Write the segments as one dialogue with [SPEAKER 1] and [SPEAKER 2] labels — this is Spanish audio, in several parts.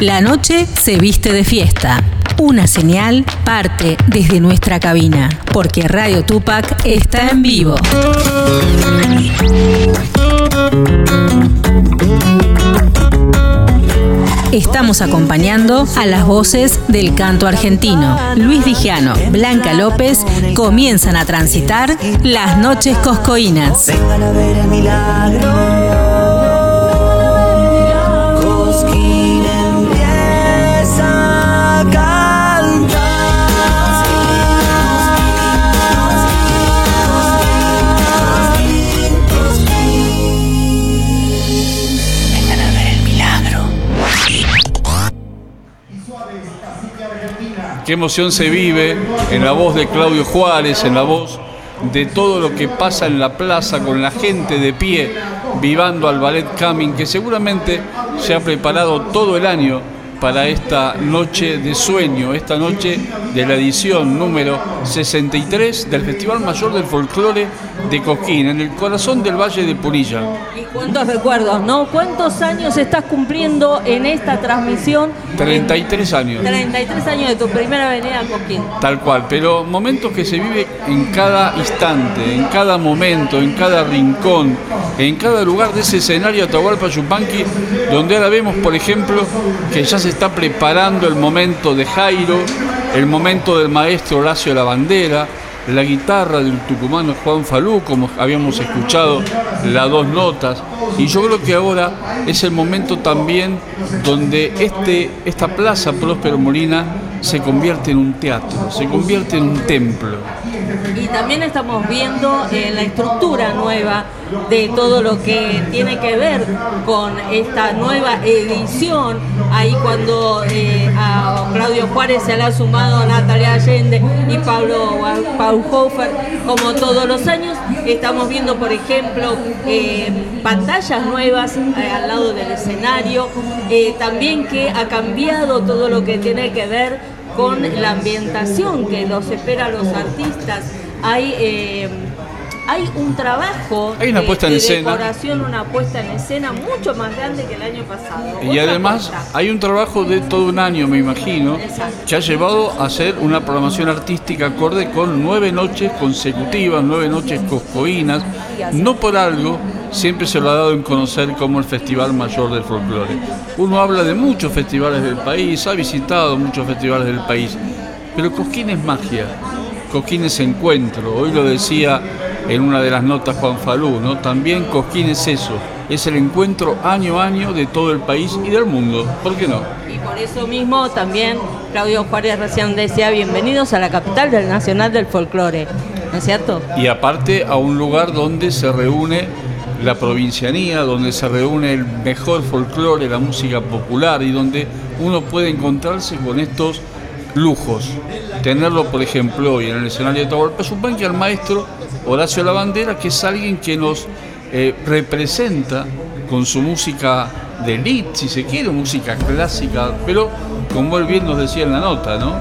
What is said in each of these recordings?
[SPEAKER 1] La noche se viste de fiesta. Una señal parte desde nuestra cabina, porque Radio Tupac está en vivo. Estamos acompañando a las voces del canto argentino. Luis Dijano, Blanca López comienzan a transitar las noches coscoínas.
[SPEAKER 2] Qué emoción se vive en la voz de Claudio Juárez, en la voz de todo lo que pasa en la plaza con la gente de pie vivando al ballet coming que seguramente se ha preparado todo el año para esta noche de sueño, esta noche de la edición número 63 del Festival Mayor del Folclore de Cosquín, en el corazón del Valle de Punilla.
[SPEAKER 3] Y cuántos recuerdos, ¿no? ¿Cuántos años estás cumpliendo en esta transmisión?
[SPEAKER 2] 33 años.
[SPEAKER 3] 33 años de tu primera venida a Coquín.
[SPEAKER 2] Tal cual, pero momentos que se vive en cada instante, en cada momento, en cada rincón, en cada lugar de ese escenario Atahualpa Yupanqui, donde ahora vemos, por ejemplo, que ya se está preparando el momento de Jairo, el momento del maestro Horacio La Bandera, la guitarra del tucumano Juan Falú, como habíamos escuchado las dos notas, y yo creo que ahora es el momento también donde este, esta plaza Próspero Molina se convierte en un teatro, se convierte en un templo.
[SPEAKER 3] Y también estamos viendo eh, la estructura nueva de todo lo que tiene que ver con esta nueva edición. Ahí cuando eh, a Claudio Juárez se le ha sumado Natalia Allende y Pablo Paulhofer, como todos los años, estamos viendo, por ejemplo, eh, pantallas nuevas eh, al lado del escenario, también que ha cambiado todo lo que tiene que ver con la ambientación que los espera a los artistas. Hay hay un trabajo
[SPEAKER 2] Hay una
[SPEAKER 3] de-
[SPEAKER 2] puesta en
[SPEAKER 3] de
[SPEAKER 2] escena.
[SPEAKER 3] decoración, una puesta en escena mucho más grande que el año pasado.
[SPEAKER 2] Y además hay un trabajo de todo un año, me imagino,
[SPEAKER 3] Exacto.
[SPEAKER 2] que ha llevado a hacer una programación artística acorde con nueve noches consecutivas, nueve noches coscoínas. No por algo, siempre se lo ha dado en conocer como el Festival Mayor del Folclore. Uno habla de muchos festivales del país, ha visitado muchos festivales del país, pero Cosquín es magia. Cosquín es encuentro, hoy lo decía en una de las notas Juan Falú, ¿no? También Cosquín es eso, es el encuentro año a año de todo el país y del mundo, ¿por qué no?
[SPEAKER 3] Y por eso mismo también Claudio Juárez recién decía bienvenidos a la capital del Nacional del Folclore, ¿no es cierto?
[SPEAKER 2] Y aparte a un lugar donde se reúne la provincianía, donde se reúne el mejor folclore, la música popular y donde uno puede encontrarse con estos lujos. Tenerlo, por ejemplo, hoy en el escenario de Tahualpa Yupanqui al maestro Horacio Lavandera, que es alguien que nos eh, representa con su música de elite, si se quiere, música clásica, pero como él bien nos decía en la nota, ¿no?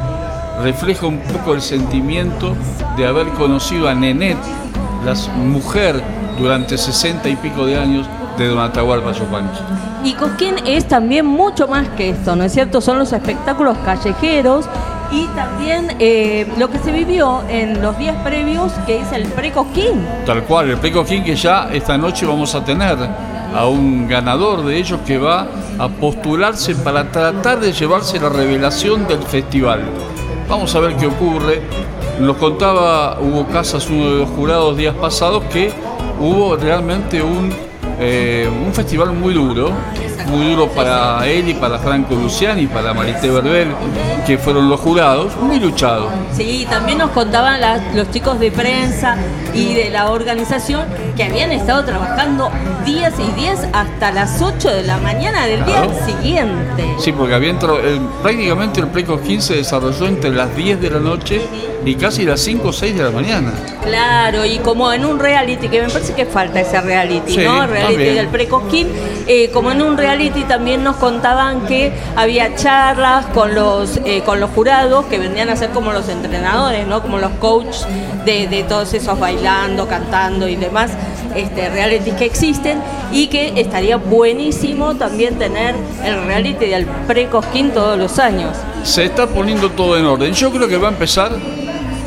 [SPEAKER 2] refleja un poco el sentimiento de haber conocido a Nenet, la mujer durante sesenta y pico de años de Don Atahualpa Yupanqui.
[SPEAKER 3] Y Cosquín es también mucho más que esto, ¿no es cierto? Son los espectáculos callejeros y también eh, lo que se vivió en los días previos, que es el pre-Cosquín.
[SPEAKER 2] Tal cual, el Precoquín que ya esta noche vamos a tener a un ganador de ellos que va a postularse para tratar de llevarse la revelación del festival. Vamos a ver qué ocurre. Nos contaba Hugo Casas, uno de los jurados días pasados, que hubo realmente un, eh, un festival muy duro, muy duro para él y para Franco Luciani y para Marité Verbel, que fueron los jurados, muy luchado.
[SPEAKER 3] Sí, también nos contaban las- los chicos de prensa y de la organización que habían estado trabajando días y días hasta las 8 de la mañana del
[SPEAKER 2] Claro.
[SPEAKER 3] día siguiente.
[SPEAKER 2] Sí, porque había entrado, el- prácticamente el Play 15 se desarrolló entre las 10 de la noche y casi las 5 o 6 de la mañana.
[SPEAKER 3] Claro, y como en un reality, que me parece que falta ese reality,
[SPEAKER 2] Sí,
[SPEAKER 3] ¿no? El reality
[SPEAKER 2] también.
[SPEAKER 3] del Precosquín, eh, como en un reality reality también nos contaban que había charlas con los, eh, con los jurados que vendrían a ser como los entrenadores, ¿no? como los coaches de, todos esos bailando, cantando y demás este, realities que existen y que estaría buenísimo también tener el reality del pre-Cosquín todos los años.
[SPEAKER 2] Se está poniendo todo en orden. Yo creo que va a empezar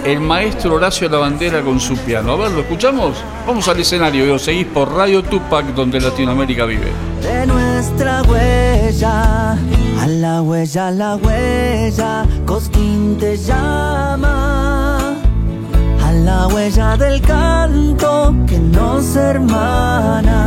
[SPEAKER 2] el maestro Horacio Lavandera con su piano. A ver, ¿lo escuchamos? Vamos al escenario y lo seguís por Radio Tupac, donde Latinoamérica vive.
[SPEAKER 4] De nuestra huella, a la huella, a la huella, Cosquín te llama. A la huella del canto que nos hermana.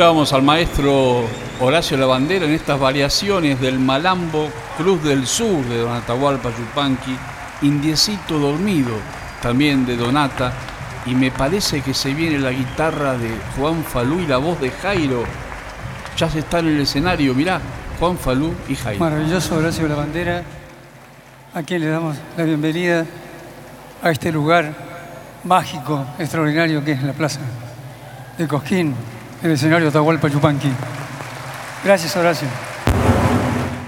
[SPEAKER 2] Escuchábamos al maestro Horacio Lavandera en estas variaciones del Malambo Cruz del Sur de Don Atahualpa Yupanqui, Indiecito Dormido también de Donata, y me parece que se viene la guitarra de Juan Falú y la voz de Jairo. Ya se está en el escenario, mirá, Juan Falú y Jairo.
[SPEAKER 5] Maravilloso Horacio Lavandera, a quien le damos la bienvenida a este lugar mágico, extraordinario que es la plaza de Cosquín, el escenario Atahualpa Yupanqui. Gracias Horacio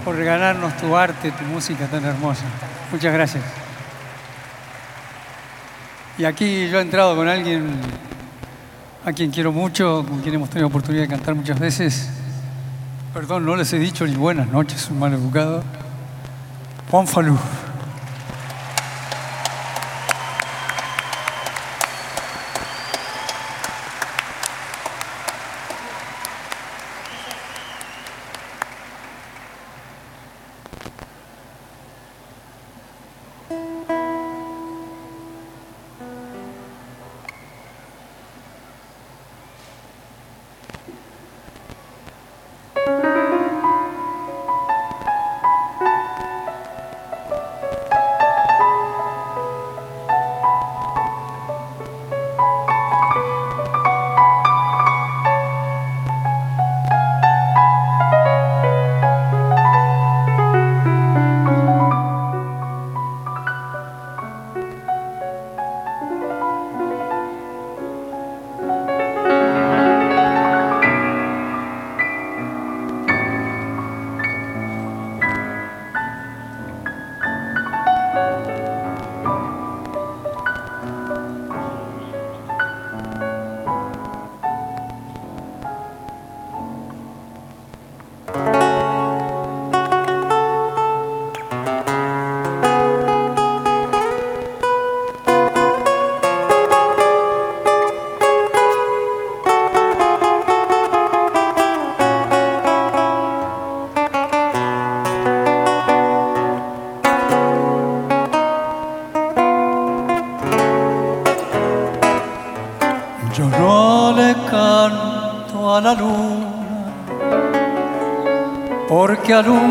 [SPEAKER 5] por regalarnos tu arte, tu música tan hermosa. Muchas gracias. Y aquí yo he entrado con alguien a quien quiero mucho, con quien hemos tenido oportunidad de cantar muchas veces. Perdón, no les he dicho ni buenas noches, un mal educado. Juan. Porque alumbra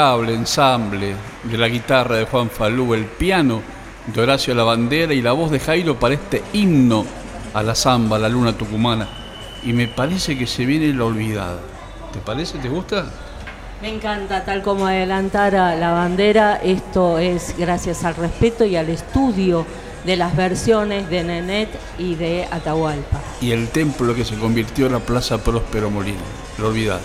[SPEAKER 2] impecable ensamble de la guitarra de Juan Falú, el piano de Horacio Lavandera y la voz de Jairo para este himno a la samba, la luna tucumana. Y me parece que se viene la olvidada. ¿Te parece? ¿Te gusta?
[SPEAKER 3] Me encanta, tal como adelantara la bandera, esto es gracias al respeto y al estudio de las versiones de Nenet y de Atahualpa.
[SPEAKER 2] Y el templo que se convirtió en la Plaza Próspero
[SPEAKER 5] Molina, lo olvidada.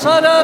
[SPEAKER 5] الصلاة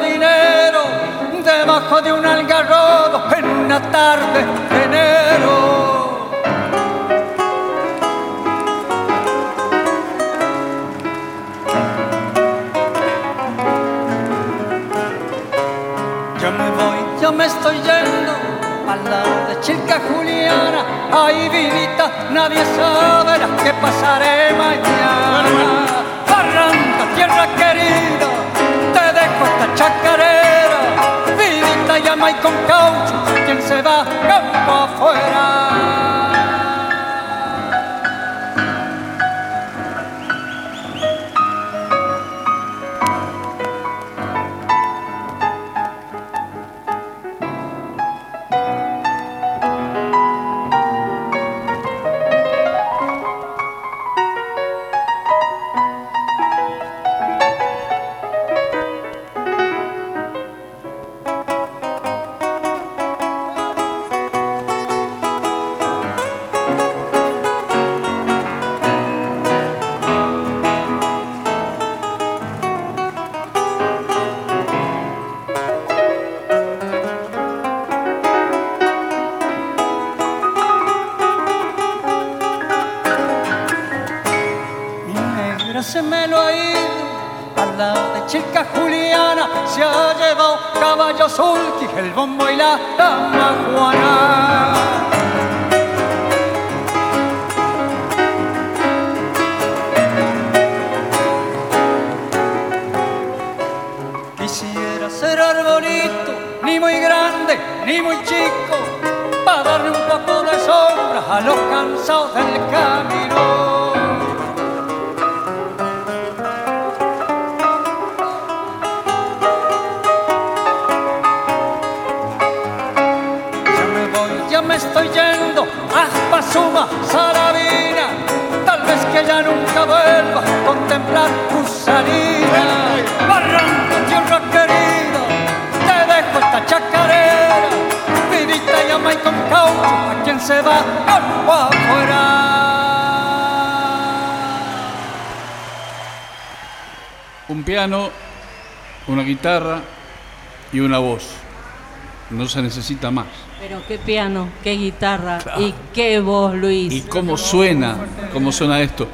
[SPEAKER 5] se
[SPEAKER 2] necesita más.
[SPEAKER 3] Pero qué piano, qué guitarra y qué voz, Luis.
[SPEAKER 2] ¿Y cómo suena? ¿Cómo suena esto?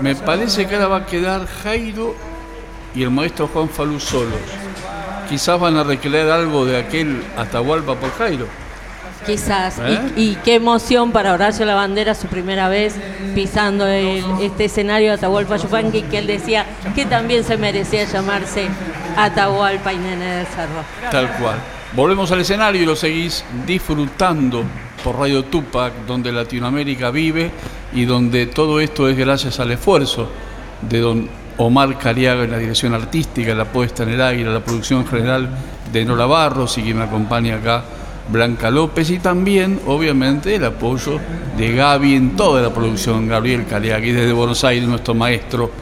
[SPEAKER 2] Me parece que ahora va a quedar Jairo y el maestro Juan Falú solos. Quizás van a recrear algo de aquel Atahualpa por Jairo.
[SPEAKER 3] Quizás. Y-
[SPEAKER 2] ¿Eh?
[SPEAKER 3] Y, qué emoción para Horacio La Bandera su primera vez pisando el- este escenario de Atahualpa Yupanqui, que él decía que también se merecía llamarse Atahualpa y Nene del Cerro.
[SPEAKER 2] Tal cual. Volvemos al escenario y lo seguís disfrutando por Radio Tupac, donde Latinoamérica vive y donde todo esto es gracias al esfuerzo de don Omar Cariaga en la dirección artística, la puesta en el aire, la producción general de Nora Barros y quien me acompaña acá, Blanca López, y también, obviamente, el apoyo de Gaby en toda la producción, Gabriel Cariaga, y desde Buenos Aires nuestro maestro,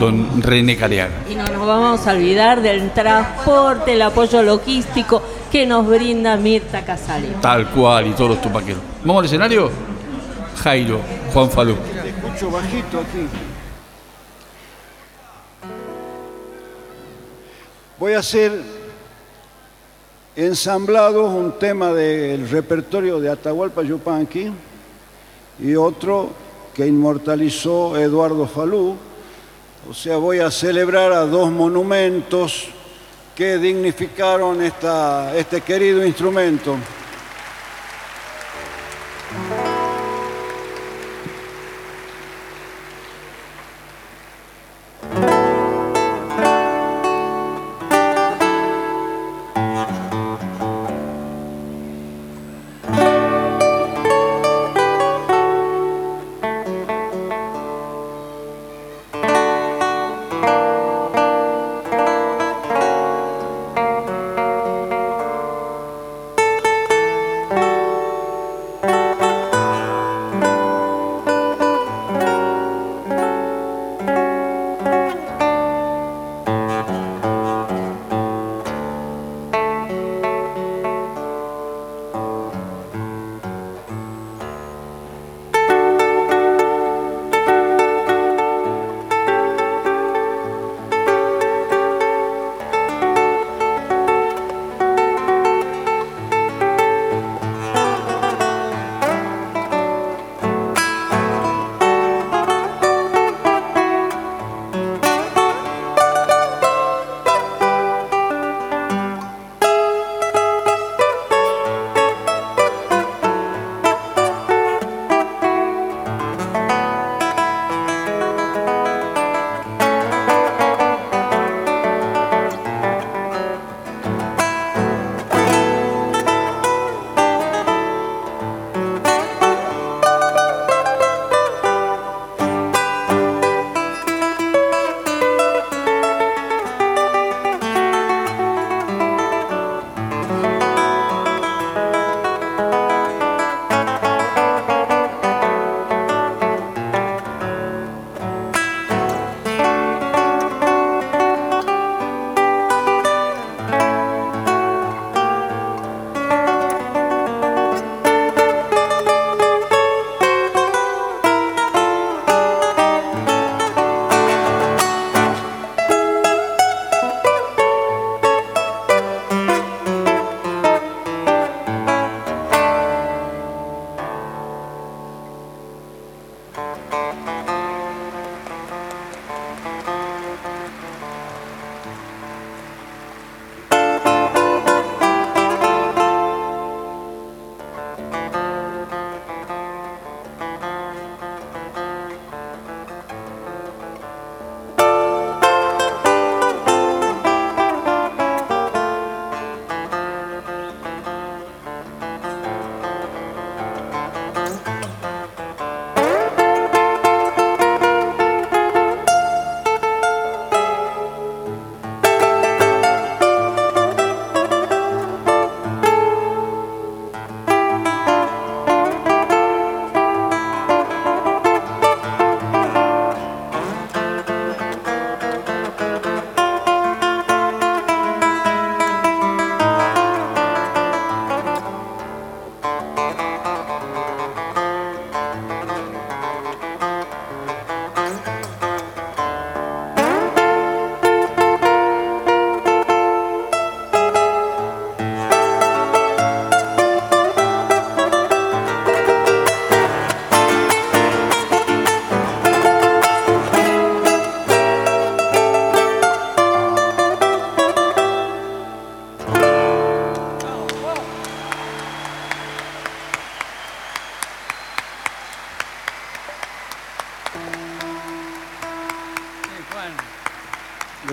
[SPEAKER 2] don René Cariaga.
[SPEAKER 3] Y no nos vamos a olvidar del transporte, el apoyo logístico que nos brinda Mirta Casali.
[SPEAKER 2] Tal cual, y todos los tupaqueros. ¿Vamos al escenario? Jairo, Juan Falú.
[SPEAKER 6] Te escucho bajito aquí. Voy a hacer ensamblados un tema del repertorio de Atahualpa Yupanqui y otro que inmortalizó Eduardo Falú. O sea, voy a celebrar a dos monumentos que dignificaron esta- este querido instrumento.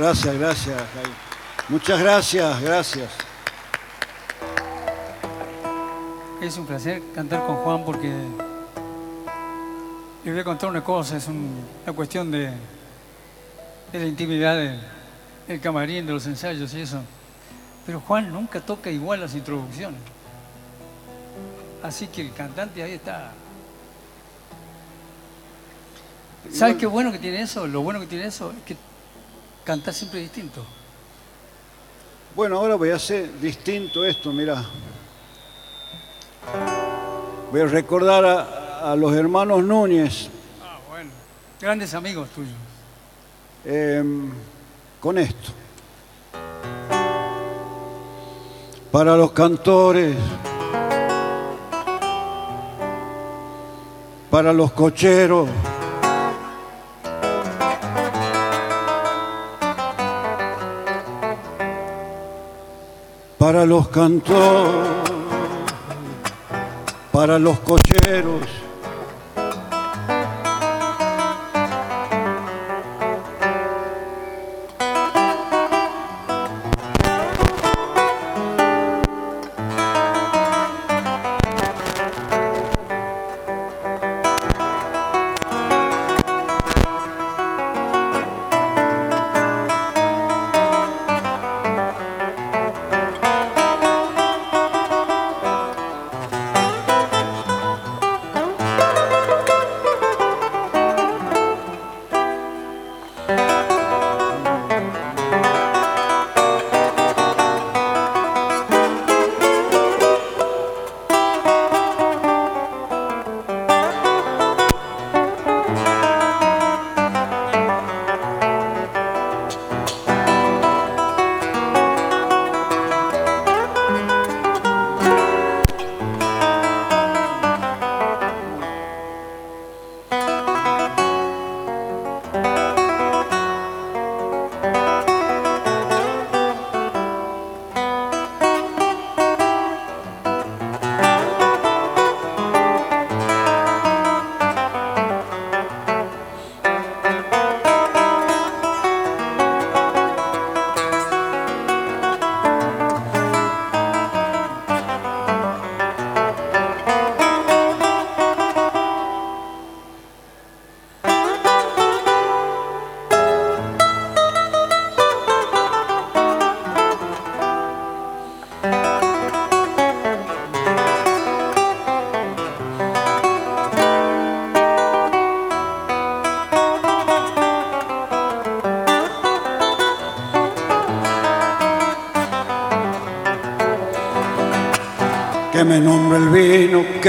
[SPEAKER 6] Gracias, gracias. Muchas gracias, gracias.
[SPEAKER 5] Es un placer cantar con Juan porque le voy a contar una cosa, es una cuestión de, de la intimidad del, del camarín, de los ensayos y eso. Pero Juan nunca toca igual las introducciones. Así que el cantante ahí está. ¿Sabes qué bueno que tiene eso? Lo bueno que tiene eso es que canta siempre distinto.
[SPEAKER 6] Bueno, ahora voy a hacer distinto esto, mira. Voy a recordar a, a los hermanos Núñez
[SPEAKER 5] Ah, bueno. Grandes amigos tuyos.
[SPEAKER 6] eh, con esto. Para los cantores, para los cocheros, para los cantores, para los cocheros.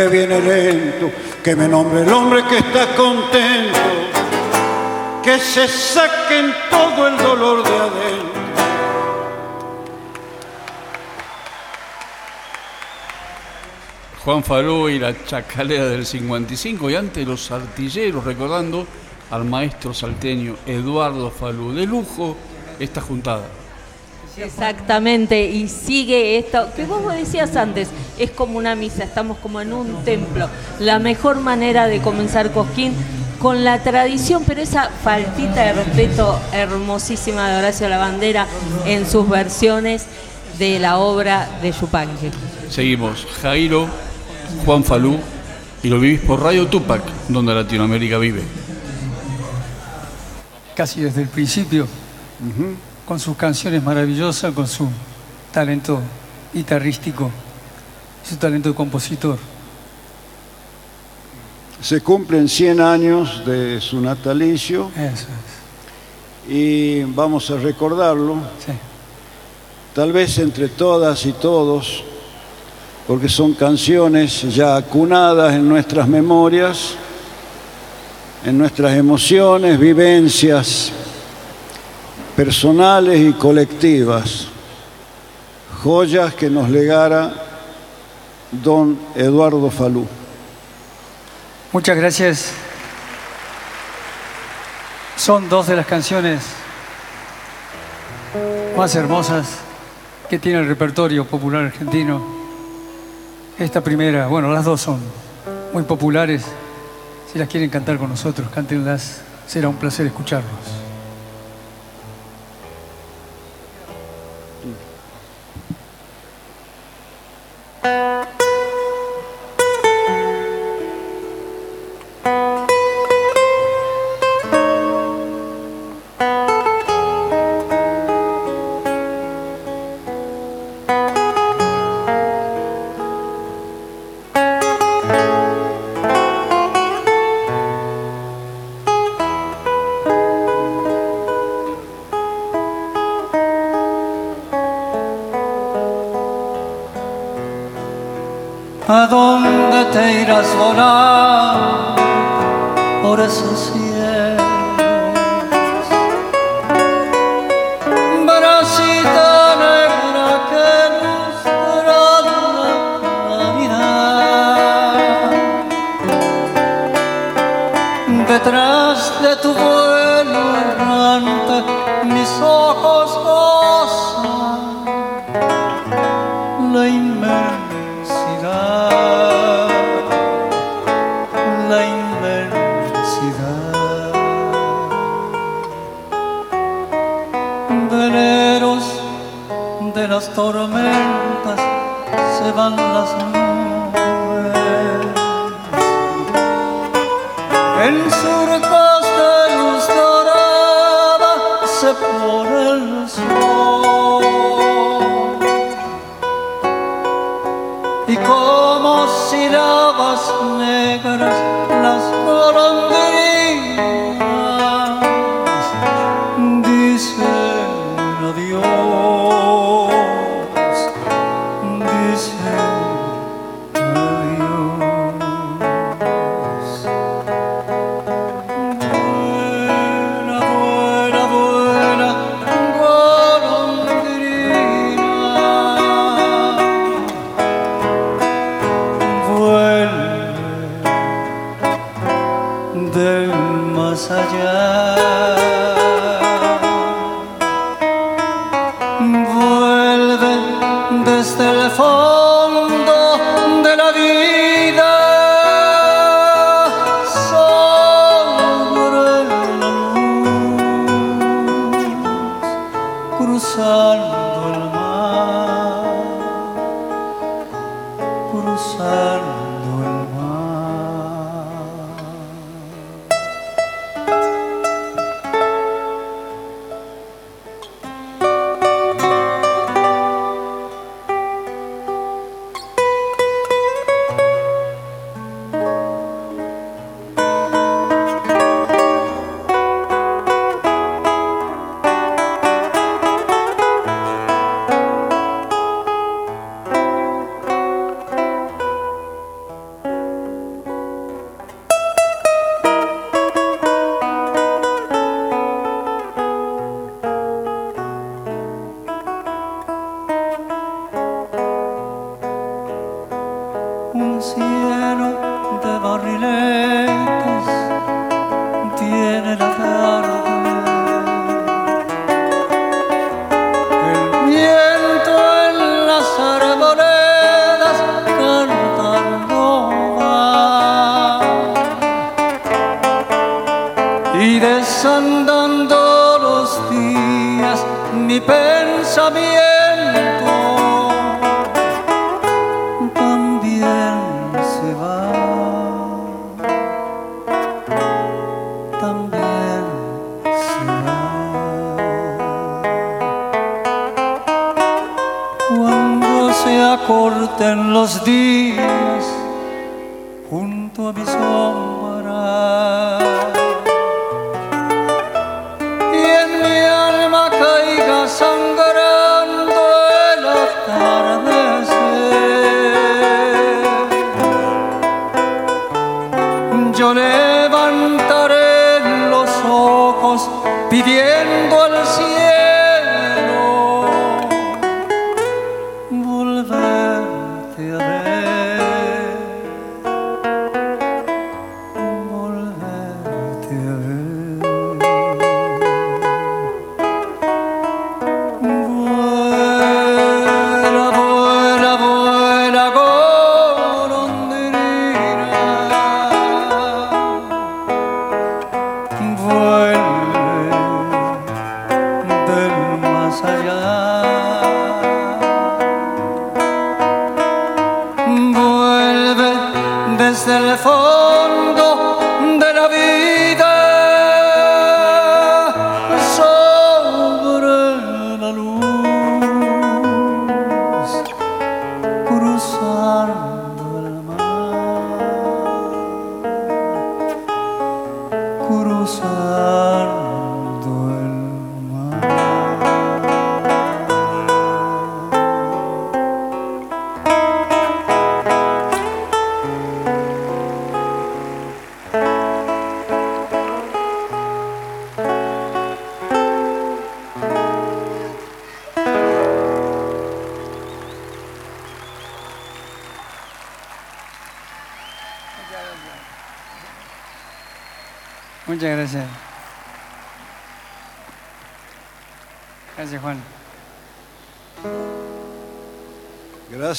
[SPEAKER 6] Que viene lento, que me nombre el hombre que está contento, que se saquen todo el dolor de adentro.
[SPEAKER 2] Juan Falú y la chacalera del 55 y antes los artilleros recordando al maestro salteño Eduardo Falú. De lujo esta juntada.
[SPEAKER 3] Exactamente, y sigue esto, que vos decías antes, es como una misa, estamos como en un templo. La mejor manera de comenzar Cosquín con la tradición, pero esa faltita de respeto hermosísima de Horacio Lavandera en sus versiones de la obra de Yupanqui.
[SPEAKER 2] Seguimos. Jairo, Juan Falú y lo vivís por Radio Tupac, donde Latinoamérica vive.
[SPEAKER 5] Casi desde el principio, con sus canciones maravillosas, con su talento guitarrístico, su talento de compositor.
[SPEAKER 6] Se cumplen 100 años de su natalicio
[SPEAKER 5] Eso es.
[SPEAKER 6] y vamos a recordarlo,
[SPEAKER 5] Sí.
[SPEAKER 6] tal vez entre todas y todos, porque son canciones ya acunadas en nuestras memorias, en nuestras emociones, vivencias personales y colectivas, joyas que nos legara don Eduardo Falú.
[SPEAKER 5] Muchas gracias. Son dos de las canciones más hermosas que tiene el repertorio popular argentino. Esta primera, bueno, las dos son muy populares. Si las quieren cantar con nosotros, cántenlas. Será un placer escucharlos. veleros de las tormentas se van las nubes. En surcos de luz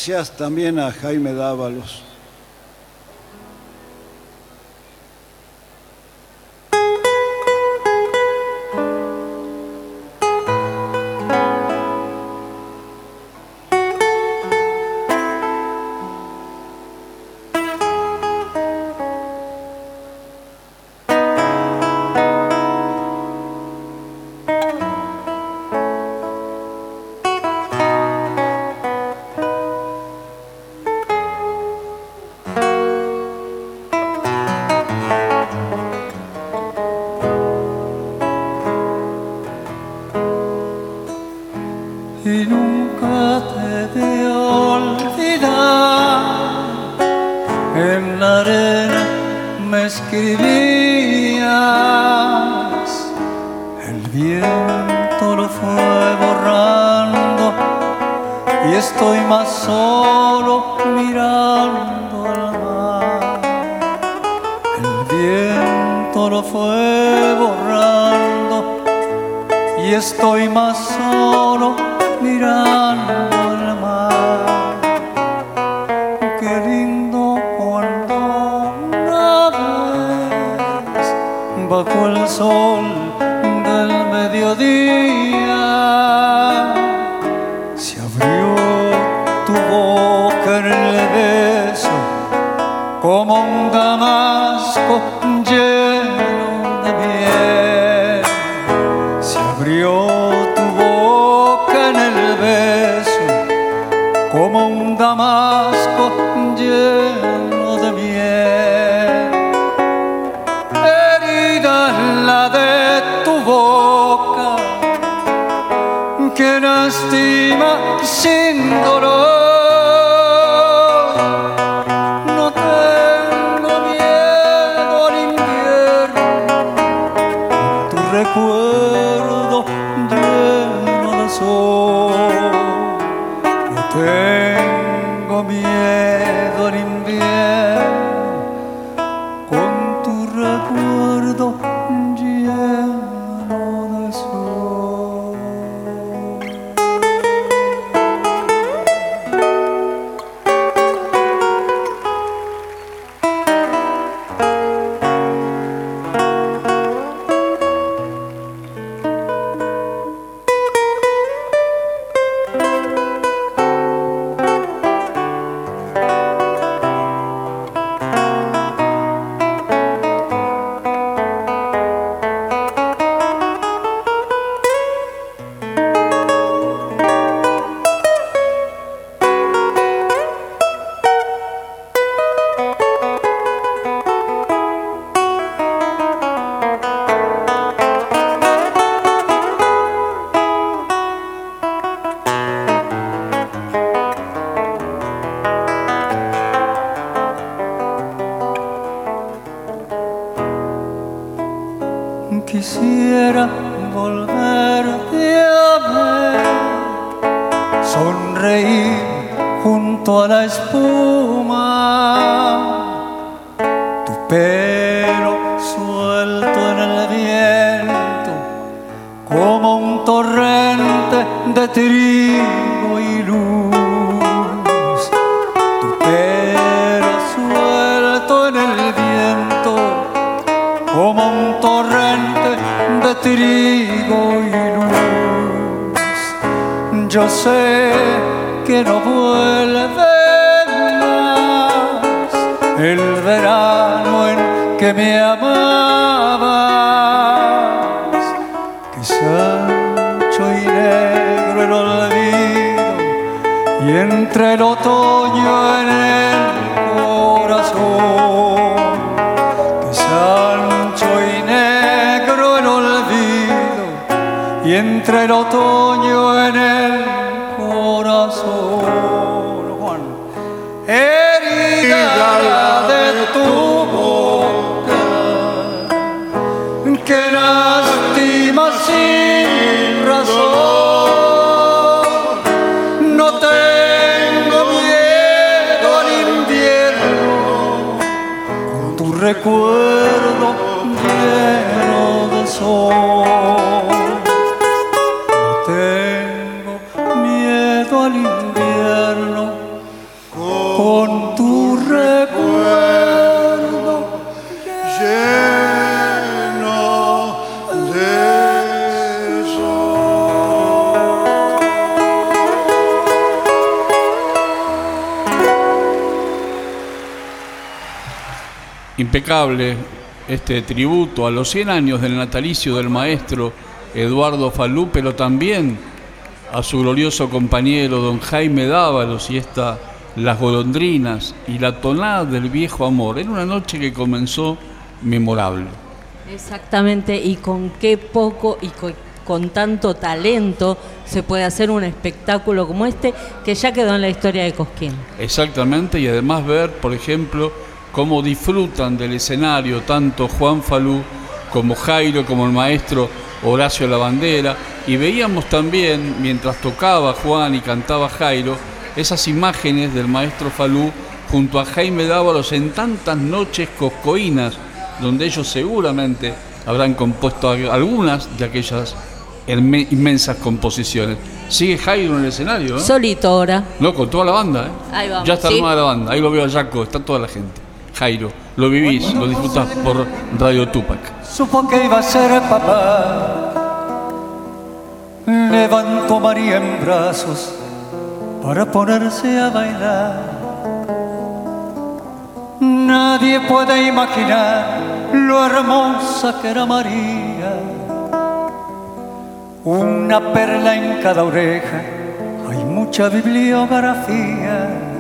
[SPEAKER 6] Gracias
[SPEAKER 5] también a Jaime Dávalos.
[SPEAKER 6] el verano en que me amabas, que es y negro el olvido y entre el otoño en el corazón, que es y negro el olvido y entre el otoño en el
[SPEAKER 2] Impecable este tributo a los 100 años del natalicio del maestro Eduardo Falú, pero también a su glorioso compañero don Jaime Dávalos y esta Las golondrinas y la tonada del viejo amor. Era una noche que comenzó memorable.
[SPEAKER 3] Exactamente, y con qué poco y co- con, tanto talento se puede hacer un espectáculo como este que ya quedó en la historia de Cosquín.
[SPEAKER 2] Exactamente, y además ver, por ejemplo, cómo disfrutan del escenario tanto Juan Falú como Jairo, como el maestro Horacio Lavandera, y veíamos también, mientras tocaba Juan y cantaba Jairo, esas imágenes del maestro Falú junto a Jaime Dávalos en tantas noches coscoínas, donde ellos seguramente habrán compuesto al- algunas de aquellas inme- inmensas composiciones. Sigue Jairo en el escenario, ¿no?
[SPEAKER 3] Solito ahora.
[SPEAKER 2] No, con toda la banda, ¿eh?
[SPEAKER 3] Ahí vamos,
[SPEAKER 2] Ya está
[SPEAKER 3] ¿sí?
[SPEAKER 2] armada la banda. Ahí lo veo a Jaco, está toda la gente. Jairo, lo vivís, lo disfrutás por Radio Tupac.
[SPEAKER 5] supo que iba a ser papá. Levantó a María en brazos para ponerse a bailar. Nadie puede imaginar lo hermosa que era María. Una perla en cada oreja, hay mucha bibliografía.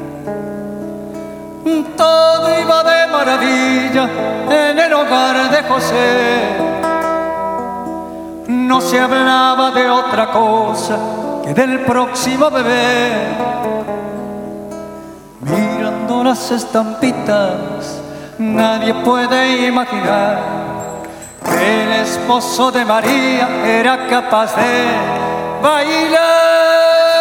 [SPEAKER 5] Todo iba de maravilla en el hogar de José. No se hablaba de otra cosa que del próximo bebé. Mirando las estampitas, nadie puede imaginar que el esposo de María era capaz de bailar.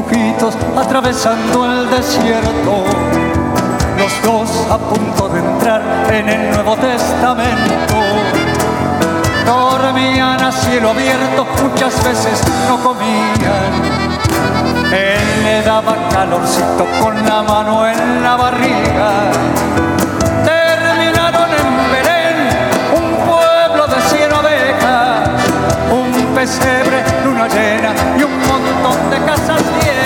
[SPEAKER 5] dibujitos atravesando el desierto. Los dos a punto de entrar en el Nuevo Testamento. Dormían a cielo abierto, muchas veces no comían. Él le daba calorcito con la mano en la barriga. Terminaron en Belén, un pueblo de cien ovejas, un pesebre, luna llena y un montón de casas viejas.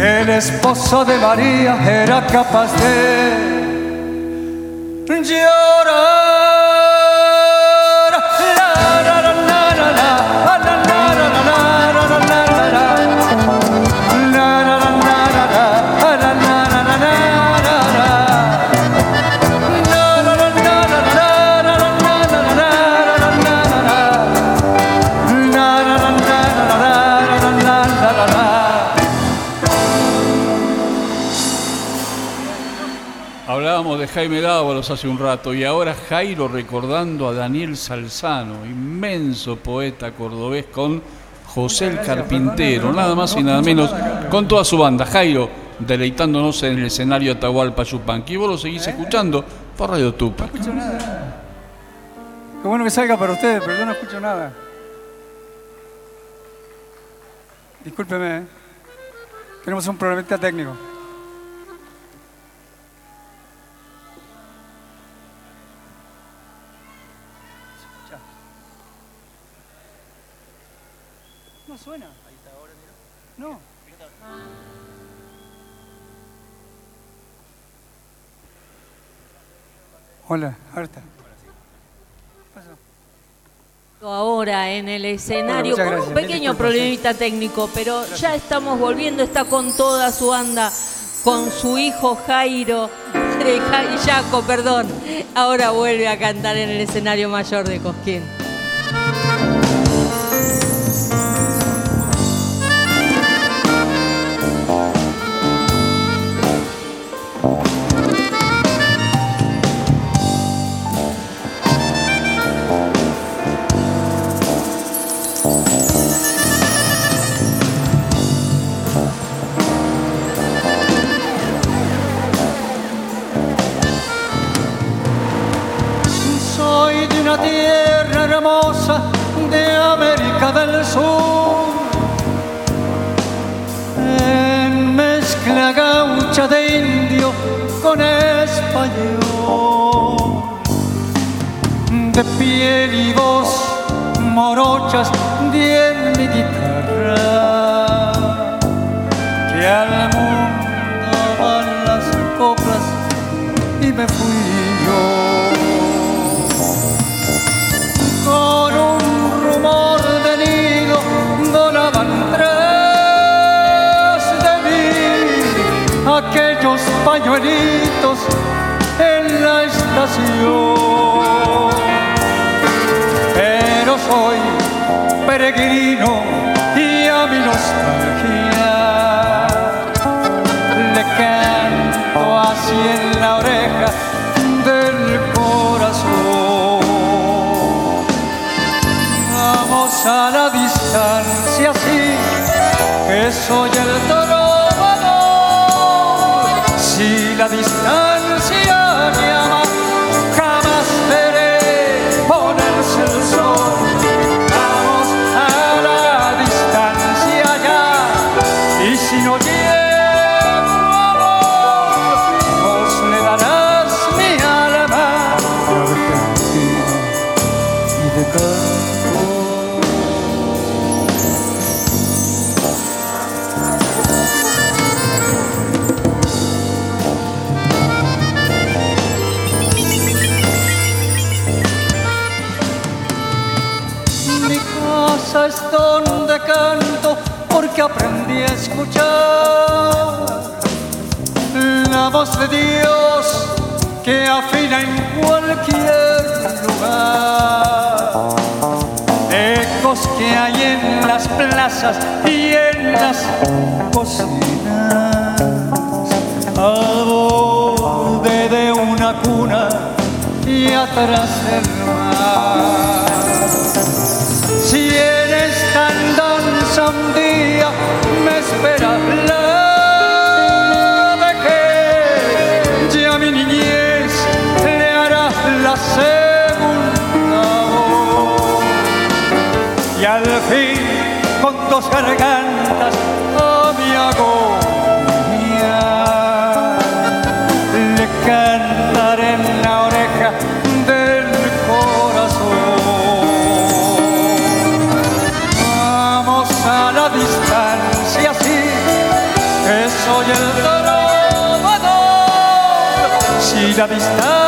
[SPEAKER 5] el esposo de María era capaz de llorar.
[SPEAKER 2] Jaime Dávalos hace un rato y ahora Jairo recordando a Daniel Salzano, inmenso poeta cordobés con José el Carpintero, nada más y nada menos, con toda su banda. Jairo deleitándonos en el escenario Atahualpa Yupanqui. Y vos lo seguís escuchando por Radio Tupa.
[SPEAKER 5] No escucho nada. Qué bueno que salga para ustedes, pero yo no escucho nada. Discúlpeme, ¿eh? tenemos un problemita técnico. Hola, ahorita.
[SPEAKER 3] Ahora en el escenario
[SPEAKER 5] Bueno,
[SPEAKER 3] con un pequeño problemita técnico, pero ya estamos volviendo, está con toda su banda, con su hijo Jairo, eh, Ja- Jaco, perdón. Ahora vuelve a cantar en el escenario mayor de Cosquín.
[SPEAKER 5] Del Sur. En mezcla gaucha de indio con español. De piel y voz morochas de mi guitarra. Que al mundo van las coplas y me fui yo tras de mí aquellos pañuelitos en la estación. Pero soy peregrino y a mi nostalgia le canto así en la oreja del corazón. Vamos a la distancia, de Dios que afina en cualquier lugar. Ecos que hay en las plazas y en las cocinas. Al borde de una cuna y atrás del mar. Si en esta danza un día me espera la fin con dos gargantas a mi agonía. Le cantaré en la oreja del corazón. Vamos a la distancia, sí, que soy el trovador. Si la distancia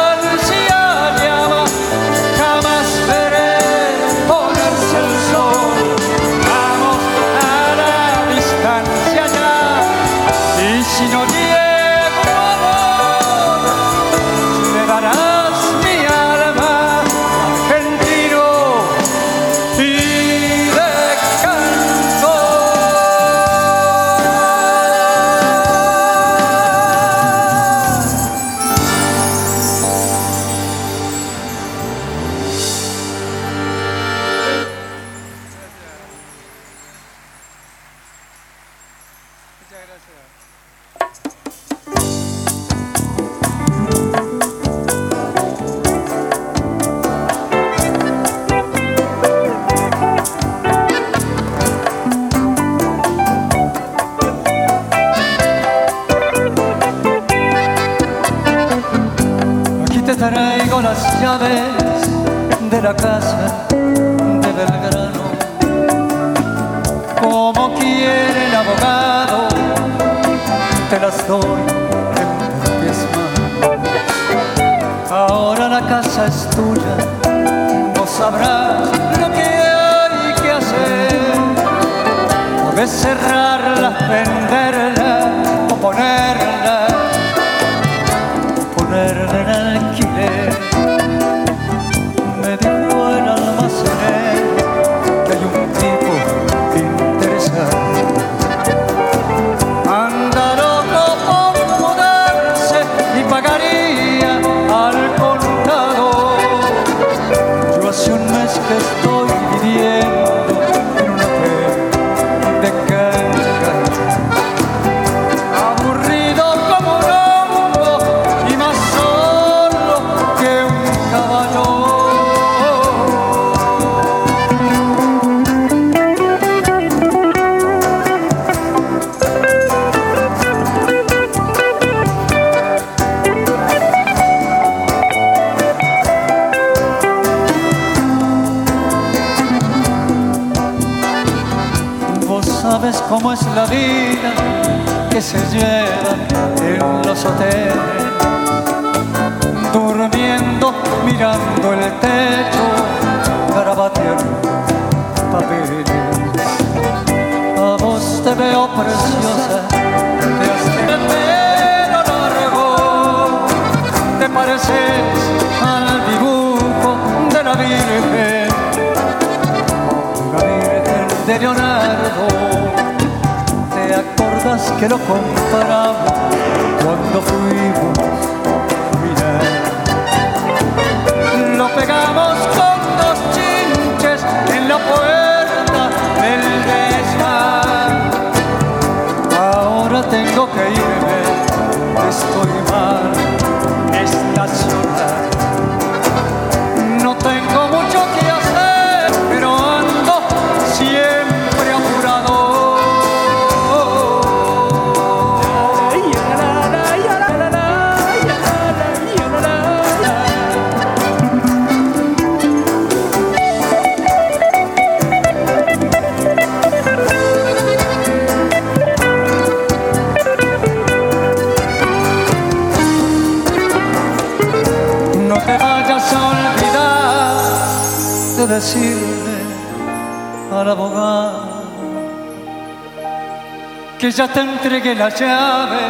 [SPEAKER 5] entreguen las llaves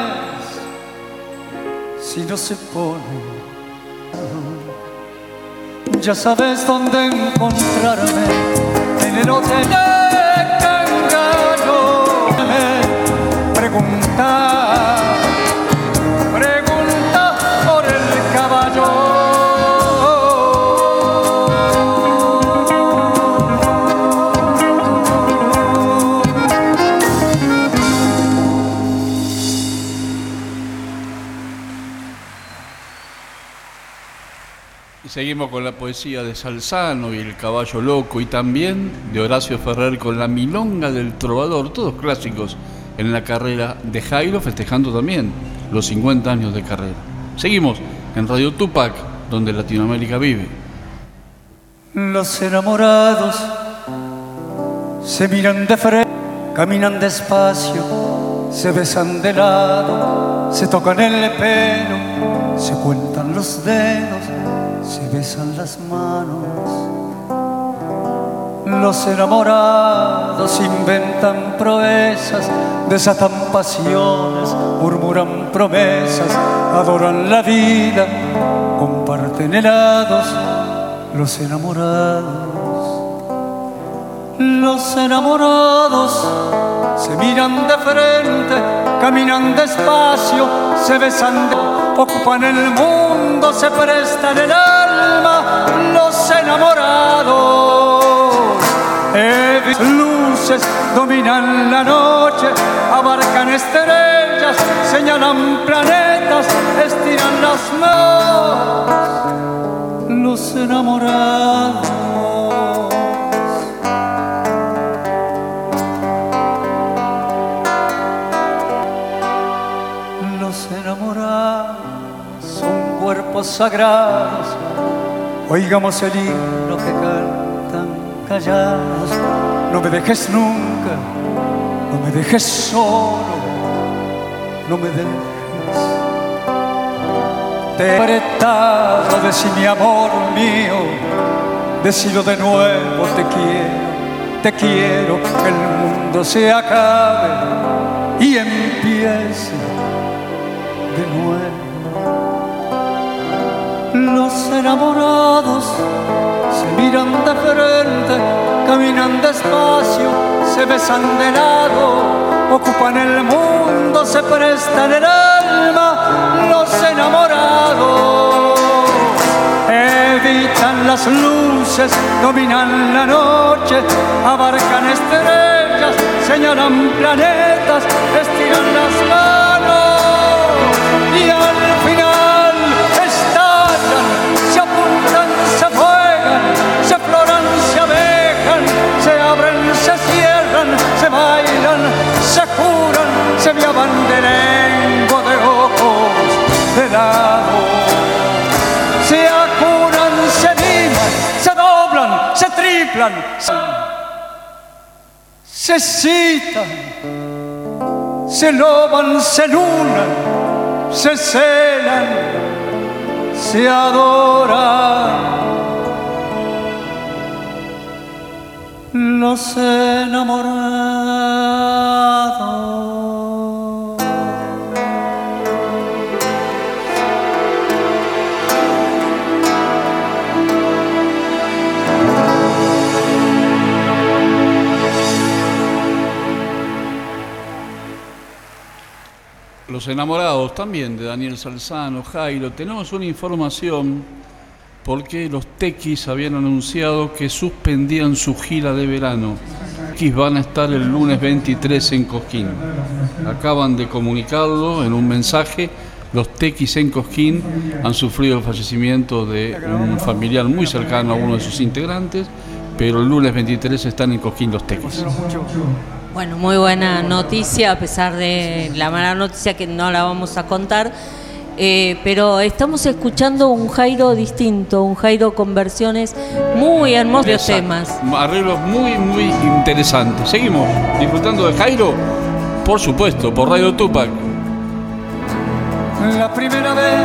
[SPEAKER 5] si no se ponen. Ya sabes
[SPEAKER 2] Seguimos con la poesía de Salzano y El caballo loco y también de Horacio Ferrer con La milonga del trovador, todos clásicos en la carrera de Jairo festejando también los 50 años de carrera. Seguimos en Radio Tupac, donde Latinoamérica vive.
[SPEAKER 5] Los enamorados se miran de frente, caminan despacio, se besan de lado, se tocan el pelo, se cuentan los dedos besan las manos. Los enamorados inventan proezas, desatan pasiones, murmuran promesas, adoran la vida, comparten helados. Los enamorados los enamorados se miran de frente, caminan despacio, se besan, ocupan el mundo, se prestan el Los enamorados, luces dominan la noche, abarcan estrellas, señalan planetas, estiran las manos. Los enamorados. sagrados, oigamos el himno que cantan callados. No me dejes nunca, no me dejes solo, no me dejes. Te he apretado, decí mi amor mío, decilo de nuevo, te quiero, te quiero, que el mundo se acabe y empiece de nuevo. Los enamorados se miran de frente, caminan despacio, se besan de lado, ocupan el mundo, se prestan el alma. Los enamorados evitan las luces, dominan la noche, abarcan estrellas, señalan planetas, estiran las manos y al se se me abanderengo de ojos de lado. Se acuran, se miman, se doblan, se triplan, se citan, se loban, se lunan, se celan, se adoran los enamorados.
[SPEAKER 2] Los enamorados también de Daniel Salzano, Jairo, tenemos una información porque los Tequis habían anunciado que suspendían su gira de verano. Tequis van a estar el lunes 23 en Cosquín. Acaban de comunicarlo en un mensaje. Los Tequis en Cosquín han sufrido el fallecimiento de un familiar muy cercano a uno de sus integrantes, pero el lunes 23 están en Cosquín los Tequis.
[SPEAKER 3] Bueno, muy buena noticia, a pesar de la mala noticia que no la vamos a contar eh, pero estamos escuchando un Jairo distinto, un Jairo con versiones muy hermosos temas.
[SPEAKER 2] Arreglos muy, muy interesantes. Seguimos disfrutando de Jairo, por supuesto, por Radio Tupac.
[SPEAKER 5] La primera vez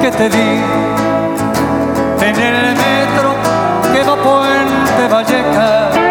[SPEAKER 5] que te vi en el metro que va Puente Vallecas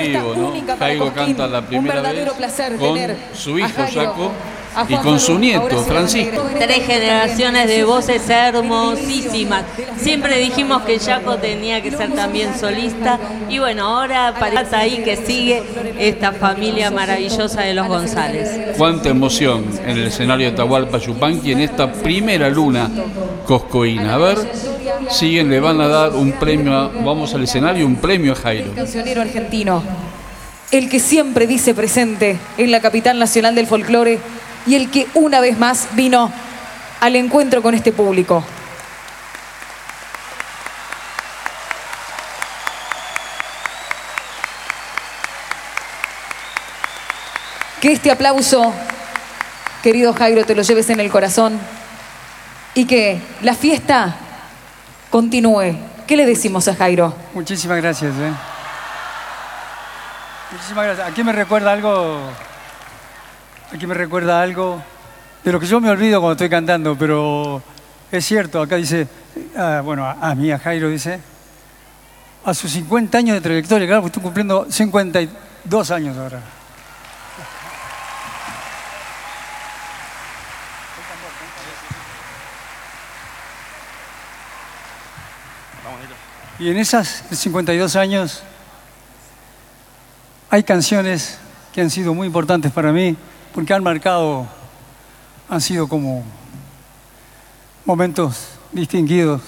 [SPEAKER 2] emotivo, ¿no? Jairo canta la primera vez
[SPEAKER 7] placer
[SPEAKER 2] con su hijo Jaco y con su nieto Francisco.
[SPEAKER 3] Tres generaciones de voces hermosísimas. Siempre dijimos que Jaco tenía que ser también solista y bueno, ahora parece ahí que sigue esta familia maravillosa de los González.
[SPEAKER 2] Cuánta emoción en el escenario de Tahualpa Yupanqui en esta primera luna coscoína. A ver, siguen, le van a dar un premio, a- vamos al escenario, un premio a Jairo.
[SPEAKER 7] cancionero argentino, el que siempre dice presente en la capital nacional del folclore y el que una vez más vino al encuentro con este público. Que este aplauso, querido Jairo, te lo lleves en el corazón y que la fiesta continúe. ¿Qué le decimos a Jairo?
[SPEAKER 5] Muchísimas gracias. ¿eh? Muchísimas gracias. Aquí me recuerda algo. Aquí me recuerda algo de lo que yo me olvido cuando estoy cantando, pero es cierto. Acá dice, ah, bueno, a, mí, a Jairo dice, a sus 50 años de trayectoria, claro, porque estoy cumpliendo 52 años ahora. Y en esas 52 años hay canciones que han sido muy importantes para mí porque han marcado, han sido como momentos distinguidos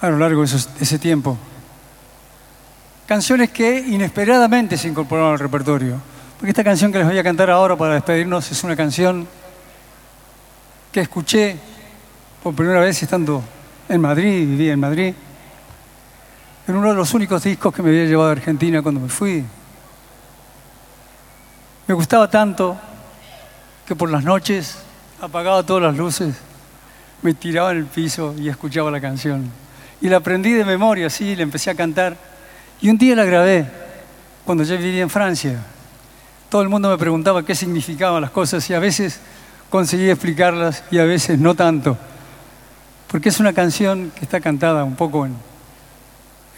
[SPEAKER 5] a lo largo de, ese tiempo. Canciones que inesperadamente se incorporaron al repertorio. Porque esta canción que les voy a cantar ahora para despedirnos es una canción que escuché por primera vez estando en Madrid, vivía en Madrid, en uno de los únicos discos que me había llevado a Argentina cuando me fui. Me gustaba tanto que por las noches apagaba todas las luces, me tiraba en el piso y escuchaba la canción. Y la aprendí de memoria, así, la empecé a cantar. Y un día la grabé, cuando yo vivía en Francia. Todo el mundo me preguntaba qué significaban las cosas y a veces conseguí explicarlas y a veces no tanto. Porque es una canción que está cantada un poco en,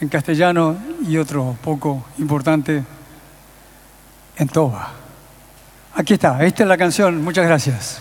[SPEAKER 5] en castellano y otro poco importante en toba. Aquí está, esta es la canción, muchas gracias.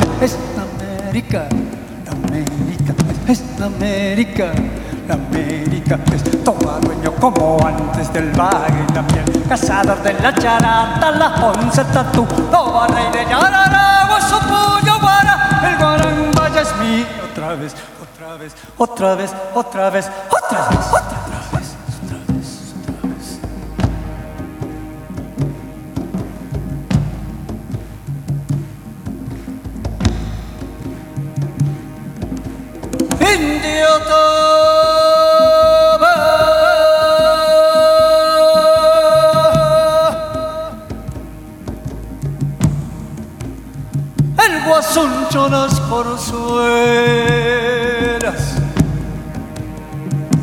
[SPEAKER 5] América. La América es la América. La América es toma dueño como antes del bagre y la miel cazador de la charata la once tatú toma rey de Yararagua su puño guara. El guarambaya es mío. Otra vez otra vez otra vez otra vez otra vez otra vez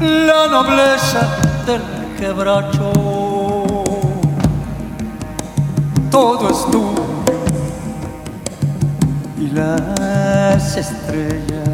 [SPEAKER 5] la nobleza del quebracho, todo es tuyo y las estrellas.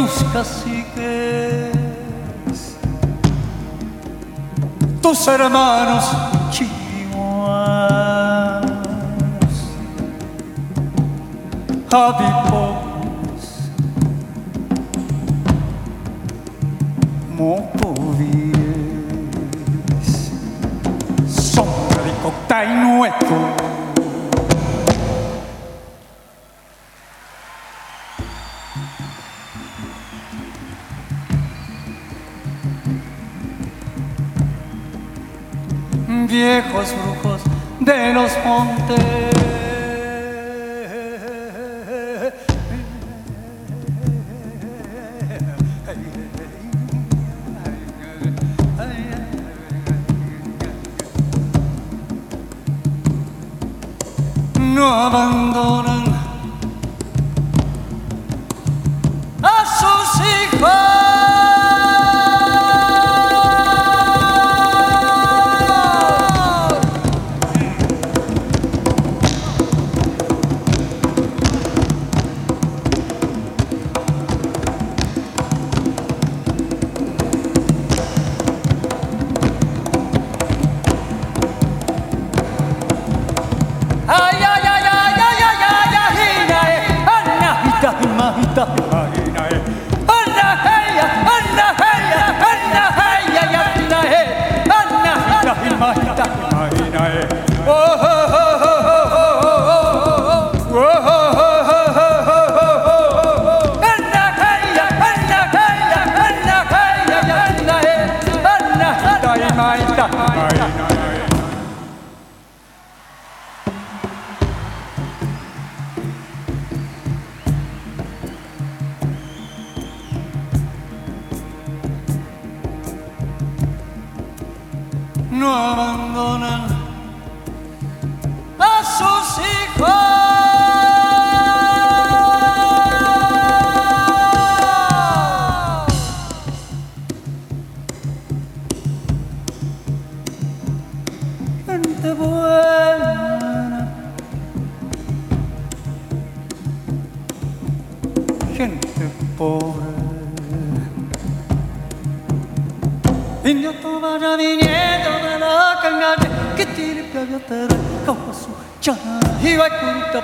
[SPEAKER 5] Tus caciques, tus hermanos. Chihuahuas, viejos brujos de los montes.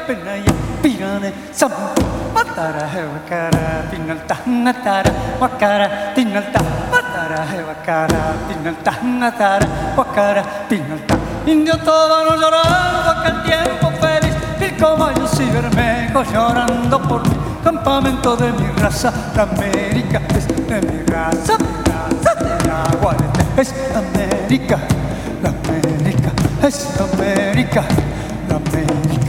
[SPEAKER 5] Kurita penaya pirane samu matara he wakara tinal tara wakara tinal ta matara he wakara tinal tara wakara tinal ta Indio tóbano llorando aquel tiempo feliz Mil caballos y bermejos llorando por mi campamento de mi raza La América es de mi raza, mi raza de agua de té. Es América, la América es América La América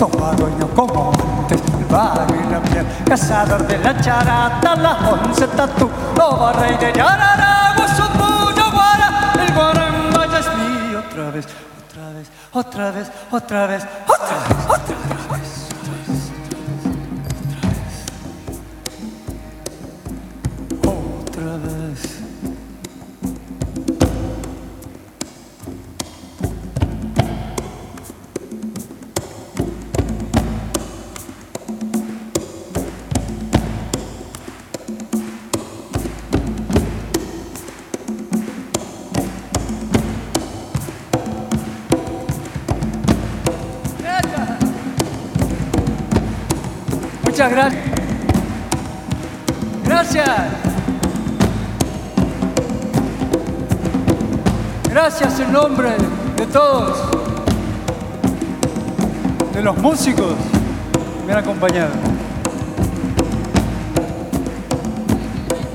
[SPEAKER 5] toma dueño como antes El barrio y la miel, cazador de la charata La once tatú, loba rey de Yararagua Supuyo, guara, el guaramba ya es mío. Otra vez, otra vez, otra vez, otra vez,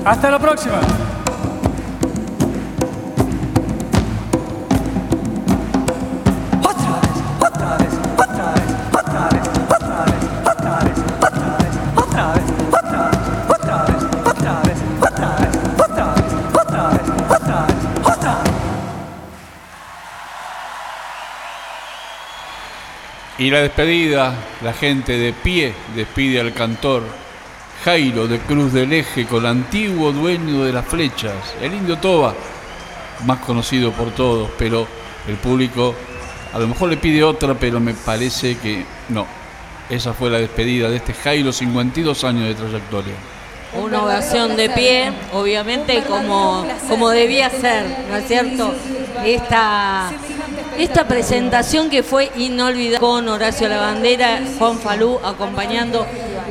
[SPEAKER 5] Hasta la próxima.
[SPEAKER 2] Y la despedida, la gente de pie despide al cantor Jairo de Cruz del Eje con el antiguo dueño de las flechas, el indio Toba, más conocido por todos, pero el público a lo mejor le pide otra, pero me parece que no. Esa fue la despedida de este Jairo, 52 años de trayectoria.
[SPEAKER 3] Una ovación de pie, obviamente como, como debía ser, ¿no es cierto? Esta, esta presentación que fue inolvidable con Horacio Lavandera, Juan Falú acompañando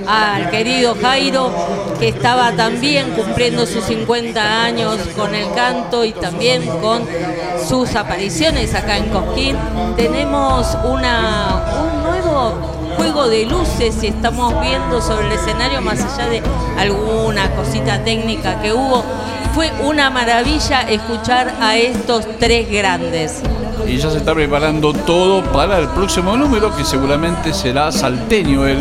[SPEAKER 3] al querido Jairo, que estaba también cumpliendo sus 50 años con el canto y también con sus apariciones acá en Cosquín. Tenemos un nuevo juego de luces y estamos viendo sobre el escenario, más allá de alguna cosita técnica que hubo. Fue una maravilla escuchar a estos tres grandes.
[SPEAKER 2] Y ya se está preparando todo para el próximo número, que seguramente será salteño el,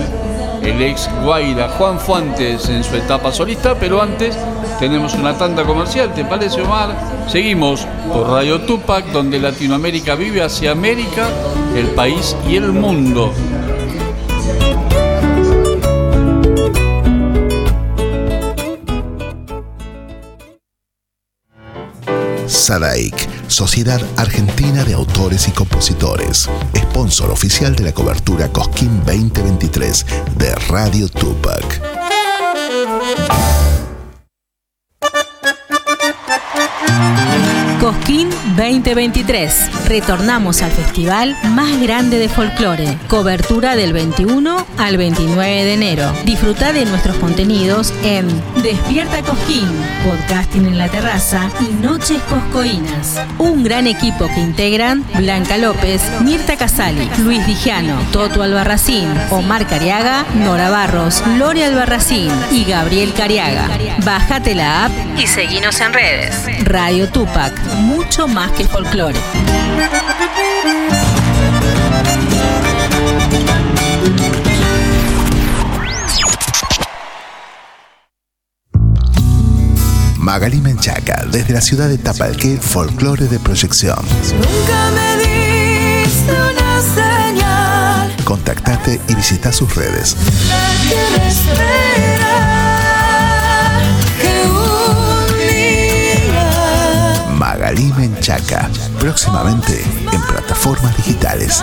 [SPEAKER 2] el ex Guaira Juan Fuentes en su etapa solista, pero antes tenemos una tanda comercial, ¿te parece Omar? Seguimos por Radio Tupac, donde Latinoamérica vive hacia América, el país y el mundo.
[SPEAKER 8] Sociedad Argentina de Autores y Compositores, sponsor oficial de la cobertura Cosquín 2023 de Radio Tupac.
[SPEAKER 9] Cosquín 2023. Retornamos al festival más grande de folclore. Cobertura del 21 al 29 de enero. Disfruta de nuestros contenidos en Despierta Cosquín, podcasting en la terraza y Noches Coscoínas. Un gran equipo que integran Blanca López, Mirta Casali, Luis Digiano, Toto Albarracín, Omar Cariaga, Nora Barros, Lore Albarracín y Gabriel Cariaga. Bájate la app y seguinos en redes. Radio Tupac, mucho más que folclore.
[SPEAKER 8] Magali Menchaca, desde la ciudad de Tapalqué, folclore de proyección.
[SPEAKER 10] Nunca me diste una señal.
[SPEAKER 8] Contactate y visita sus redes. Magali Menchaca, próximamente en plataformas digitales.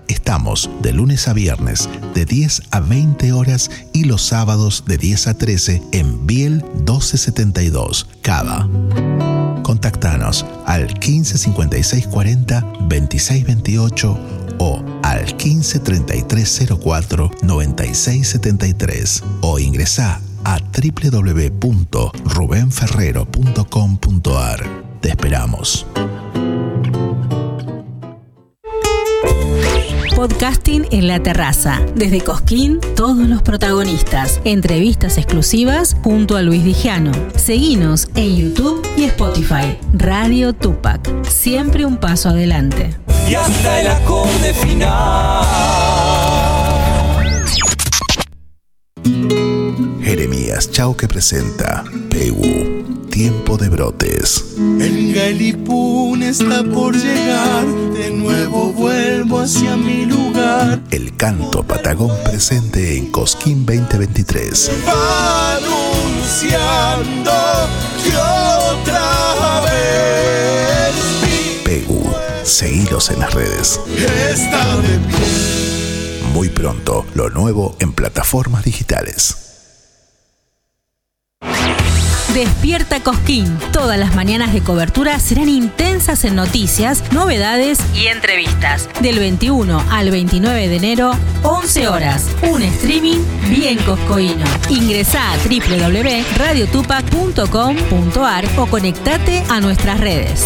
[SPEAKER 8] Estamos de lunes a viernes de 10 a 20 horas y los sábados de 10 a 13 en Biel 1272, Cava. Contactanos al 15 56 40 26 28 o al 15 33 04 96 73 o ingresa a www.rubenferrero.com.ar. Te esperamos.
[SPEAKER 9] Podcasting en la terraza. Desde Cosquín, todos los protagonistas. Entrevistas exclusivas junto a Luis Digiano. Seguinos en YouTube y Spotify. Radio Tupac. Siempre un paso adelante.
[SPEAKER 10] y hasta el acorde final.
[SPEAKER 8] Jeremías Chauque presenta Pegu, Tiempo de Brotes.
[SPEAKER 11] El Galipún está por llegar, de nuevo vuelvo hacia mi lugar.
[SPEAKER 8] El canto patagón presente en Cosquín 2023.
[SPEAKER 11] Va anunciando que otra vez
[SPEAKER 8] Pegu, seguilos en las redes.
[SPEAKER 11] está de pie.
[SPEAKER 8] Muy pronto, lo nuevo en plataformas digitales.
[SPEAKER 9] Despierta Cosquín. Todas las mañanas de cobertura serán intensas en noticias, novedades y entrevistas. Del 21 al 29 de enero, 11 horas. Un streaming bien coscoíno. Ingresa a www.radiotupac.com.ar o conectate a nuestras redes.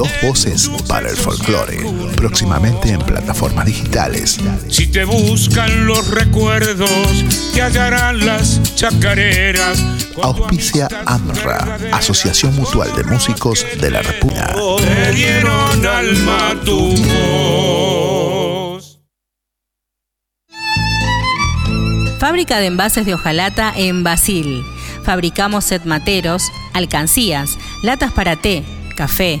[SPEAKER 8] dos voces para el folclore, próximamente en plataformas digitales.
[SPEAKER 12] Si te buscan los recuerdos, te hallarán las chacareras.
[SPEAKER 8] Auspicia AMRA, Asociación Mutual de Músicos de la República.
[SPEAKER 12] Te dieron alma tu voz.
[SPEAKER 9] Fábrica de envases de hojalata en Basil. Fabricamos set materos, alcancías, latas para té, café,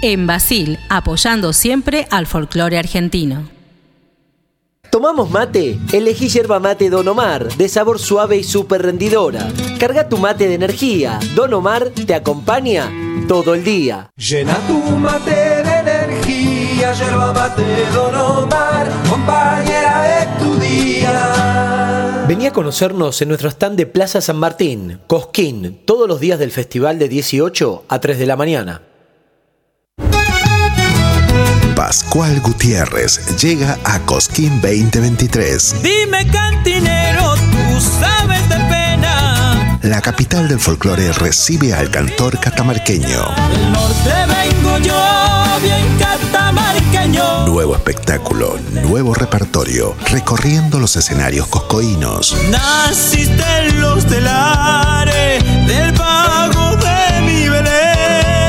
[SPEAKER 9] En Basil, apoyando siempre al folclore argentino.
[SPEAKER 13] ¿Tomamos mate? Elegí yerba mate Don Omar, de sabor suave y súper rendidora. Carga tu mate de energía. Don Omar te acompaña todo el día.
[SPEAKER 10] Llena tu mate de energía, yerba mate Don Omar, compañera de tu día.
[SPEAKER 13] Vení a conocernos en nuestro stand de Plaza San Martín, Cosquín, todos los días del festival de 18 a 3 de la mañana.
[SPEAKER 8] Pascual Gutiérrez llega a Cosquín 2023.
[SPEAKER 14] Dime cantinero, tú sabes de pena.
[SPEAKER 8] La capital del folclore recibe al cantor catamarqueño.
[SPEAKER 14] Del norte vengo yo, bien catamarqueño.
[SPEAKER 8] Nuevo espectáculo, nuevo repertorio, recorriendo los escenarios coscoínos.
[SPEAKER 14] Naciste en los telares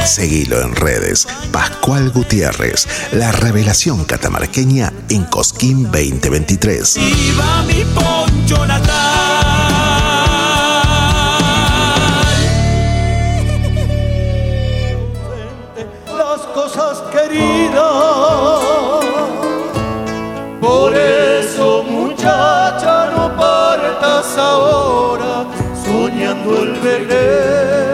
[SPEAKER 8] Seguilo en redes. Pascual Gutiérrez, la revelación catamarqueña en Cosquín 2023.
[SPEAKER 14] Viva mi poncho natal.
[SPEAKER 15] las cosas queridas. Por eso, muchacha, no partas ahora soñando el regreso.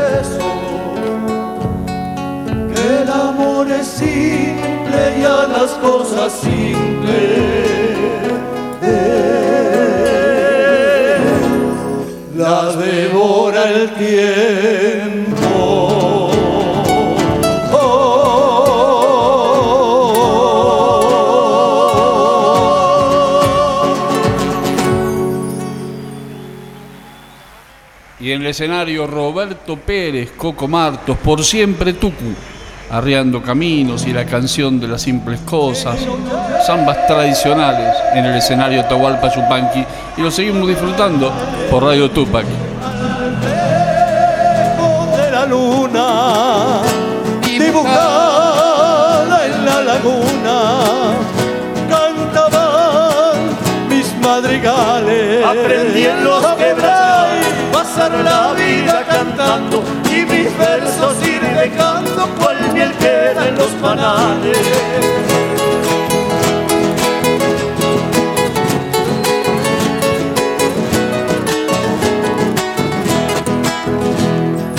[SPEAKER 15] A las cosas simples. eh, la devora el tiempo.
[SPEAKER 2] Y en el escenario Roberto Pérez, Coco Martos, por siempre Tucu, arriando caminos y la canción de las simples cosas, zambas tradicionales en el escenario Atahualpa Yupanqui y lo seguimos disfrutando por Radio Tupac.
[SPEAKER 15] de la luna dibujada en la laguna cantaban mis madrigales aprendí en los quebrados pasar la vida cantando y mis versos ir dejando cual miel queda en los panales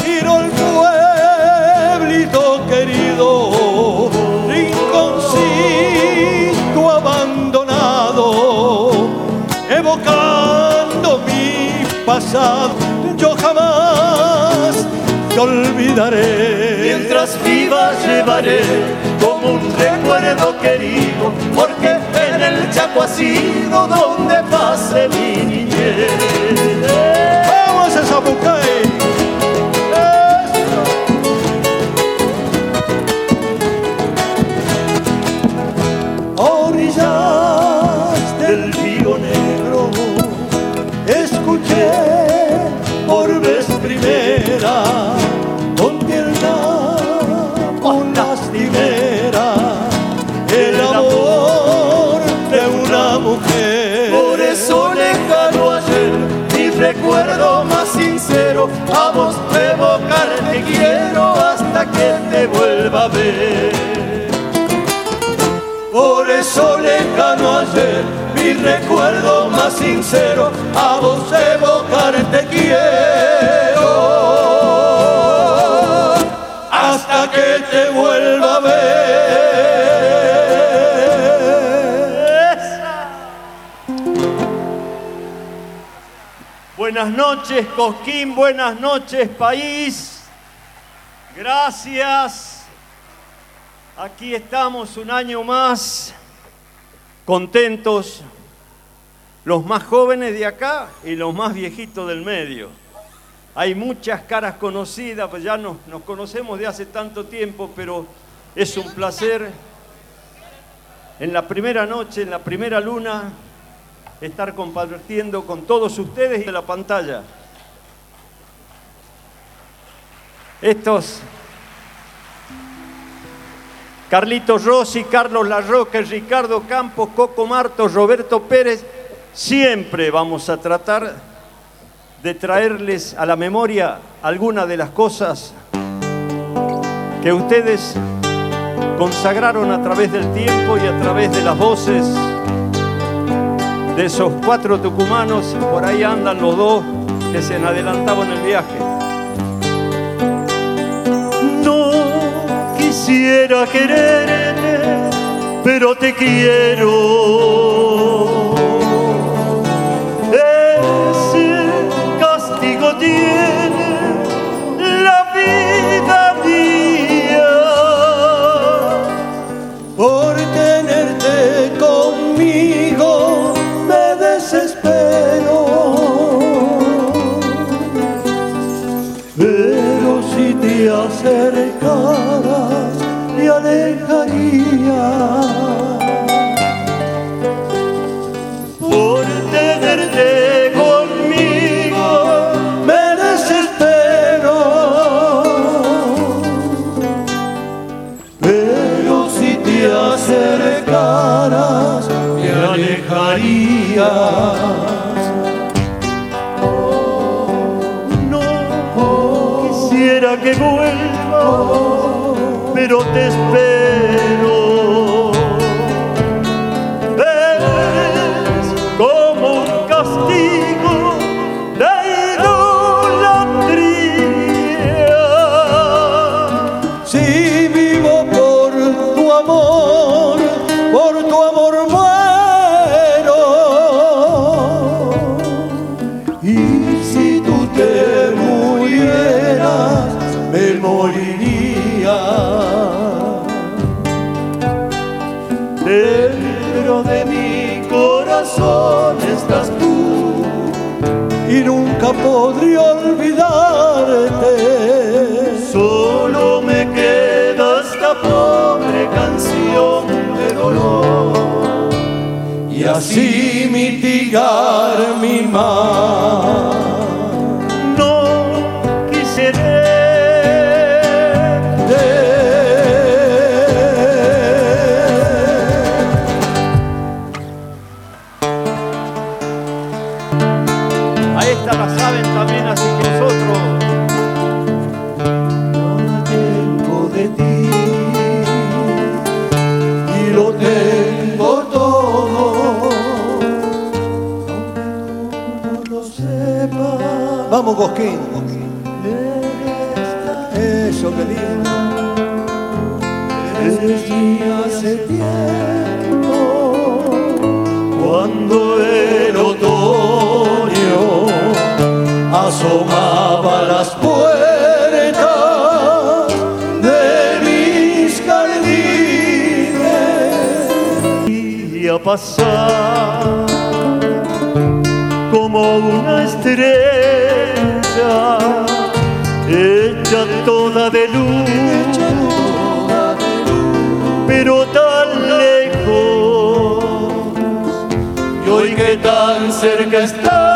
[SPEAKER 15] Giro el pueblito querido, rinconcito abandonado, evocando mi pasado, yo jamás te olvidaré. Mientras viva llevaré como un recuerdo querido, porque en el Chaco ha sido donde pase mi niñez. Vamos a Zapucay. A vos evocar te quiero hasta que te vuelva a ver. Por eso lejano ayer, mi recuerdo más sincero, a vos evocar te quiero Buenas noches, Cosquín, buenas noches, país. Gracias. Aquí estamos un año más, contentos, los más jóvenes de acá y los más viejitos del medio. Hay muchas caras conocidas, pues ya nos, nos conocemos de hace tanto tiempo, pero es un placer en la primera noche, en la primera luna, estar compartiendo con todos ustedes y de la pantalla. Estos Carlitos Rossi, Carlos Larroque, Ricardo Campos, Coco Marto, Roberto Pérez, siempre vamos a tratar de traerles a la memoria algunas de las cosas que ustedes consagraron a través del tiempo y a través de las voces de esos cuatro tucumanos, por ahí andan los dos que se han adelantado en el viaje. No quisiera quererte, pero te quiero. No quisiera que vuelva, pero te espero. Y así mitigar mi mal.
[SPEAKER 6] Cosquín. Eso, qué lindo.
[SPEAKER 15] Desde hace tiempo, cuando el otoño asomaba las puertas de mis jardines y a pasar como una estrella tan cerca estás,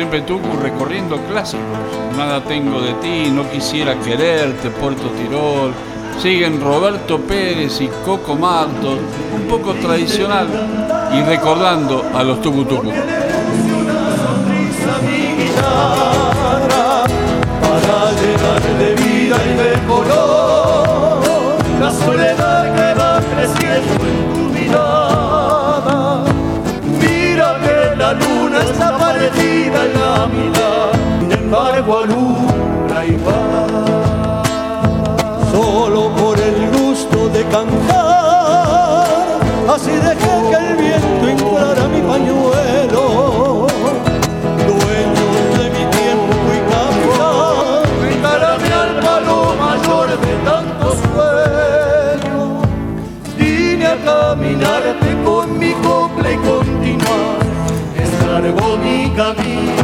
[SPEAKER 2] siempre tú recorriendo clásicos. Nada tengo de ti, no quisiera quererte, Puerto Tirol. Siguen Roberto Pérez y Coco Martos, un poco tradicional y recordando a los tucutucu.
[SPEAKER 16] sonrisa mi guitarra para llenar de vida y de color la soledad que va creciendo en tu mirada. Mira que la luna está perdida mitad, sin embargo alumbra y va. Solo por el gusto de cantar, así dejé que el viento largo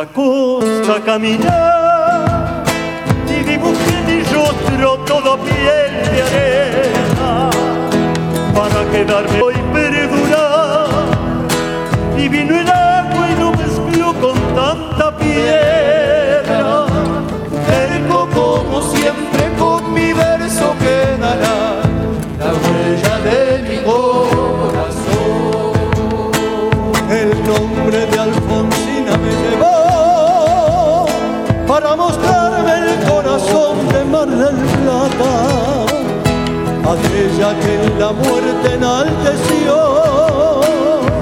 [SPEAKER 16] esa costa caminar y dibujé mi rostro todo piel de arena para quedarme y perdurar. Y vino aquella que en la muerte enalteció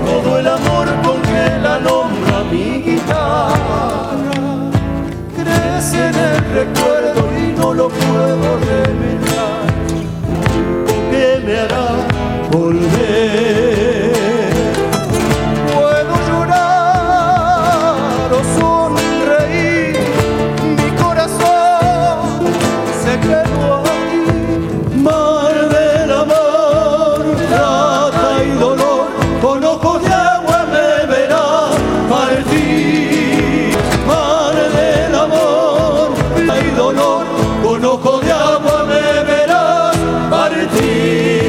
[SPEAKER 16] todo el amor con que la nombra mi guitarra. Crece en el recuerdo y no lo puedo remediar, que me hará volver. Con ojos de agua me verás partir.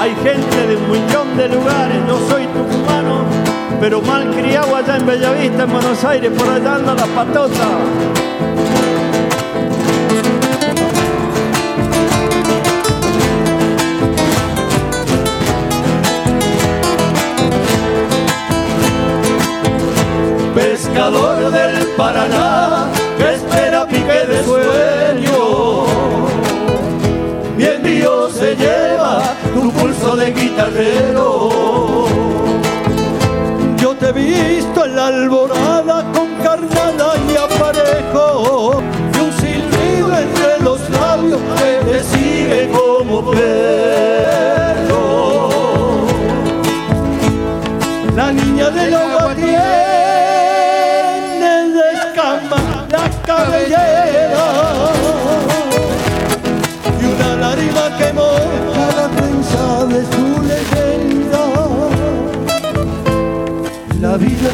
[SPEAKER 16] Hay gente de un millón de lugares, yo soy tucumano, pero mal criado allá en Bellavista, en Buenos Aires, por allá anda la patota.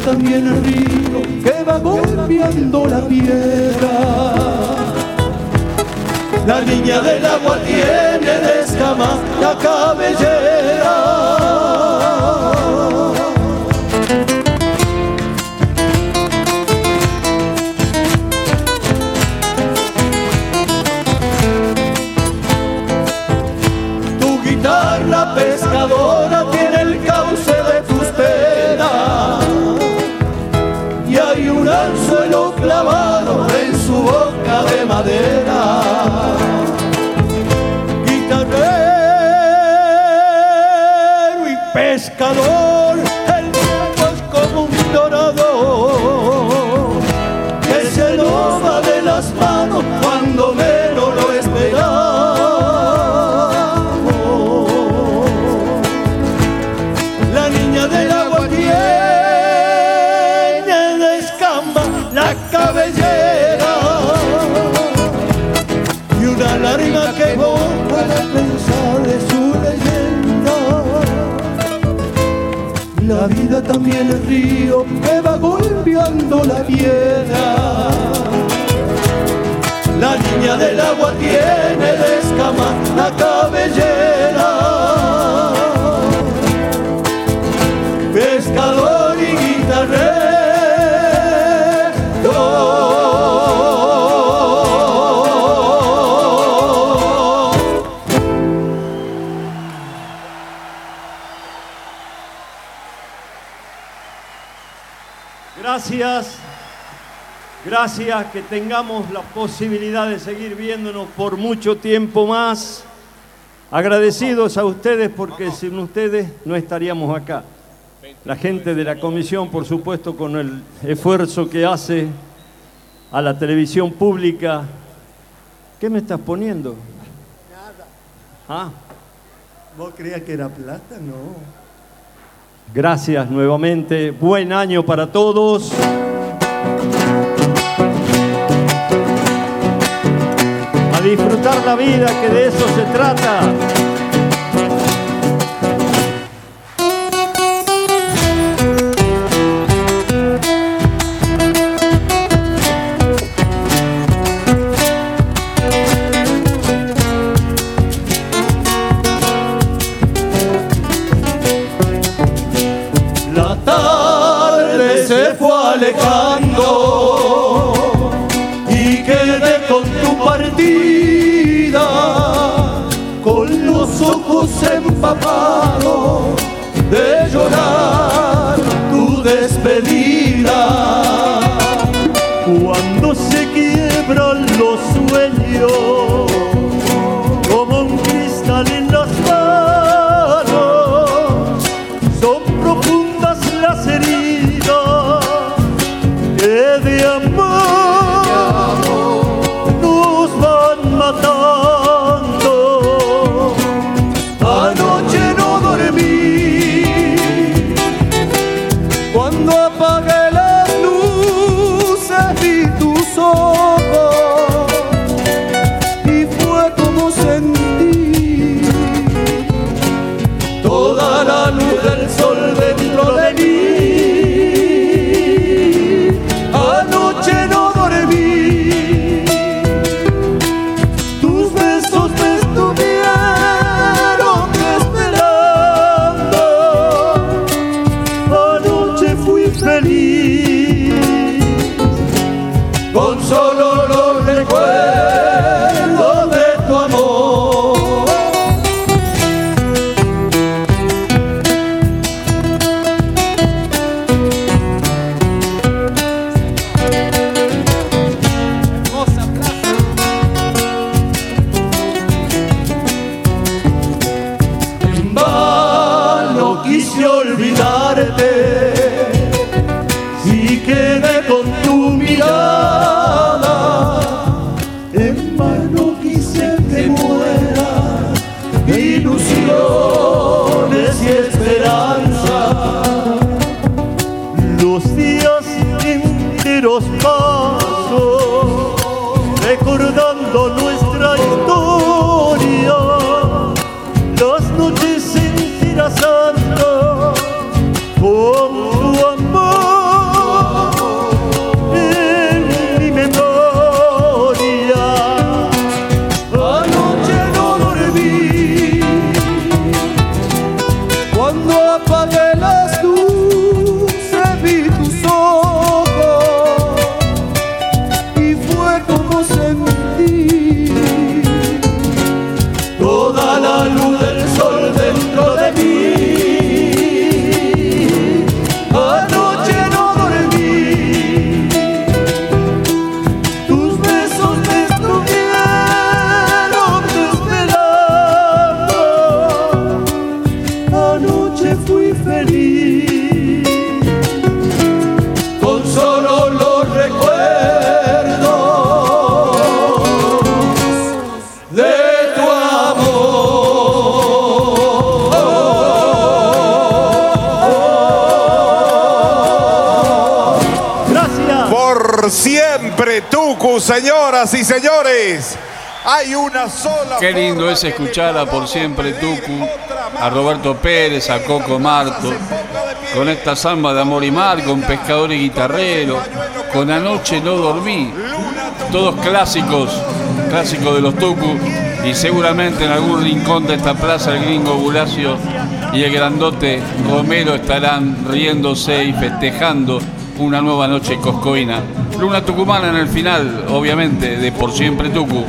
[SPEAKER 15] También es río que va golpeando la piedra. La niña del agua tiene de escama la cabellera. Madera. La piedra. La niña del agua tiene de escama la cabellera. Gracias, que tengamos la posibilidad de seguir viéndonos por mucho tiempo más. Agradecidos a ustedes porque sin ustedes no estaríamos acá. La gente de la comisión, por supuesto, con el esfuerzo que hace a la televisión pública. ¿Qué me estás poniendo?
[SPEAKER 17] Nada.
[SPEAKER 15] Ah,
[SPEAKER 17] ¿Vos creías que era plata? No.
[SPEAKER 15] gracias nuevamente. Buen año para todos. Disfrutar la vida, que de eso se trata.
[SPEAKER 18] Hay una sola.
[SPEAKER 2] Qué lindo es escuchar a Por Siempre Tucu, a Roberto Pérez, a Coco Marto, con esta samba de amor y mar, con Pescador y Guitarrero, con Anoche no dormí. Todos clásicos, clásicos de los Tucu. Y seguramente en algún rincón de esta plaza el gringo Gulacio y el grandote Romero estarán riéndose y festejando una nueva noche coscoína. Luna tucumana en el final, obviamente, de Por Siempre Tucu.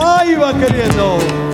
[SPEAKER 15] Ahí va queriendo.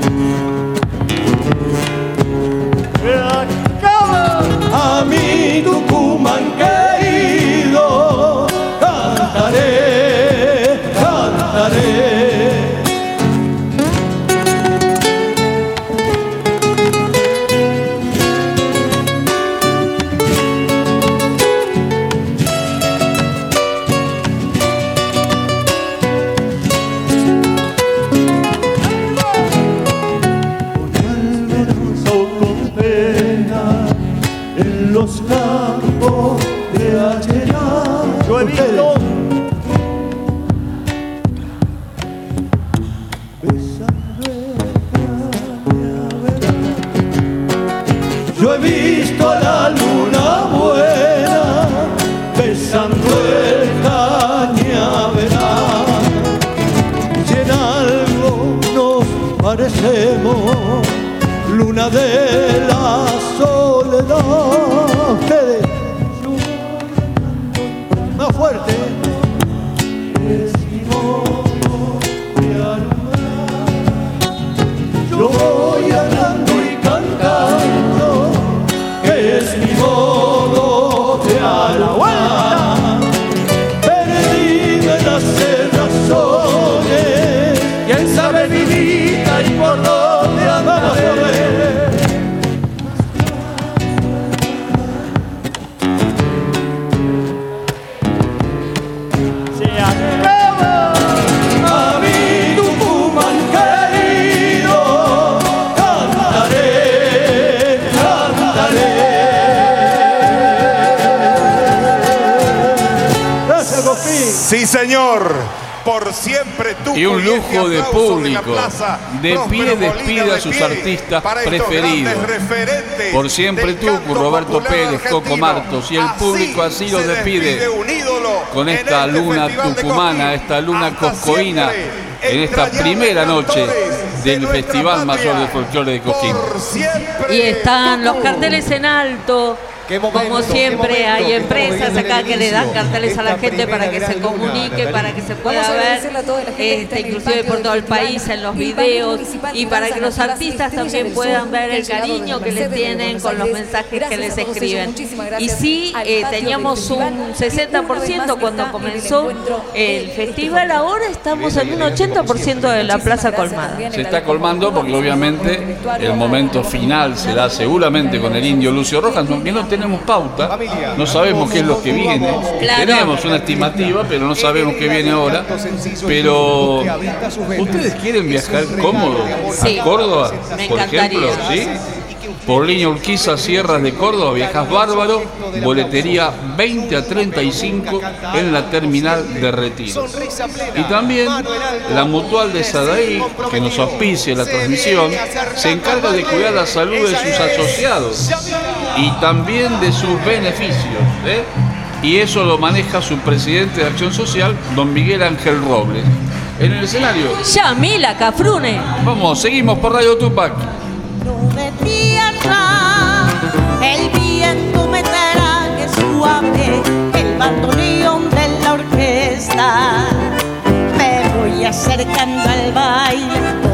[SPEAKER 18] Grandes referentes
[SPEAKER 2] Por siempre
[SPEAKER 18] canto
[SPEAKER 2] Roberto Pérez, Coco. Martos. Y el público así lo despide
[SPEAKER 18] un ídolo
[SPEAKER 2] con
[SPEAKER 18] en
[SPEAKER 2] esta
[SPEAKER 18] este
[SPEAKER 2] luna tucumana, esta luna coscoína, en esta primera noche del Festival. Mayor de Folclore de Cosquín.
[SPEAKER 3] Y están los carteles en alto Como siempre, hay empresas acá que le dan carteles a la gente para que se comunique, para que se pueda
[SPEAKER 7] Vamos
[SPEAKER 3] ver,
[SPEAKER 7] a toda la gente
[SPEAKER 3] este, inclusive por todo el país, en los videos, y para que los artistas también puedan ver el cariño que les tienen con los mensajes que les escriben. Y sí, eh, teníamos un
[SPEAKER 7] que una vez
[SPEAKER 3] 60%
[SPEAKER 7] más
[SPEAKER 3] cuando comenzó el festival, ahora estamos en un 80% de la plaza colmada.
[SPEAKER 2] Se está colmando porque obviamente el momento final será seguramente con el indio Lucio Rojas, aunque no tenemos pauta, no sabemos qué es lo que viene.
[SPEAKER 3] Claro.
[SPEAKER 2] Tenemos una estimativa, pero no sabemos qué viene ahora. Pero ustedes quieren viajar cómodo
[SPEAKER 3] Sí.
[SPEAKER 2] a Córdoba,
[SPEAKER 3] Me
[SPEAKER 2] por ejemplo. ¿sí? Por línea Urquiza, Sierras de Córdoba, viajas bárbaro, boletería 20 a 35 en la terminal de retiro. Y también la mutual de Sadaí, que nos auspicia la transmisión, se encarga de cuidar la salud de sus asociados y también de sus beneficios. ¿eh? Y eso lo maneja su presidente de Acción Social, don Miguel Ángel Robles. En el escenario,
[SPEAKER 3] Yamila Cafrune.
[SPEAKER 2] vamos, seguimos por Radio Tupac.
[SPEAKER 19] de tierra, el viento me trae suave, el bandoneón de la orquesta. Me voy acercando al baile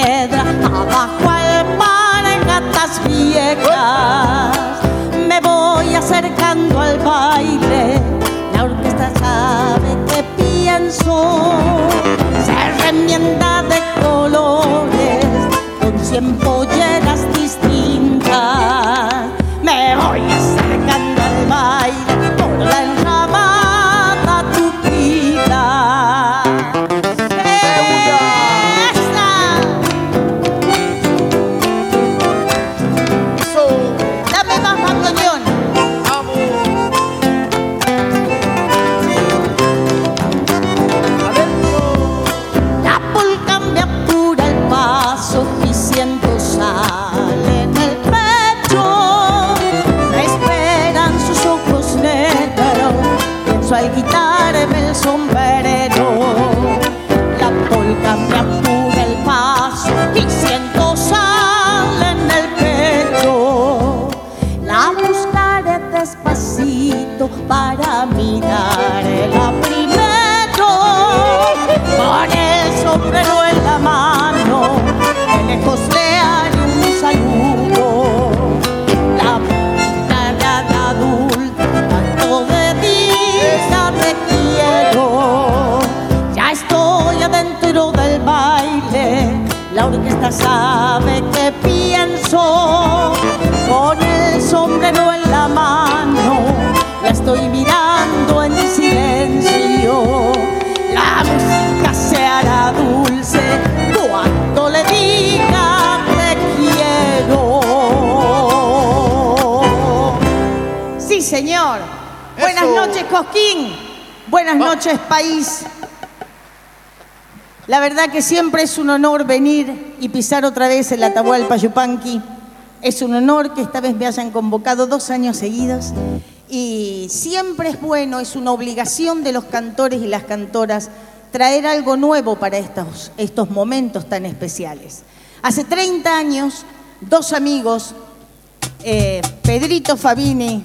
[SPEAKER 19] abajo al mar en gatas viejas. Me voy acercando al baile, la orquesta sabe que pienso. Cosquín. Buenas noches, país. La verdad que siempre es un honor venir y pisar otra vez el Atahualpa Yupanqui. Es un honor que esta vez me hayan convocado dos años seguidos y siempre es bueno, es una obligación de los cantores y las cantoras traer algo nuevo para estos, estos momentos tan especiales. Hace 30 años, dos amigos, eh, Pedrito Fabini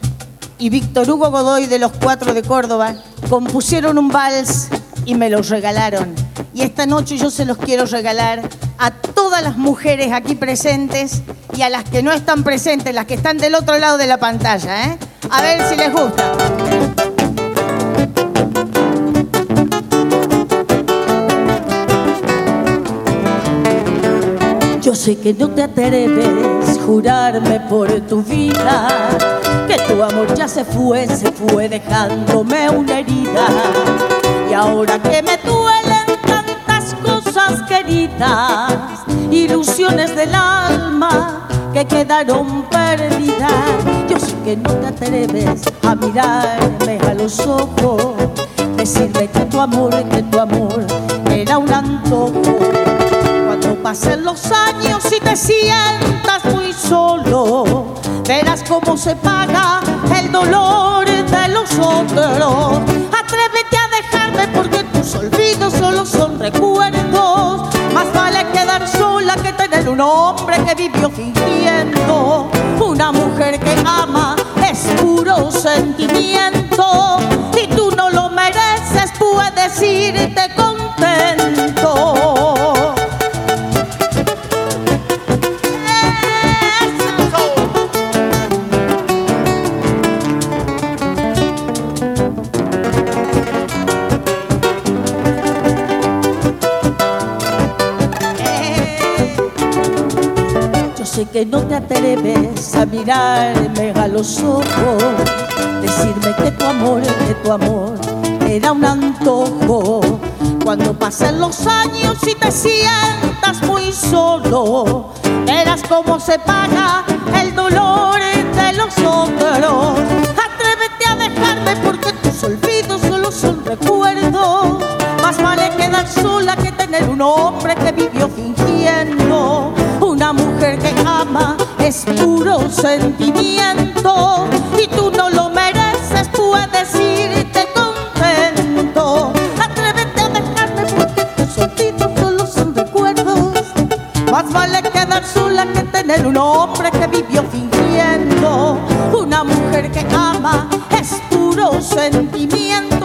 [SPEAKER 19] y Víctor Hugo Godoy de los Cuatro de Córdoba, compusieron un vals y me los regalaron. Y esta noche yo se los quiero regalar a todas las mujeres aquí presentes y a las que no están presentes, las que están del otro lado de la pantalla. ¿eh? A ver si les gusta. Yo sé que no te atreves jurarme por tu vida que tu amor ya se fue, se fue dejándome una herida. Y ahora que me duelen tantas cosas queridas, ilusiones del alma que quedaron perdidas, yo sé que no te atreves a mirarme a los ojos, decirme que tu amor, que tu amor era un antojo cuando pasen los años y te sientas muy solo, verás cómo se paga el dolor de los otros. Atrévete a dejarme porque tus olvidos solo son recuerdos. Más vale quedar sola que tener un hombre que vivió fingiendo. Una mujer que ama es puro sentimiento y tú no lo mereces, puedes irte contento. Que no te atreves a mirarme a los ojos, decirme que tu amor, que tu amor era un antojo. Cuando pasen los años y te sientas muy solo, verás cómo se paga el dolor de los otros. Atrévete a dejarme porque tus olvidos solo son recuerdos. Más vale quedar sola que tener un hombre que vivió fingiendo. Es puro sentimiento y tú no lo mereces, puedes irte contento. Atrévete a dejarme porque tus olvidos solo son recuerdos. Más vale quedar sola que tener un hombre que vivió fingiendo. Una mujer que ama es puro sentimiento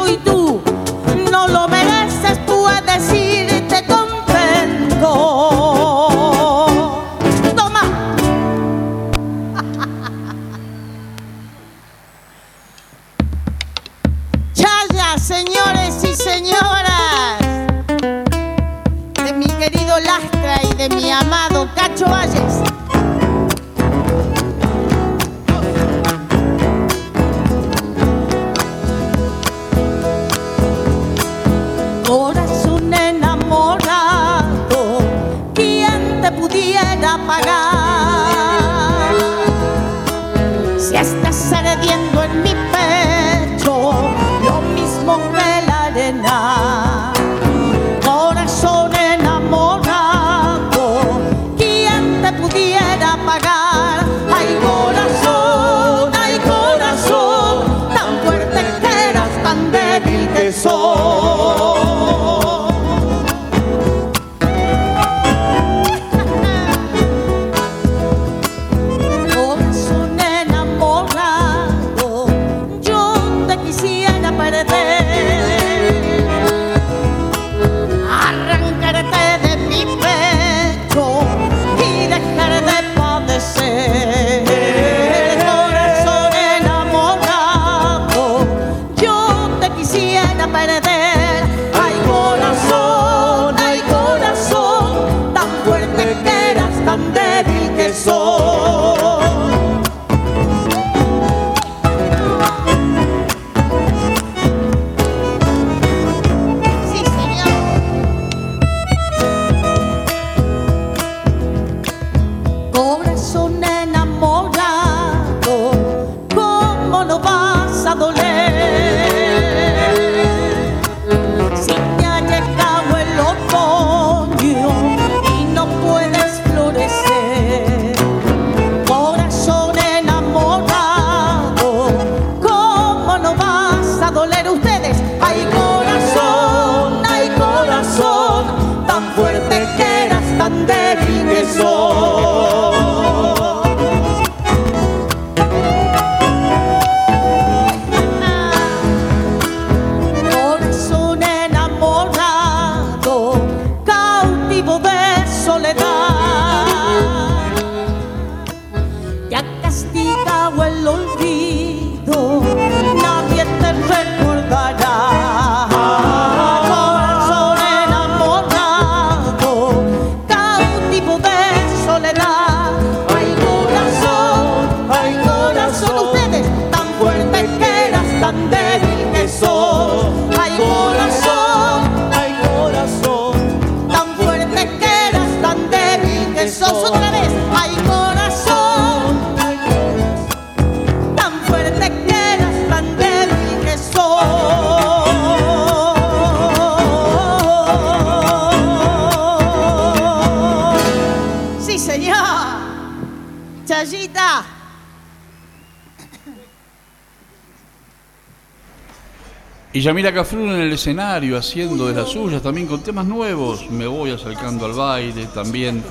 [SPEAKER 2] Yamila Cafrún en el escenario haciendo de las suyas, también con temas nuevos. Me voy acercando al baile, también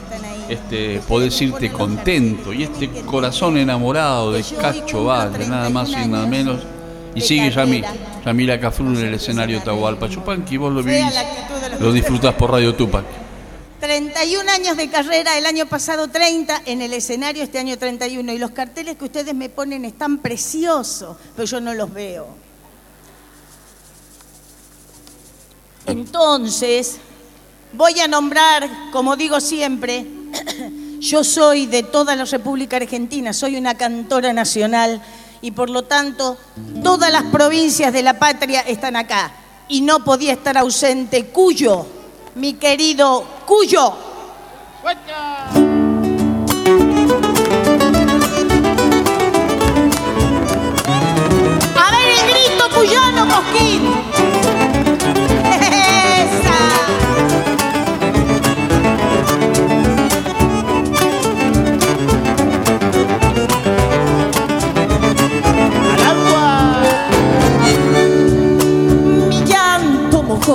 [SPEAKER 2] este, podés irte contento. Y este corazón enamorado de Cacho Valle, nada más y nada menos. Y sigue Yami, Yamila Cafrún en el escenario Tahualpa Chupanqui, vos lo vivís, lo disfrutás por Radio Tupac.
[SPEAKER 19] 31 años de carrera, el año pasado 30, en el escenario este año 31. Y los carteles que ustedes me ponen están preciosos, pero yo no los veo. Entonces, voy a nombrar, como digo siempre, yo soy de toda la República Argentina, soy una cantora nacional y por lo tanto todas las provincias de la patria están acá. Y no podía estar ausente Cuyo, mi querido Cuyo. A ver el grito cuyano, Mosquín.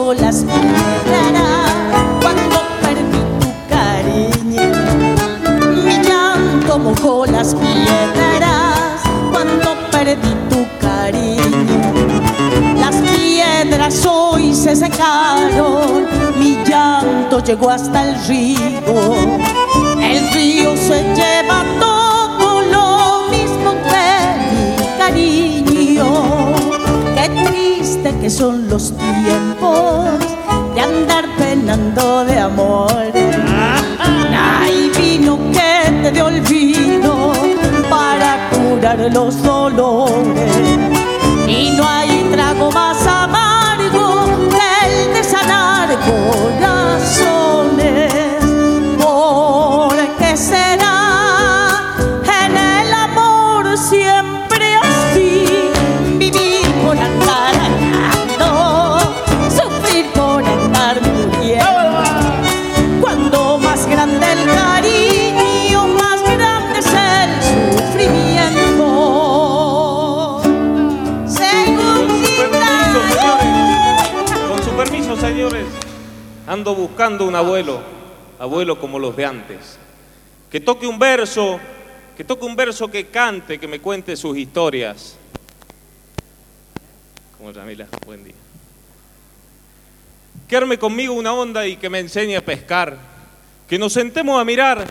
[SPEAKER 19] Llanto mojó las piedras cuando perdí tu cariño. Mi llanto mojó las piedras cuando perdí tu cariño. Las piedras hoy se secaron, mi llanto llegó hasta el río. El río se lleva todo lo mismo que mi cariño. Triste que son los tiempos de andar penando de amores. Hay vino que te dé olvido para curar los dolores. Y no hay trago más amargo que el de sanar corazones.
[SPEAKER 20] Ando buscando un abuelo, abuelo como los de antes, que toque un verso, que toque un verso que cante, que me cuente sus historias. Como Yamila, buen día. Que arme conmigo una onda y que me enseñe a pescar, que nos sentemos a mirar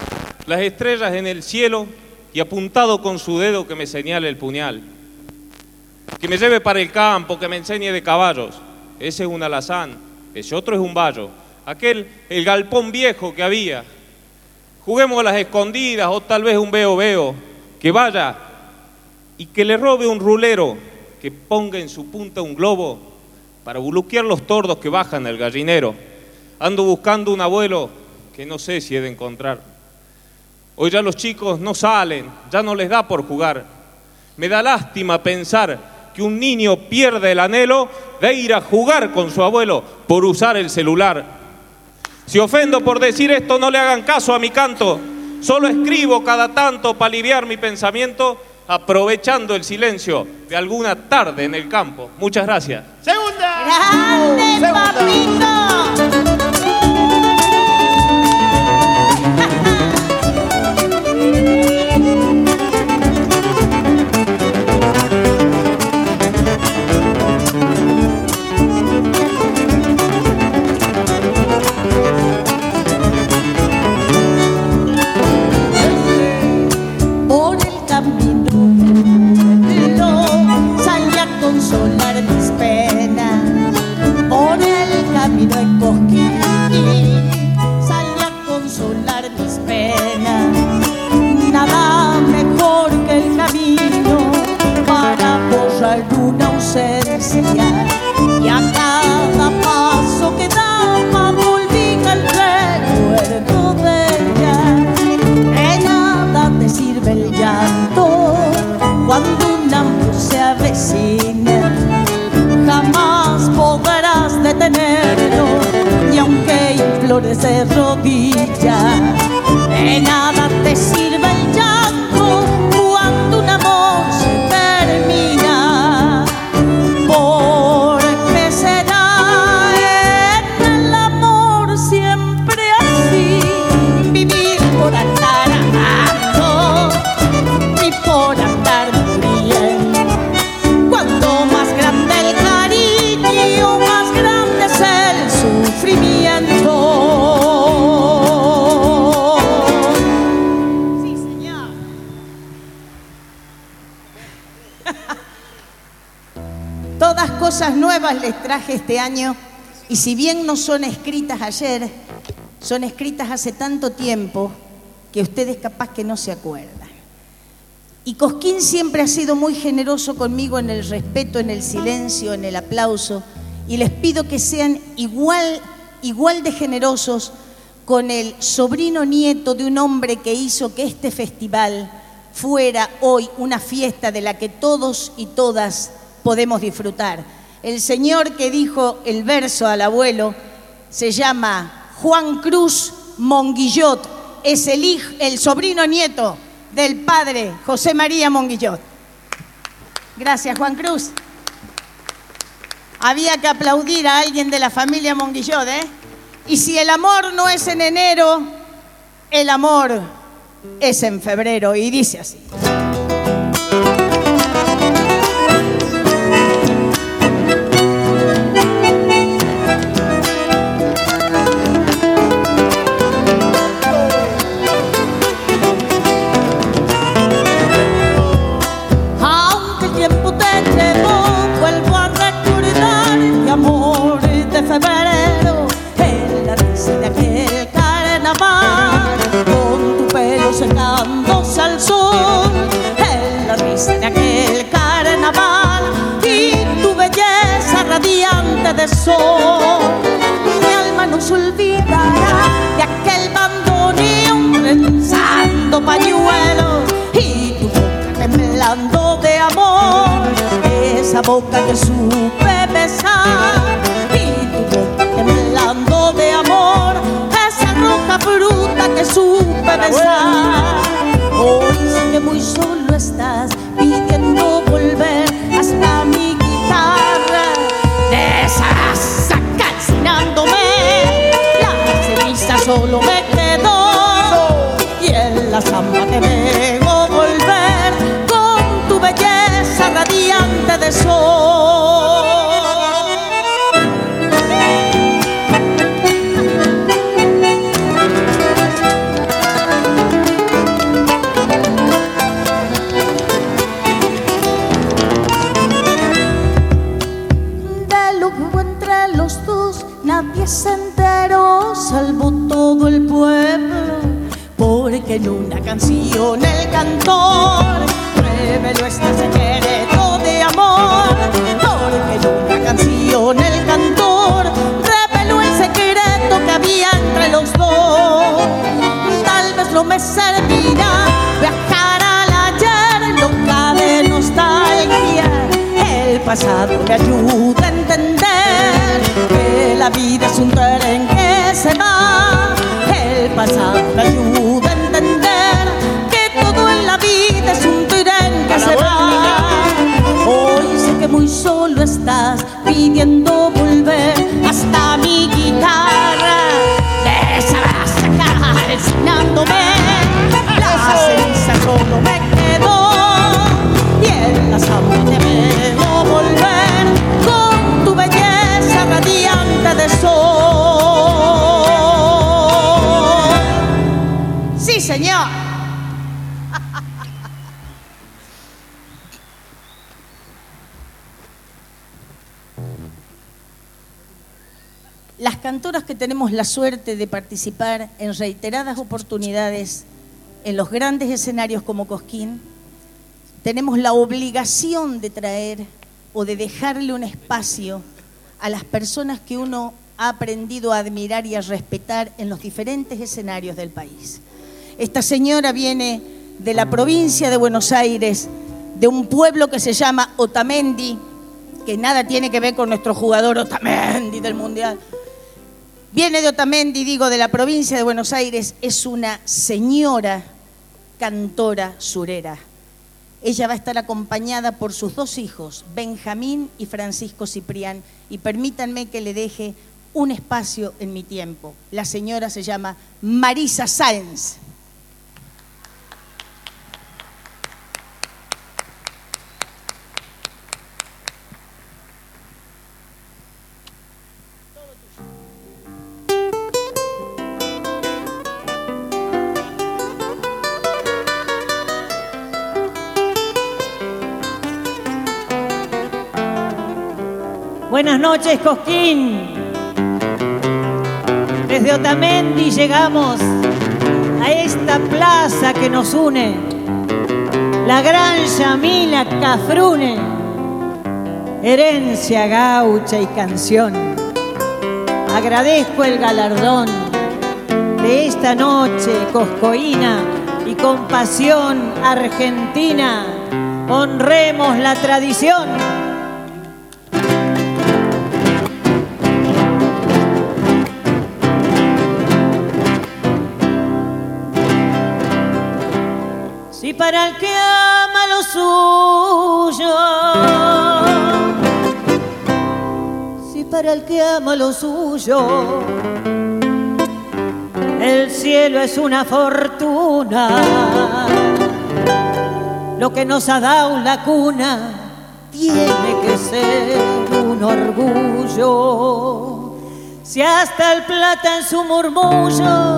[SPEAKER 20] las estrellas en el cielo y apuntado con su dedo que me señale el puñal que me lleve para el campo, que me enseñe de caballos. Ese es un alazán, ese otro es un vallo. Aquel, el galpón viejo que había. Juguemos a las escondidas o tal vez un veo veo. Que vaya y que le robe un rulero, que ponga en su punta un globo para buluquear los tordos que bajan del gallinero. Ando buscando un abuelo que no sé si he de encontrar. Hoy ya los chicos no salen, ya no les da por jugar. Me da lástima pensar que un niño pierde el anhelo de ir a jugar con su abuelo por usar el celular. Si ofendo por decir esto, no le hagan caso a mi canto. Solo escribo cada tanto para aliviar mi pensamiento, aprovechando el silencio de alguna tarde en el campo. Muchas gracias.
[SPEAKER 19] ¡Grande, papito! de rodillas, de nada te sirve. Les traje este año y si bien no son escritas ayer, son escritas hace tanto tiempo que ustedes capaz que no se acuerdan. Y Cosquín siempre ha sido muy generoso conmigo en el respeto, en el silencio, en el aplauso y les pido que sean igual, igual de generosos con el sobrino nieto de un hombre que hizo que este festival fuera hoy una fiesta de la que todos y todas podemos disfrutar. El señor que dijo el verso al abuelo se llama Juan Cruz Monguillot, es el, sobrino nieto del padre José María Monguillot. Gracias, Juan Cruz. Había que aplaudir a alguien de la familia Monguillot, ¿eh? Y si el amor no es en enero, el amor es en febrero. Y dice así.
[SPEAKER 21] Mi alma no se olvidará de aquel bandoneón trenzando pañuelos y tu boca temblando de amor, esa boca que supe besar y tu boca temblando de amor, esa roja fruta que supe besar. Hoy sé que muy solo estás canción el cantor reveló este secreto de amor. Porque una canción el cantor reveló el secreto que había entre los dos. Tal vez no me servirá viajar al ayer, loca de nostalgia. El pasado me ayuda a entender que la vida es un tren que se va. El pasado
[SPEAKER 19] cantoras que tenemos la suerte de participar en reiteradas oportunidades en los grandes escenarios como Cosquín, tenemos la obligación de traer o de dejarle un espacio a las personas que uno ha aprendido a admirar y a respetar en los diferentes escenarios del país. Esta señora viene de la provincia de Buenos Aires, de un pueblo que se llama Otamendi, que nada tiene que ver con nuestro jugador Otamendi del Mundial. Viene de Otamendi, digo, de la provincia de Buenos Aires, es una señora cantora surera. Ella va a estar acompañada por sus dos hijos, Benjamín y Francisco Ciprián, y permítanme que le deje un espacio en mi tiempo. La señora se llama Marisa Sáenz.
[SPEAKER 22] Noches, Cosquín. Desde Otamendi llegamos a esta plaza que nos une, la gran Yamila Cafrune, herencia gaucha y canción. Agradezco el galardón de esta noche coscoína y con pasión argentina. Honremos la tradición. Para el que ama lo suyo, si para el que ama lo suyo, el cielo es una fortuna, lo que nos ha dado la cuna tiene que ser un orgullo. Si hasta el plata en su murmullo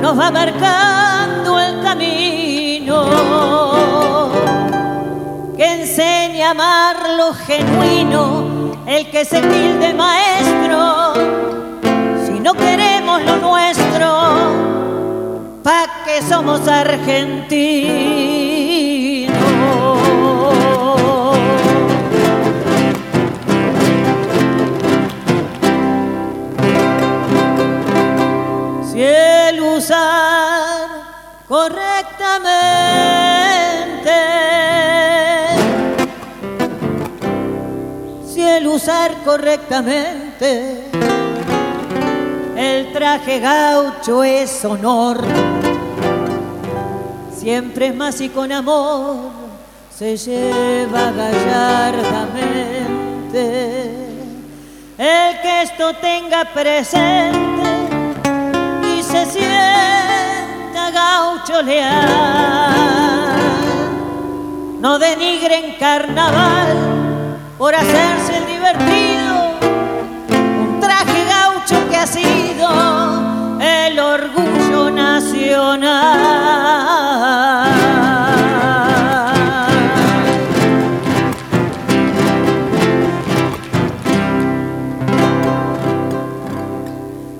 [SPEAKER 22] nos va marcando el camino que enseña a amar lo genuino, el que se tilde maestro, si no queremos lo nuestro, pa' que somos argentinos. Correctamente. El traje gaucho es honor. Siempre es más y con amor se lleva gallardamente. El que esto tenga presente y se sienta gaucho leal. No denigren carnaval por hacerse el divertido, ha sido el orgullo nacional.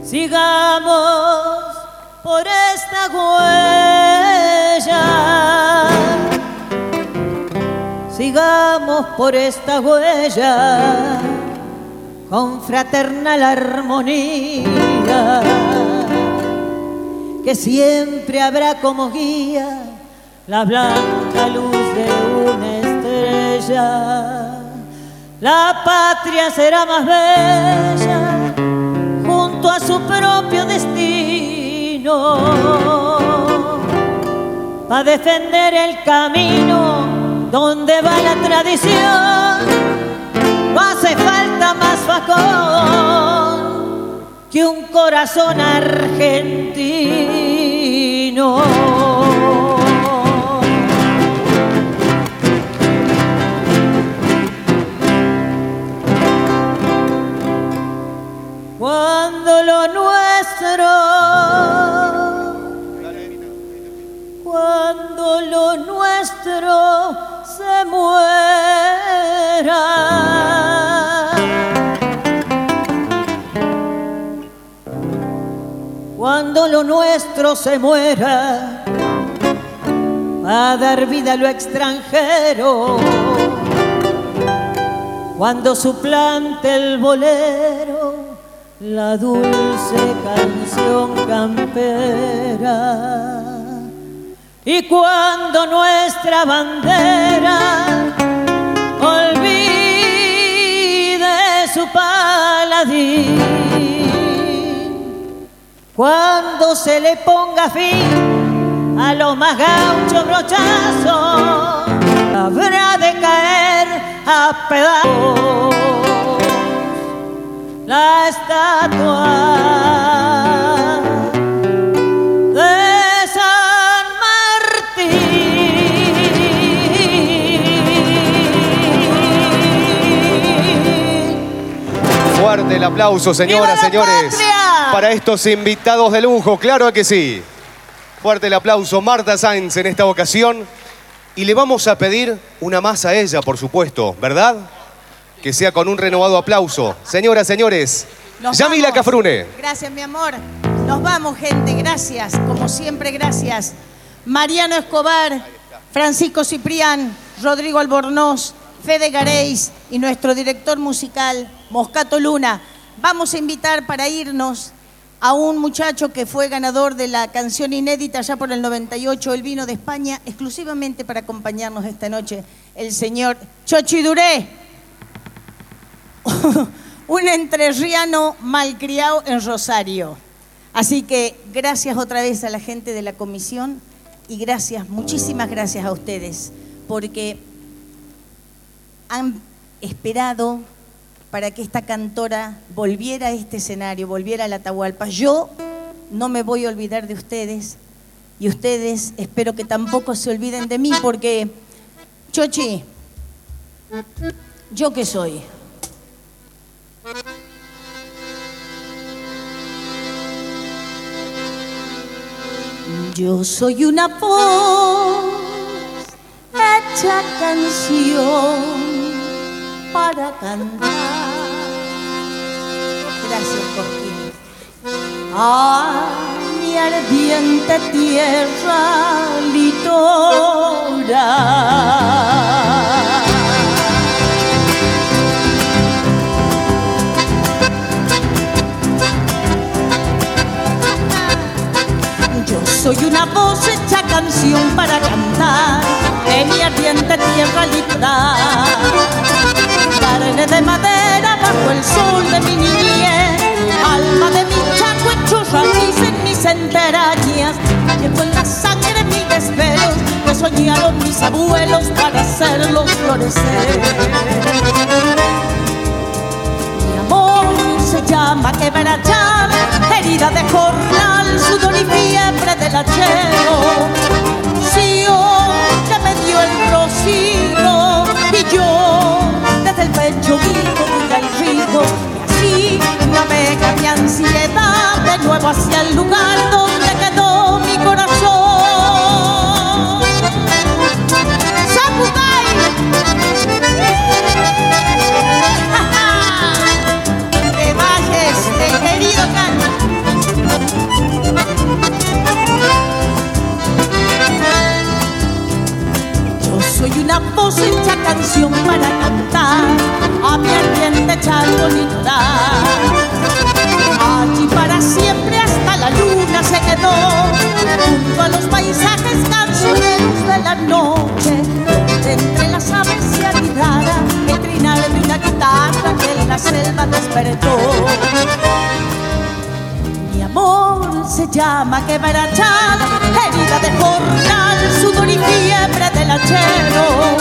[SPEAKER 22] Sigamos por esta huella. Sigamos por esta huella con fraternal armonía. Que siempre habrá como guía la blanca luz de una estrella. La patria será más bella junto a su propio destino, para defender el camino donde va la tradición. No hace falta más facón que un corazón argentino. Cuando lo nuestro, cuando lo nuestro nuestro se muera, a dar vida a lo extranjero, cuando suplante el bolero la dulce canción campera. Y cuando nuestra bandera olvide su paladín, cuando se le ponga fin a los más gauchos brochazos, habrá de caer a pedazos la estatua de San Martín.
[SPEAKER 23] Fuerte el aplauso, señoras,
[SPEAKER 22] ¡Viva la
[SPEAKER 23] señores! Para estos invitados de lujo, claro que sí. Fuerte el aplauso, Marta Sainz en esta ocasión. Y le vamos a pedir una más a ella, por supuesto, ¿verdad? que sea con un renovado aplauso. Señoras, señores,
[SPEAKER 19] Nos
[SPEAKER 23] Yamila
[SPEAKER 19] vamos.
[SPEAKER 23] Cafrune.
[SPEAKER 19] Gracias, mi amor. Nos vamos, gente. Gracias. Como siempre, gracias. Mariano Escobar, Francisco Ciprián, Rodrigo Albornoz, Fede Gareis y nuestro director musical, Moscato Luna. Vamos a invitar para irnos a un muchacho que fue ganador de la canción inédita ya por el 98. Él vino de España exclusivamente para acompañarnos esta noche, el señor Chochi Duré. un entrerriano malcriado en Rosario. Así que gracias otra vez a la gente de la comisión y gracias, muchísimas gracias a ustedes, porque han esperado para que esta cantora volviera a este escenario, volviera a la Atahualpa. Yo no me voy a olvidar de ustedes y ustedes espero que tampoco se olviden de mí, porque, Chochi, ¿yo qué soy? Yo soy una voz hecha canción para cantar. Gracias, Cosquín. A mi ardiente tierra litoral. Soy una voz hecha canción para cantar en mi ardiente tierra litoral. Carne de madera bajo el sol de mi niñez, alma de mi chaco hecho raíz en mis entrañas. Llevo en la sangre mil desvelos que soñaron mis abuelos para hacerlos florecer. Mi amor se llama quebrachar, herida de jornal, sudor y fiebre del hachero. Sí, oh, que me dio el rocío navega mi ansiedad de nuevo hacia el lugar donde quedó mi corazón. ¡Te bajes, el querido Can! Yo soy una voz hecha canción para cantar a mi ardiente charco litoral. Allí para siempre hasta la luna se quedó, junto a los paisajes cancioneros de la noche, entre las aves se anidara el trinar de una guitarra que en la selva despertó. Mi amor se llama quebrachal, herida de jornal, sudor y fiebre del hachero.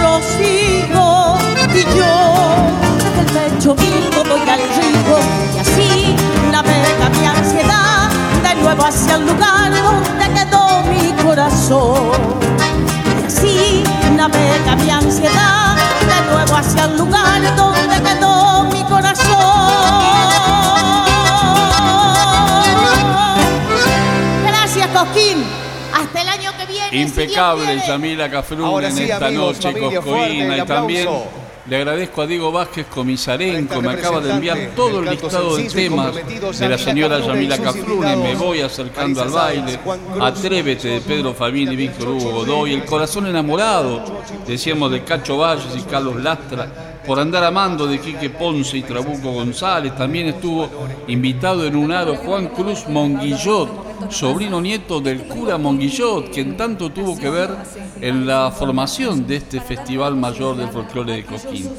[SPEAKER 19] Rocío y yo el pecho vivo voy al río y así navega mi ansiedad de nuevo hacia el lugar donde quedó mi corazón. Y así navega mi ansiedad de nuevo hacia el lugar donde quedó mi corazón. Gracias, Cosquín. Hasta el año viene.
[SPEAKER 2] Impecable. Yamila Cafrún
[SPEAKER 23] Ahora
[SPEAKER 2] en
[SPEAKER 23] sí,
[SPEAKER 2] esta
[SPEAKER 23] amigos,
[SPEAKER 2] noche
[SPEAKER 23] familia,
[SPEAKER 2] coscoína y también le agradezco a Diego Vázquez Comisarenco, me acaba de enviar todo el listado de temas de la señora Yamila Cafrune, me voy acercando al baile, Atrévete de Pedro Fabini y Víctor Hugo Godoy, El corazón enamorado, decíamos de Cacho Valles y Carlos Lastra, por andar amando de Quique Ponce y Trabuco González, también estuvo invitado en un aro Juan Cruz Monguillot, sobrino nieto del cura Monguillot, quien tanto tuvo que ver en la formación de este Festival Mayor del Folclore de Cosquín.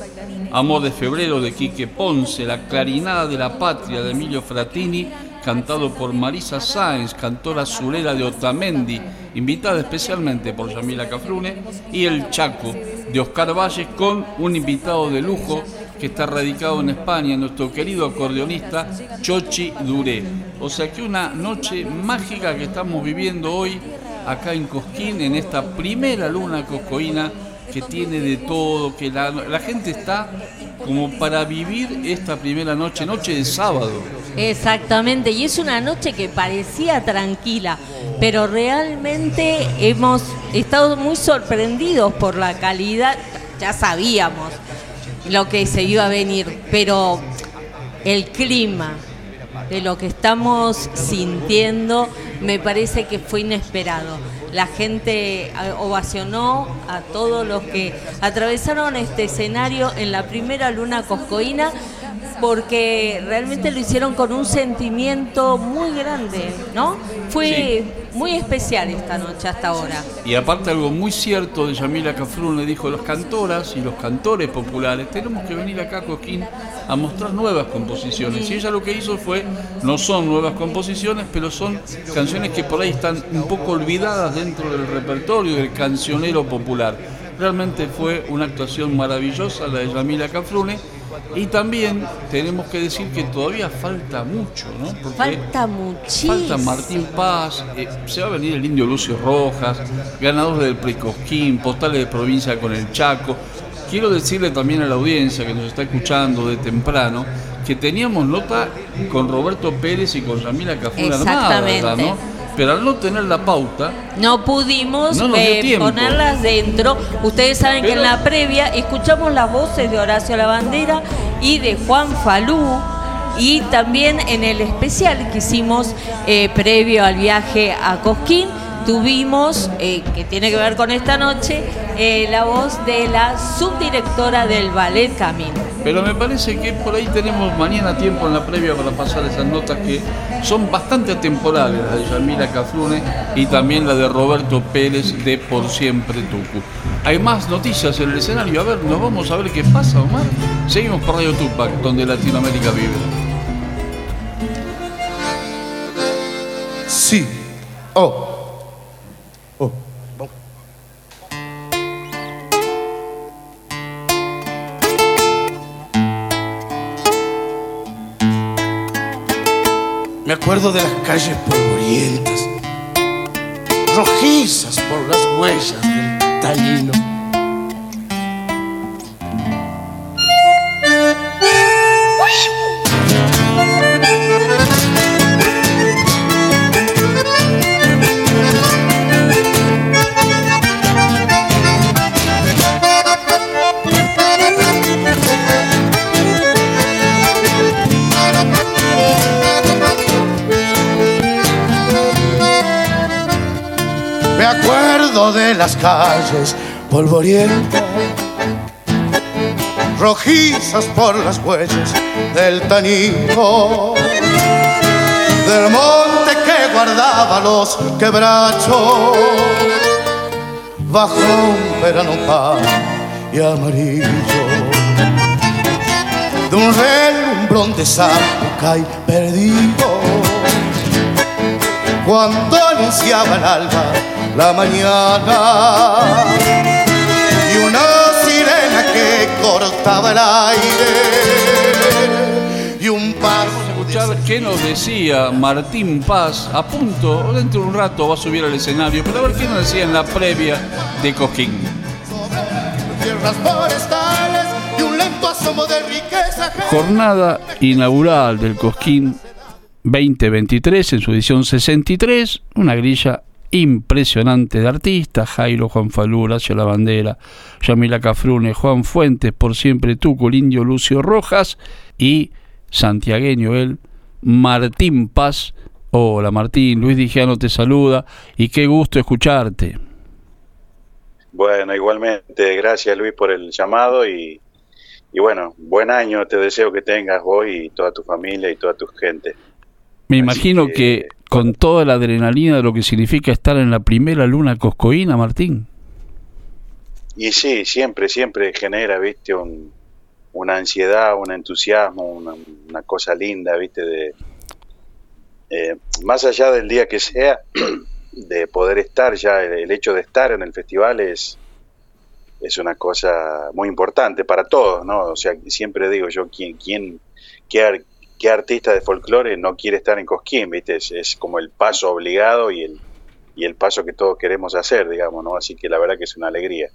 [SPEAKER 2] Amor de Febrero de Quique Ponce, La Clarinada de la Patria de Emilio Fratini, cantado por Marisa Sáenz, cantora surera de Otamendi, invitada especialmente por Yamila Cafrune, y El Chaco de Oscar Valles con un invitado de lujo que está radicado en España, nuestro querido acordeonista Chochi Duré. O sea que una noche mágica que estamos viviendo hoy acá en Cosquín, en esta primera luna coscoína que tiene de todo, que la, la gente está como para vivir esta primera noche, noche de sábado.
[SPEAKER 3] Exactamente, y es una noche que parecía tranquila, pero realmente hemos estado muy sorprendidos por la calidad, ya sabíamos lo que se iba a venir, pero el clima de lo que estamos sintiendo me parece que fue inesperado. La gente eh, ovacionó a todos los que atravesaron este escenario en la primera luna coscoína porque realmente lo hicieron con un sentimiento muy grande, ¿no? Fue muy especial esta noche hasta ahora.
[SPEAKER 2] Y aparte algo muy cierto de Yamila Cafrún le dijo, los cantoras y los cantores populares tenemos que venir acá a Cosquín a mostrar nuevas composiciones. Y ella lo que hizo fue, no son nuevas composiciones, pero son canciones que por ahí están un poco olvidadas dentro del repertorio del cancionero popular. Realmente fue una actuación maravillosa la de Yamila Cafrune y también tenemos que decir que todavía falta mucho, ¿no? Porque
[SPEAKER 3] Falta muchísimo.
[SPEAKER 2] Falta Martín Paz, eh, se va a venir el Indio Lucio Rojas, ganador del Precosquín, postales de provincia con el Chaco. Quiero decirle también a la audiencia que nos está escuchando de temprano que teníamos nota con Roberto Pérez y con Yamila Cafuna Armada, ¿verdad,
[SPEAKER 3] Exactamente.
[SPEAKER 2] no? Pero al no tener la pauta,
[SPEAKER 3] No pudimos
[SPEAKER 2] No
[SPEAKER 3] eh, ponerlas dentro. Ustedes saben que en la previa escuchamos las voces de Horacio Lavandera y de Juan Falú. Y también en el especial que hicimos eh, previo al viaje a Cosquín, tuvimos, eh, que tiene que ver con esta noche, eh, la voz de la subdirectora del Ballet Camino.
[SPEAKER 2] Pero me parece que por ahí tenemos mañana tiempo en la previa para pasar esas notas que son bastante atemporales, la de Yamila Cafrune y también la de Roberto Pérez de Por Siempre Tucu. Hay más noticias en el escenario. A ver, nos vamos a ver qué pasa, Omar. Seguimos por Radio Tupac, donde Latinoamérica vive.
[SPEAKER 24] Sí. Oh. Me acuerdo de las calles polvorientas, rojizas por las huellas del tallino. Acuerdo de las calles polvorientas, rojizas por las huellas del tanino, del monte que guardaba los quebrachos, bajo un verano pan y amarillo, de un relumbrón de Zapucay perdido cuando anunciaba el alba la mañana y una sirena que cortaba el aire y un par
[SPEAKER 2] Escuchar qué nos decía Martín Paz a punto, dentro de un rato va a subir al escenario, pero a ver qué nos decía en la previa de Coquín.
[SPEAKER 24] tierras forestales y un lento asomo de riqueza
[SPEAKER 2] Jornada inaugural del Cosquín 2023 en su edición 63, una grilla impresionante de artistas, Jairo, Juan Falú, Horacio La Bandera, Yamila Cafrune, Juan Fuentes, por siempre Tuco, el Indio Lucio Rojas y santiagueño él, Martín Paz. Hola Martín, Luis Dijano te saluda y qué gusto escucharte.
[SPEAKER 25] Bueno, igualmente, gracias Luis por el llamado y, y bueno, buen año te deseo que tengas hoy y toda tu familia y toda tu gente.
[SPEAKER 2] Me imagino que con toda la adrenalina de lo que significa estar en la primera luna coscoína, Martín.
[SPEAKER 25] Y sí, siempre, siempre genera, viste, un, una ansiedad, un entusiasmo, una, una cosa linda, viste, de eh, más allá del día que sea, de poder estar ya, el, hecho de estar en el festival es, es una cosa muy importante para todos, ¿no? O sea, siempre digo yo, ¿quién, quién, qué, qué artista de folclore no quiere estar en Cosquín, viste? Es, es como el paso obligado y el, y el paso que todos queremos hacer, digamos, ¿no? Así que la verdad que es una alegría.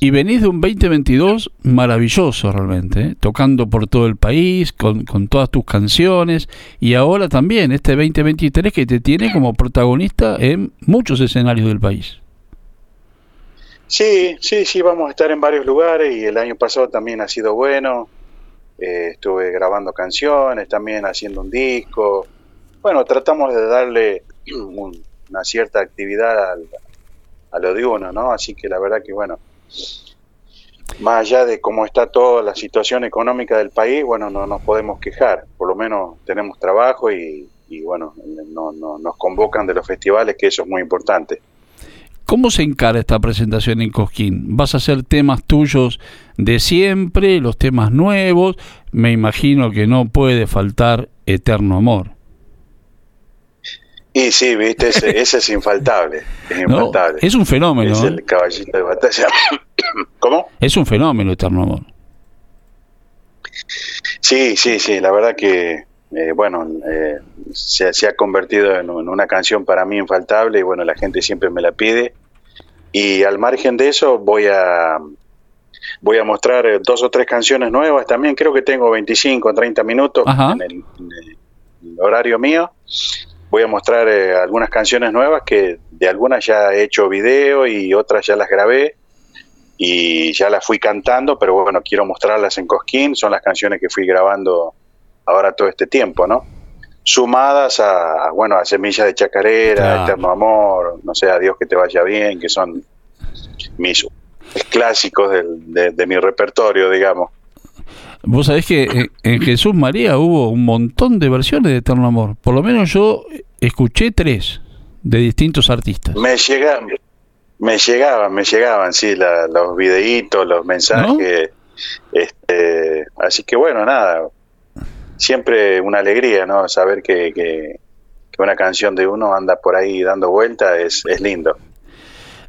[SPEAKER 2] Y venís de un 2022 maravilloso realmente, ¿eh? tocando por todo el país, con, con todas tus canciones, y ahora también este 2023 que te tiene como protagonista en muchos escenarios del país.
[SPEAKER 25] Sí, sí, sí, vamos a estar en varios lugares y el año pasado también ha sido bueno. Eh, estuve grabando canciones, también haciendo un disco. Bueno, tratamos de darle un- una cierta actividad al- a lo de uno, ¿no? Así que la verdad que, bueno, más allá de cómo está toda la situación económica del país, bueno, no nos podemos quejar. Por lo menos tenemos trabajo y, y, bueno, no, no- nos convocan de los festivales, que eso es muy importante.
[SPEAKER 2] ¿Cómo se encara esta presentación en Cosquín? ¿Vas a hacer temas tuyos de siempre, los temas nuevos? Me imagino que no puede faltar Eterno Amor.
[SPEAKER 25] Y sí, viste, ese, ese es infaltable. Es
[SPEAKER 2] ¿no?
[SPEAKER 25] infaltable.
[SPEAKER 2] Es un fenómeno.
[SPEAKER 25] Es
[SPEAKER 2] ¿no?
[SPEAKER 25] el caballito de batalla. ¿Cómo?
[SPEAKER 2] Es un fenómeno Eterno Amor.
[SPEAKER 25] Sí, sí, sí, la verdad que, eh, bueno, eh, se, se ha convertido en, un- en una canción para mí infaltable y bueno, la gente siempre me la pide. Y al margen de eso voy a voy a mostrar eh, dos o tres canciones nuevas también, creo que tengo 25 o 30 minutos
[SPEAKER 2] Ajá.
[SPEAKER 25] en el, en el horario mío. Voy a mostrar eh, algunas canciones nuevas que de algunas ya he hecho video y otras ya las grabé y ya las fui cantando, pero bueno, quiero mostrarlas en Cosquín, son las canciones que fui grabando ahora todo este tiempo, ¿no? Sumadas a, bueno, a Semilla de Chacarera,
[SPEAKER 2] Claro.
[SPEAKER 25] Eterno Amor, no sé, a Dios que te vaya bien, que son mis clásicos del- de, de mi repertorio, digamos.
[SPEAKER 2] Vos sabés que en, en Jesús María hubo un montón de versiones de Eterno Amor. Por lo menos yo escuché tres de distintos artistas.
[SPEAKER 25] Me llegaban, me llegaban, me llegaban, sí, la- los videitos, los mensajes. Este, así que bueno, nada, siempre una alegría, ¿no? Saber que, que, una canción de uno anda por ahí dando vuelta es, es lindo.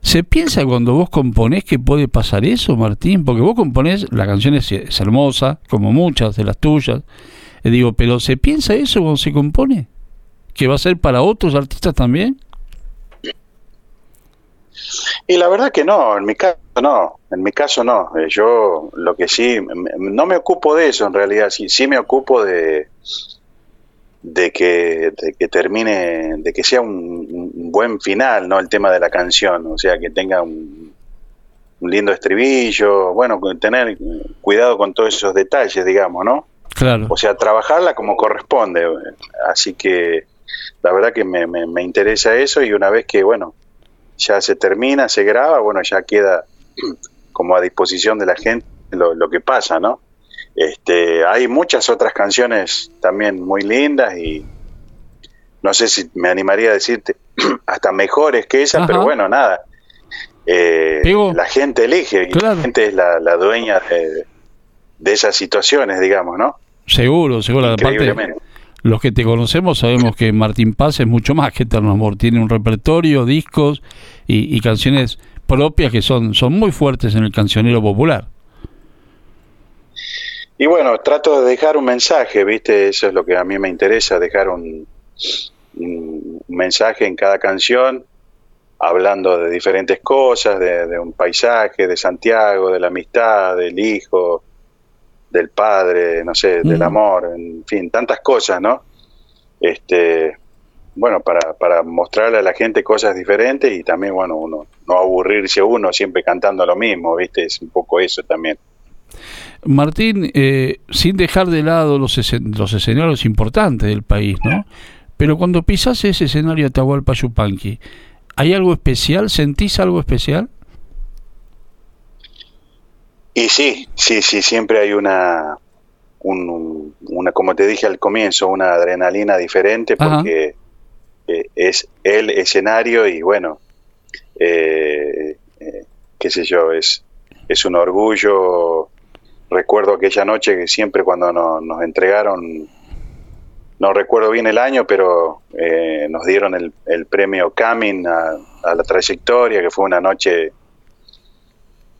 [SPEAKER 2] ¿Se piensa cuando vos componés que puede pasar eso, Martín? Porque vos componés, la canción es, es hermosa, como muchas de las tuyas. Eh, digo, pero ¿se piensa eso cuando se compone? ¿Que va a ser para otros artistas también?
[SPEAKER 25] Y la verdad que no, en mi caso no, en mi caso no. Eh, Yo lo que sí, no me ocupo de eso en realidad, sí, sí me ocupo de, de que, de que termine, de que sea un, un buen final, ¿no? El tema de la canción, o sea, que tenga un, un lindo estribillo, bueno, tener cuidado con todos esos detalles, digamos, ¿no?
[SPEAKER 2] Claro.
[SPEAKER 25] O sea, trabajarla como corresponde. Así que la verdad que me, me, me interesa eso y una vez que, bueno, ya se termina, se graba, bueno, ya queda como a disposición de la gente lo, lo que pasa, ¿no? Este, hay muchas otras canciones también muy lindas y no sé si me animaría a decirte hasta mejores que esa,
[SPEAKER 2] Ajá.
[SPEAKER 25] pero bueno, nada. Eh, la gente elige y
[SPEAKER 2] Claro.
[SPEAKER 25] la gente es la, la dueña de, de esas situaciones, digamos, ¿no?
[SPEAKER 2] Seguro, seguro. Aparte,
[SPEAKER 25] Increíblemente.
[SPEAKER 2] Los que te conocemos sabemos que Martín Paz es mucho más que Eterno Amor. Tiene un repertorio, discos y, canciones propias que son, son muy fuertes en el cancionero popular.
[SPEAKER 25] Y bueno, trato de dejar un mensaje, ¿viste? Eso es lo que a mí me interesa, dejar un, un mensaje en cada canción, hablando de diferentes cosas, de un paisaje, de Santiago, de la amistad, del hijo, del padre, no sé, del amor, en fin, tantas cosas, ¿no? Este, bueno, para, para mostrarle a la gente cosas diferentes y también, bueno, uno no aburrirse uno siempre cantando lo mismo, ¿viste? Es un poco eso también.
[SPEAKER 2] Martín, eh, sin dejar de lado los, escen- los escenarios importantes del país, ¿no? Pero cuando pisas ese escenario Atahualpa Yupanqui, ¿hay algo especial? ¿Sentís algo especial?
[SPEAKER 25] Y sí, sí, sí, siempre hay una, un- un- una, como te dije al comienzo, una adrenalina diferente porque eh, es el escenario y bueno, eh, eh, qué sé yo, es, es un orgullo. Recuerdo aquella noche que siempre cuando no- nos entregaron, no recuerdo bien el año, pero eh, nos dieron el, el premio Camin a, a la trayectoria, que fue una noche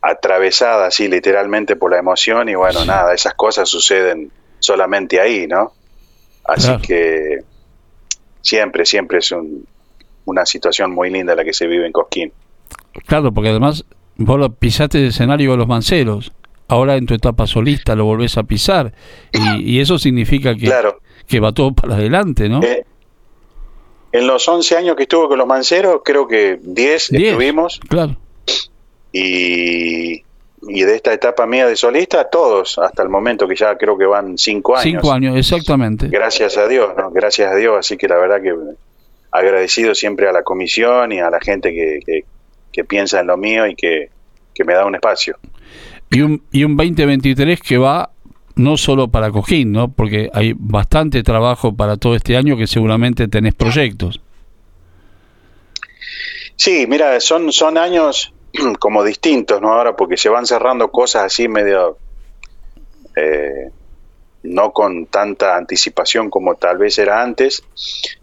[SPEAKER 25] atravesada así literalmente por la emoción y bueno, nada, esas cosas suceden solamente ahí, ¿no? Así
[SPEAKER 2] Claro.
[SPEAKER 25] que siempre, siempre es un- una situación muy linda la que se vive en Cosquín.
[SPEAKER 2] Claro, porque además vos lo pisaste el escenario de los manceros. Ahora en tu etapa solista lo volvés a pisar. Y, y eso significa que,
[SPEAKER 25] Claro.
[SPEAKER 2] que va todo para adelante, ¿no?
[SPEAKER 25] Eh, en los 11 años que estuve con los manceros, creo que 10
[SPEAKER 2] Diez.
[SPEAKER 25] estuvimos.
[SPEAKER 2] Claro.
[SPEAKER 25] Y, y de esta etapa mía de solista, todos, hasta el momento que ya creo que van cinco años.
[SPEAKER 2] Cinco años, exactamente.
[SPEAKER 25] Gracias a Dios, ¿no? Gracias a Dios, así que la verdad que agradecido siempre a la comisión y a la gente que, que- que piensa en lo mío y que, que me da un espacio.
[SPEAKER 2] Y un, y un 2023 que va no solo para Cojín, ¿no? Porque hay bastante trabajo para todo este año que seguramente tenés proyectos.
[SPEAKER 25] Sí, mira, son, son años como distintos, ¿no? Ahora porque se van cerrando cosas así medio... eh, no con tanta anticipación como tal vez era antes,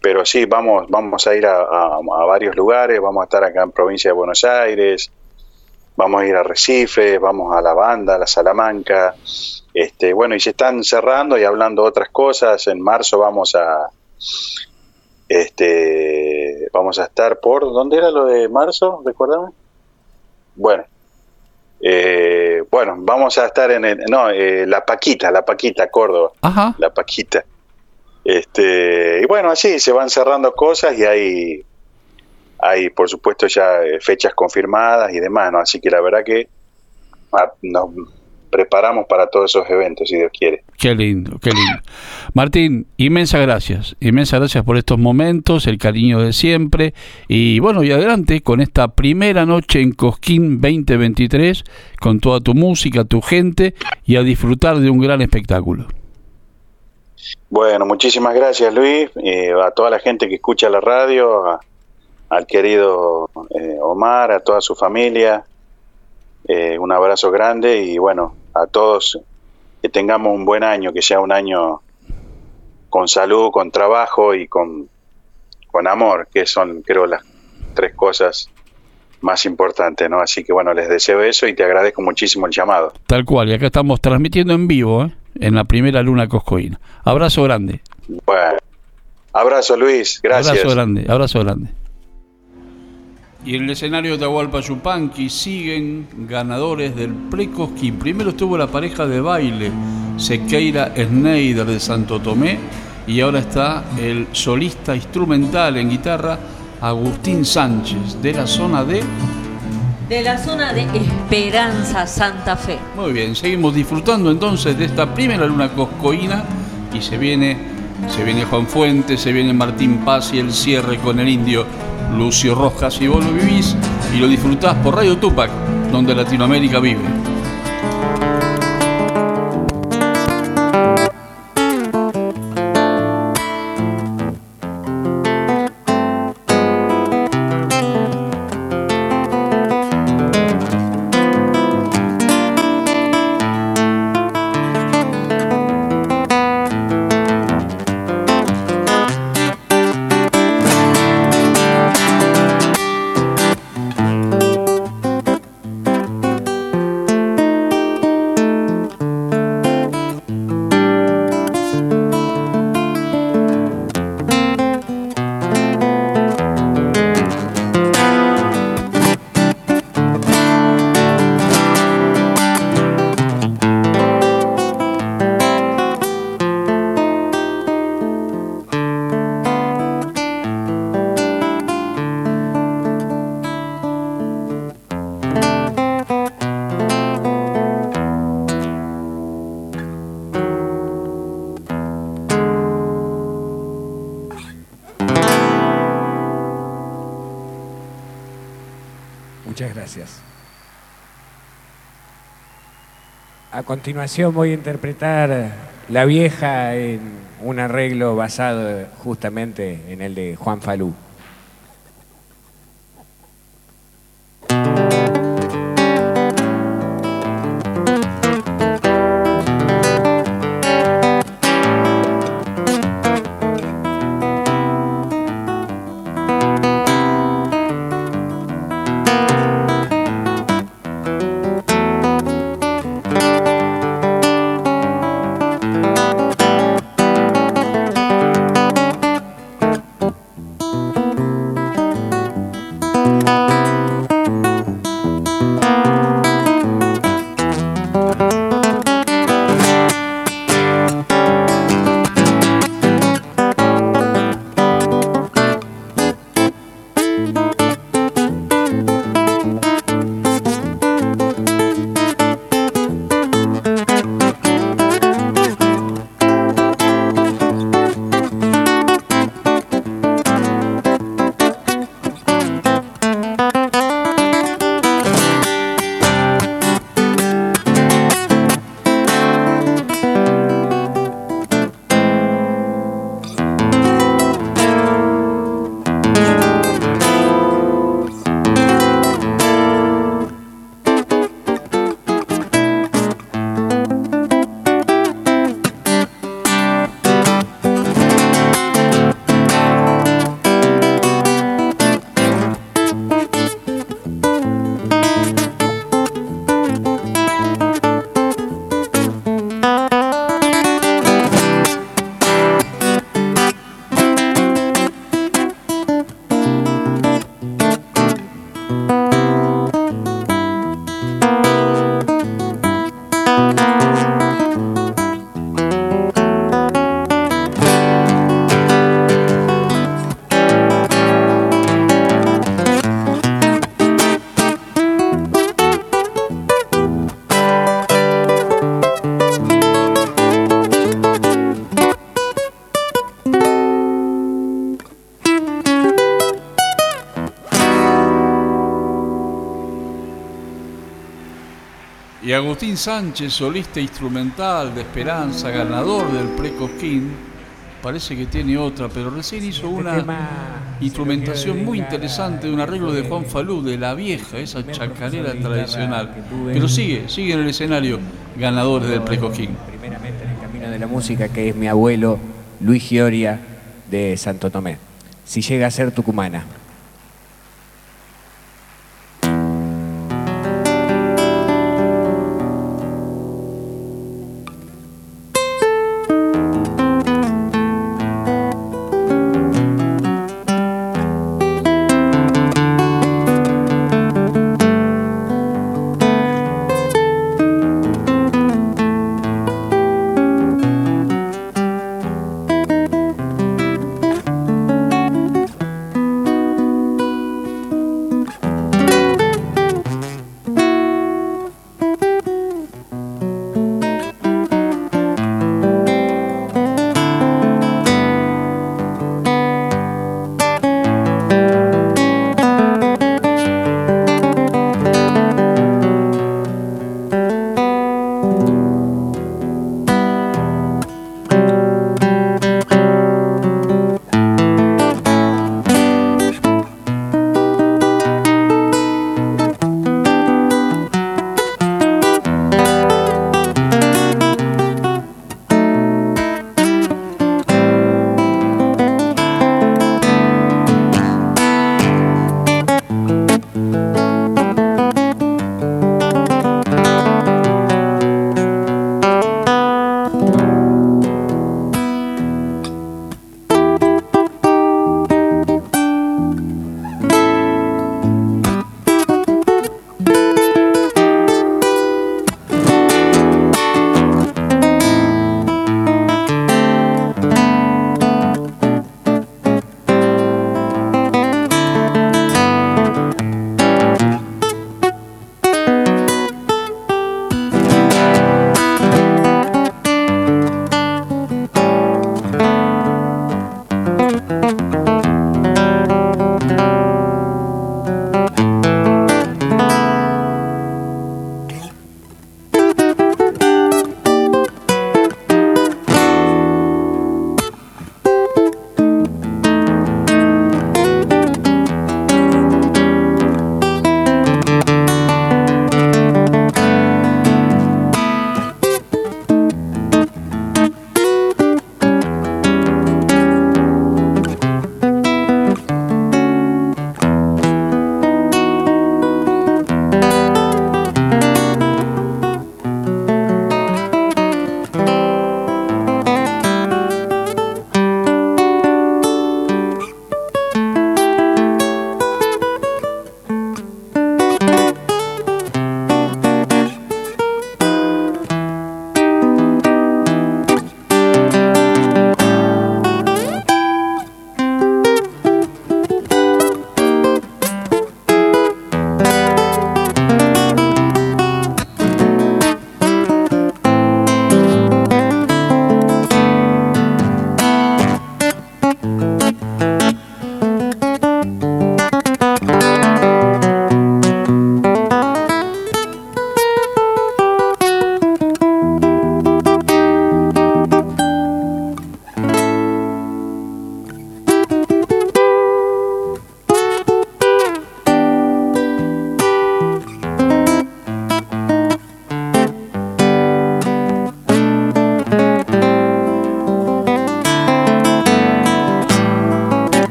[SPEAKER 25] pero sí, vamos, vamos a ir a, a- varios lugares, vamos a estar acá en provincia de Buenos Aires, vamos a ir a Recife, vamos a La Banda, a La Salamanca, este, bueno, y se están cerrando y hablando otras cosas, en marzo vamos a, este, vamos a estar por, ¿dónde era lo de marzo? Recuérdame. Bueno, eh, bueno, vamos a estar en el, no, eh, La Paquita, La Paquita, Córdoba.
[SPEAKER 2] Ajá.
[SPEAKER 25] La Paquita. Este, y bueno, así se van cerrando cosas y hay, hay por supuesto ya eh, fechas confirmadas y demás, ¿no? Así que la verdad que ah, nos preparamos para todos esos eventos, si Dios quiere.
[SPEAKER 2] Qué lindo, qué lindo. Martín, inmensas gracias. Inmensas gracias por estos momentos, el cariño de siempre. Y bueno, y adelante con esta primera noche en Cosquín 2023, con toda tu música, tu gente y a disfrutar de un gran espectáculo.
[SPEAKER 25] Bueno, muchísimas gracias Luis, eh, a toda la gente que escucha la radio, a- al querido eh, Omar, a toda su familia, eh, un abrazo grande y bueno, a todos que tengamos un buen año, que sea un año con salud, con trabajo y con, con amor, que son creo las tres cosas más importantes, ¿no? Así que bueno, les deseo eso y te agradezco muchísimo el llamado.
[SPEAKER 2] Tal cual, y acá estamos transmitiendo en vivo, ¿eh? en la primera luna coscoína. Abrazo grande.
[SPEAKER 25] Bueno, abrazo Luis, gracias.
[SPEAKER 2] Abrazo grande, abrazo grande. Y en el escenario de Atahualpa Yupanqui siguen ganadores del Precosquín. Primero estuvo la pareja de baile, Sequeira Schneider de Santo Tomé, y ahora está el solista instrumental en guitarra, Agustín Sánchez, de la zona de...
[SPEAKER 3] De la zona de Esperanza Santa Fe.
[SPEAKER 2] Muy bien, seguimos disfrutando entonces de esta primera luna coscoína y se viene, se viene Juan Fuentes, se viene Martín Paz y el cierre con el indio Lucio Rojas y vos lo vivís y lo disfrutás por Radio Tupac, donde Latinoamérica vive.
[SPEAKER 26] Continuación voy a interpretar La Vieja en un arreglo basado justamente en el de Juan Falú.
[SPEAKER 2] Agustín Sánchez, solista instrumental de Esperanza, ganador del Precosquín, parece que tiene otra, pero recién hizo una instrumentación muy interesante de un arreglo de Juan Falú, de la vieja, esa chacarera tradicional. Pero sigue, sigue en el escenario, ganadores del Precosquín.
[SPEAKER 26] Primeramente en el camino de la música, que es mi abuelo Luis Gioria de Santo Tomé. Si llega a ser tucumana.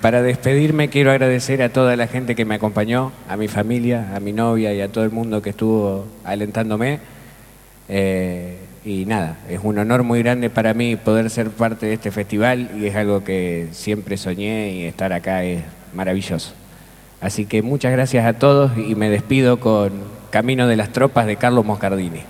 [SPEAKER 26] Para despedirme quiero agradecer a toda la gente que me acompañó, a mi familia, a mi novia y a todo el mundo que estuvo alentándome. Eh, Y nada, es un honor muy grande para mí poder ser parte de este festival y es algo que siempre soñé y estar acá es maravilloso. Así que muchas gracias a todos y me despido con Camino de las Tropas de Carlos Moscardini.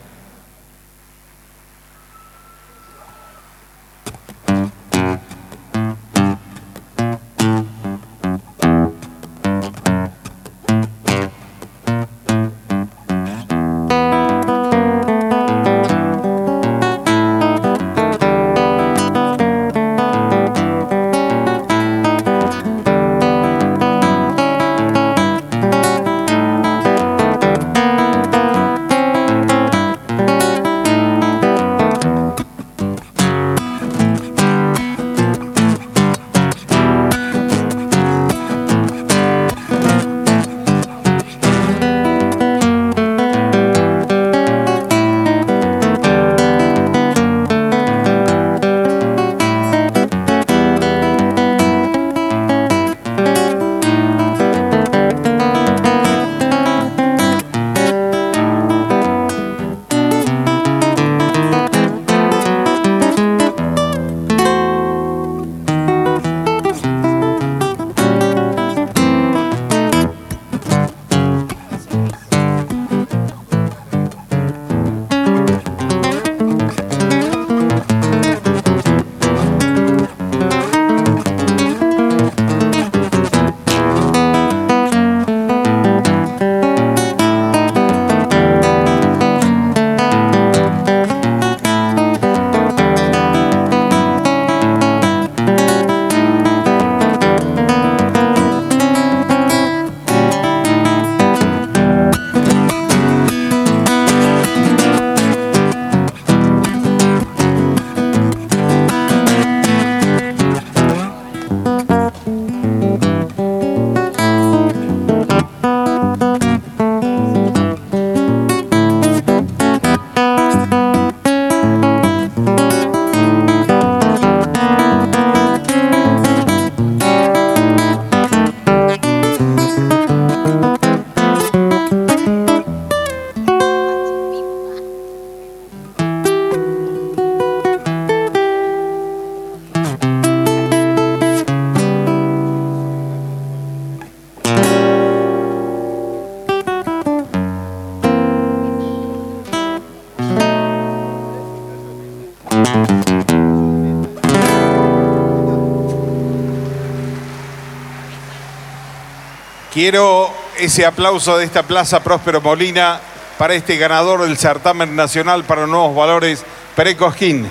[SPEAKER 18] Quiero ese aplauso de esta Plaza Próspero Molina para este ganador del certamen nacional para nuevos valores, Perecosquín.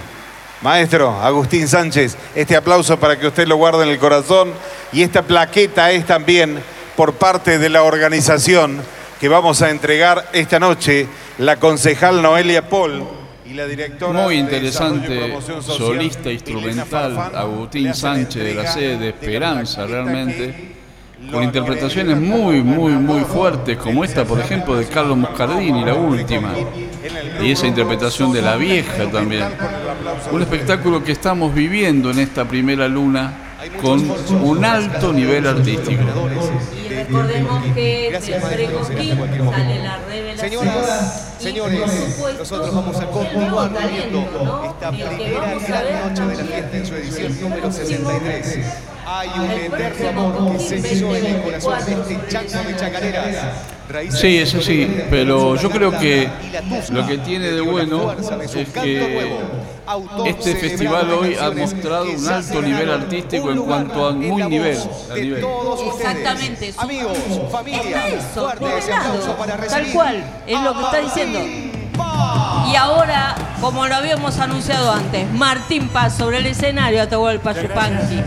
[SPEAKER 18] Maestro Agustín Sánchez, este aplauso para que usted lo guarde en el corazón y esta plaqueta es también por parte de la organización que vamos a entregar esta noche la concejal Noelia Paul y la directora
[SPEAKER 2] Muy
[SPEAKER 18] de
[SPEAKER 2] interesante,
[SPEAKER 18] Promoción Social,
[SPEAKER 2] solista instrumental,
[SPEAKER 18] Farfán,
[SPEAKER 2] Agustín Sánchez de la sede de
[SPEAKER 18] de
[SPEAKER 2] Esperanza, realmente, con interpretaciones muy, muy, muy fuertes, como esta, por ejemplo, de Carlos Moscardini, la última, y esa interpretación de la vieja también. Un espectáculo que estamos viviendo en esta primera luna con un alto nivel artístico.
[SPEAKER 3] Y recordemos que del Precosquín sale la revelación.
[SPEAKER 23] Señores, nosotros vamos a continuar viendo esta primera
[SPEAKER 3] vamos a
[SPEAKER 23] gran
[SPEAKER 3] ver
[SPEAKER 23] noche de la fiesta en su edición número
[SPEAKER 3] próximo
[SPEAKER 23] 63. Hay un eterno amor que se en el corazón de
[SPEAKER 3] 2024.
[SPEAKER 23] este chango de chacareras.
[SPEAKER 2] Sí, eso sí, pero yo creo que lo que tiene de bueno es que este festival hoy ha mostrado un alto nivel artístico en cuanto a muy nivel. a.
[SPEAKER 3] Exactamente, su-
[SPEAKER 23] Amigos, familia,
[SPEAKER 3] eso, Tal cual, es lo que está diciendo. Y ahora, como lo habíamos anunciado antes, Martín Paz sobre el escenario Atahualpa Yupanqui.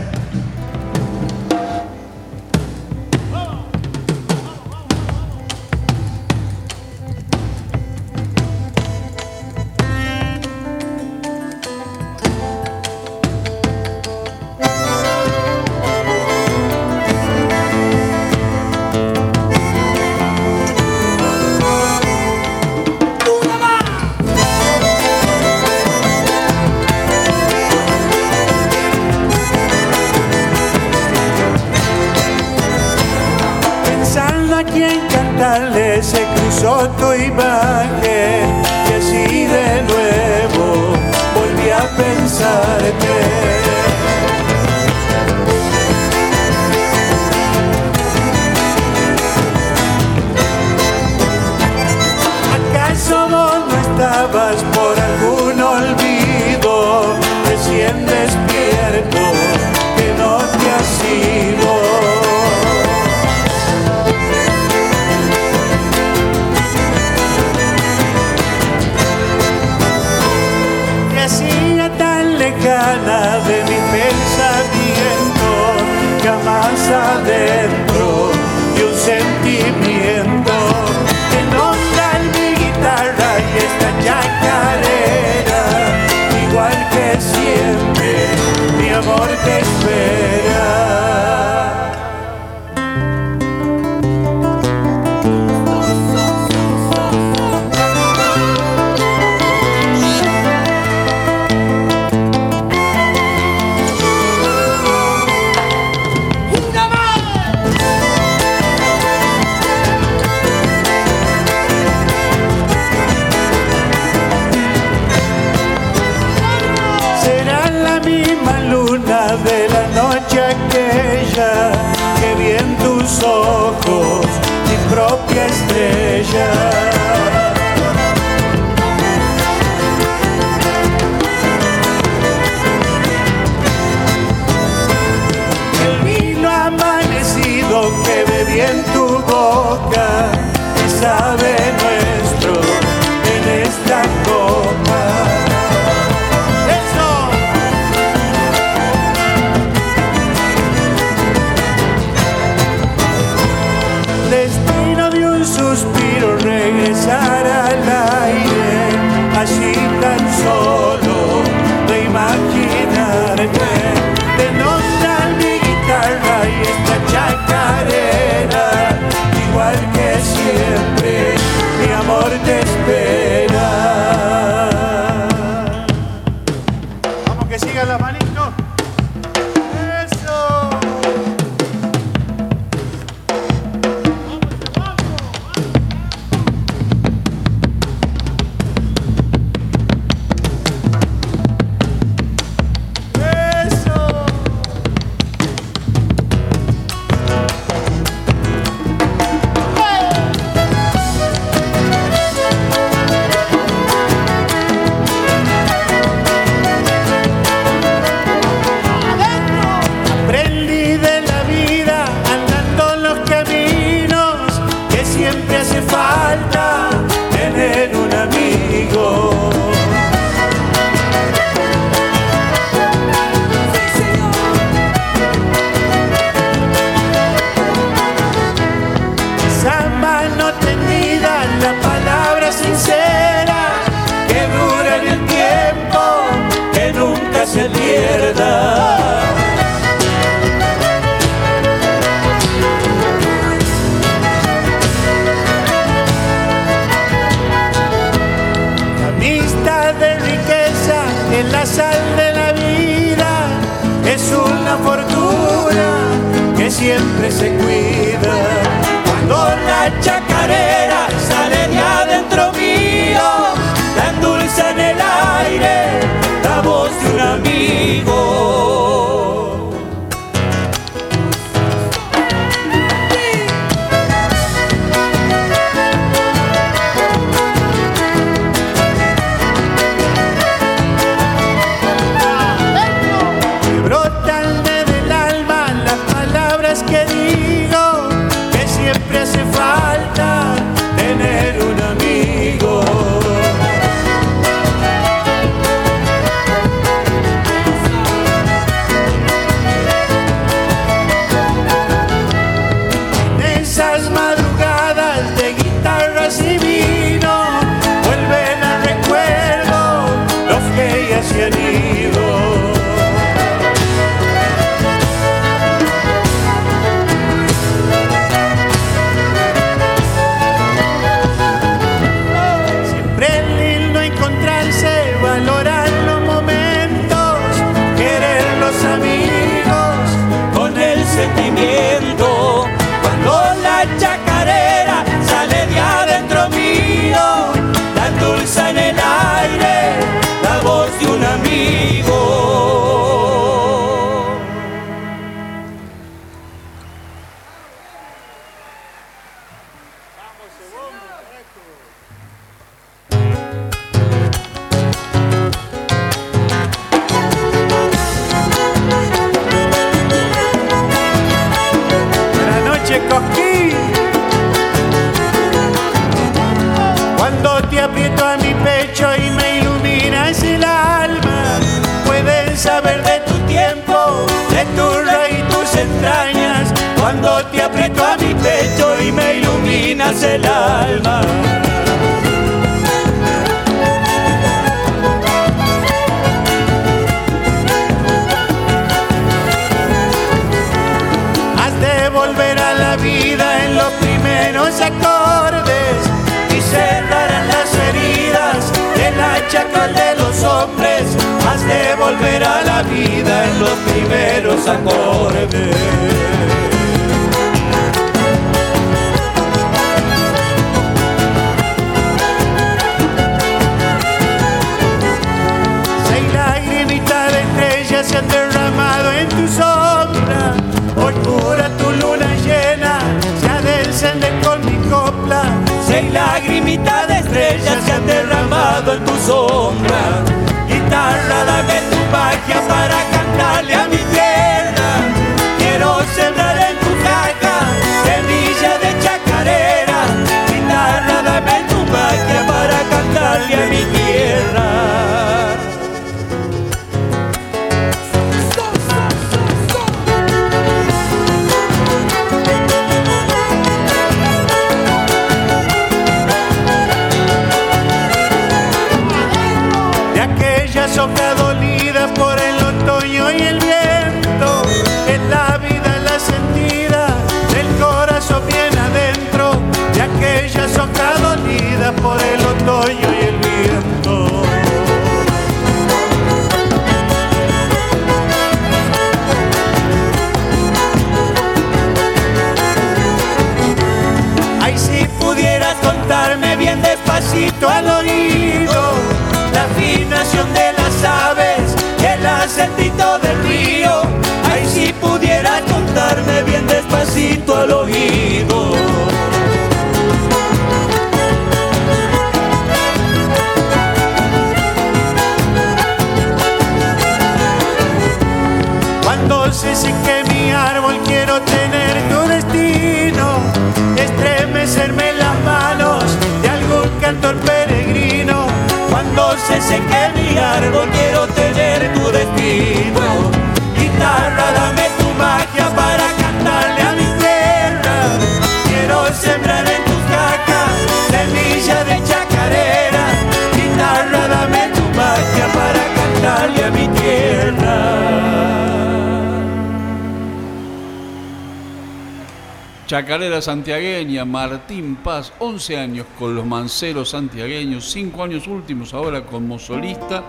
[SPEAKER 2] 11 años con los manceros santiagueños, 5 años últimos ahora como solista,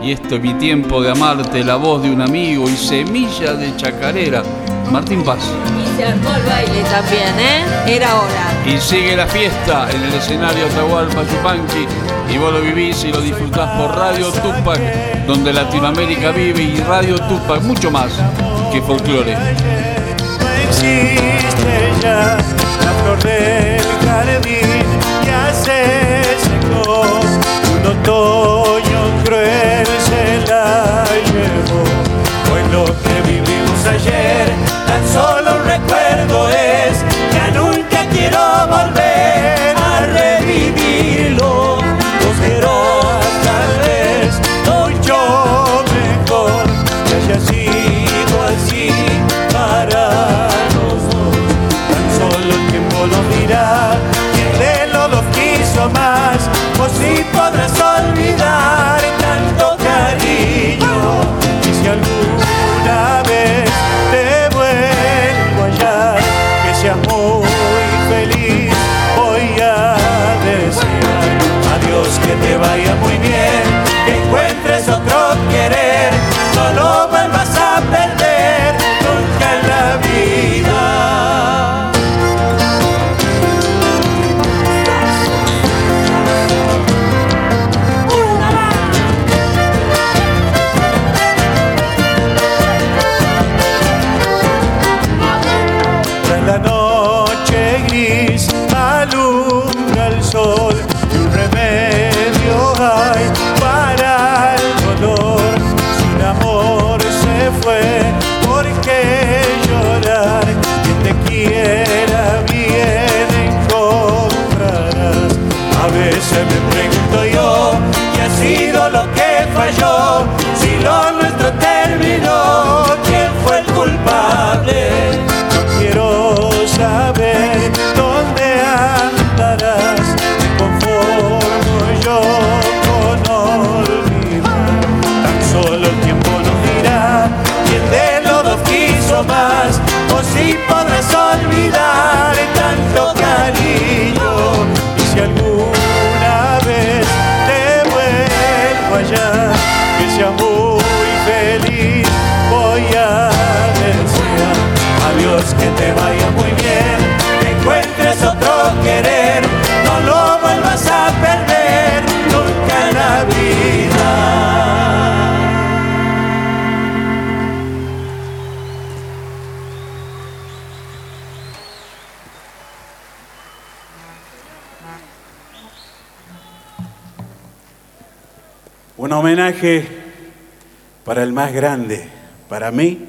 [SPEAKER 2] y esto es mi tiempo de amarte, la voz de un amigo y semilla de chacarera. Martín Paz.
[SPEAKER 3] Y se armó el baile también, ¿eh? Era hora.
[SPEAKER 2] Y sigue la fiesta en el escenario Atahualpa Yupanqui. Y vos lo vivís y lo disfrutás por Radio Tupac, donde Latinoamérica vive, y Radio Tupac, mucho más que folclore.
[SPEAKER 27] No la flor del jardín ya se secó, un otoño cruel se la my homenaje para el más grande, para mí,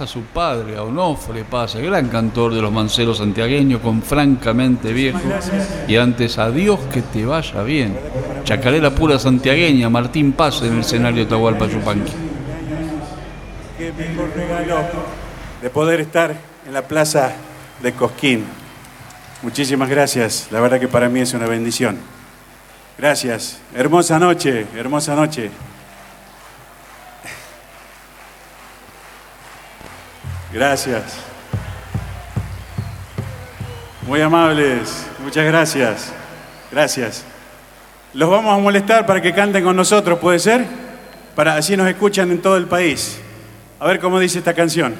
[SPEAKER 27] a
[SPEAKER 2] su padre, a Onofre pasa, gran cantor de los manceros santiagueños, con francamente viejo, y antes a Dios que te vaya bien. Chacarera pura santiagueña, Martín Paz en el escenario de Tahualpa
[SPEAKER 27] Qué mejor regalo de poder estar en la plaza de Cosquín. Muchísimas gracias, la verdad que para mí es una bendición. Gracias, hermosa noche, hermosa noche. Gracias. Muy amables, muchas gracias. Gracias. Los vamos a molestar para que canten con nosotros, ¿puede ser? Para así nos escuchan en todo el país. A ver cómo dice esta canción.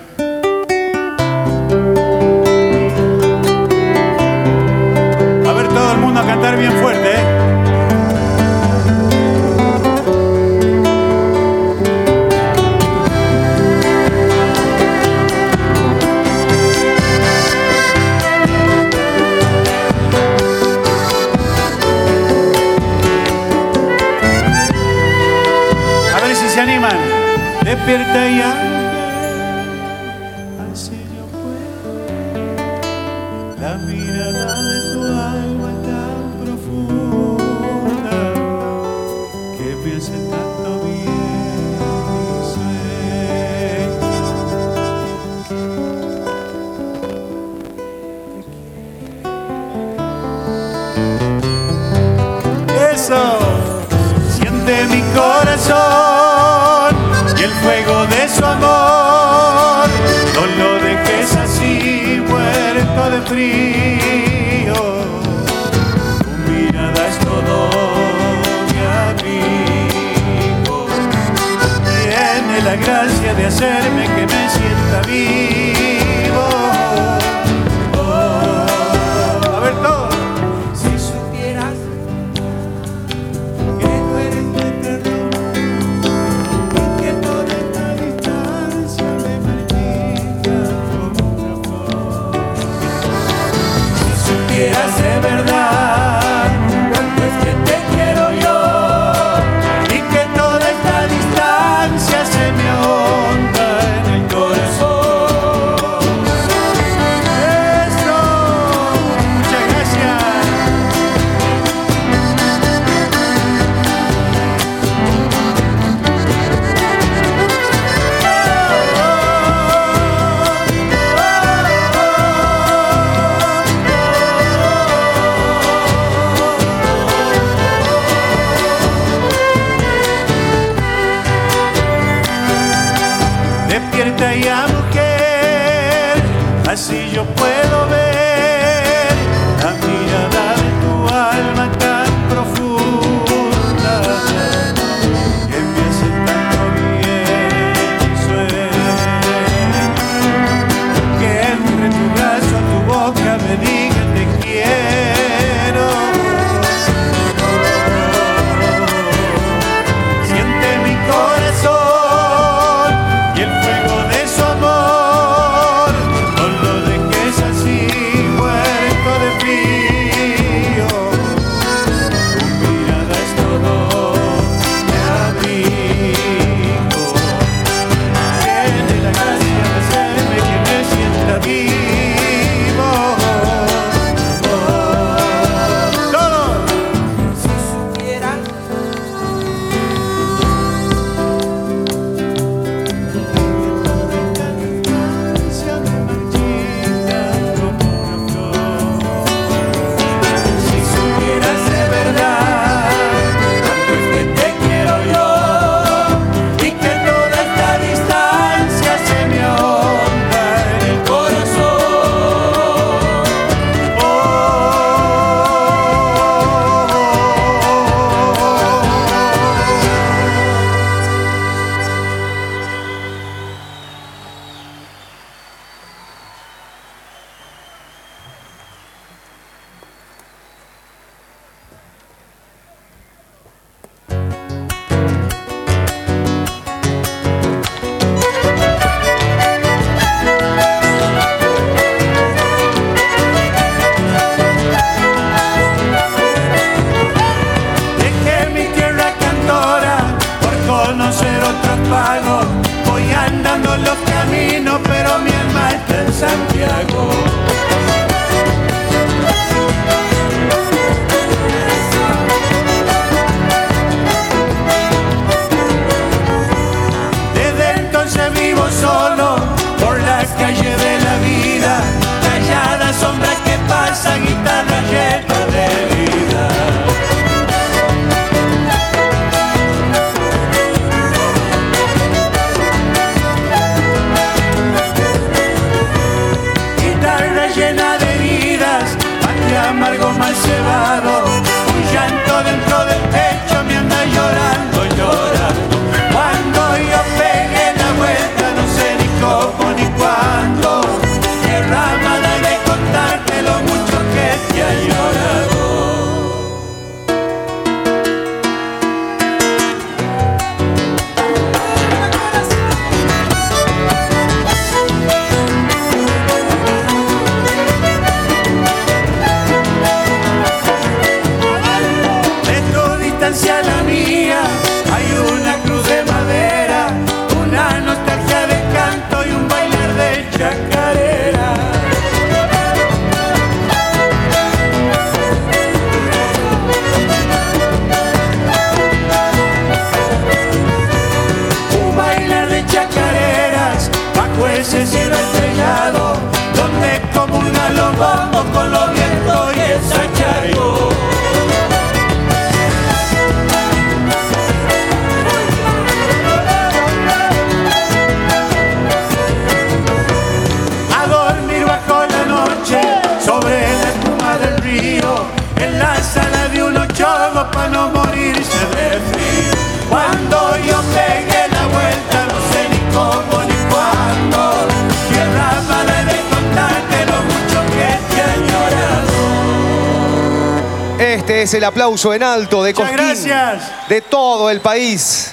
[SPEAKER 27] El
[SPEAKER 23] aplauso en alto de Cosquín,
[SPEAKER 27] gracias.
[SPEAKER 23] de todo el país,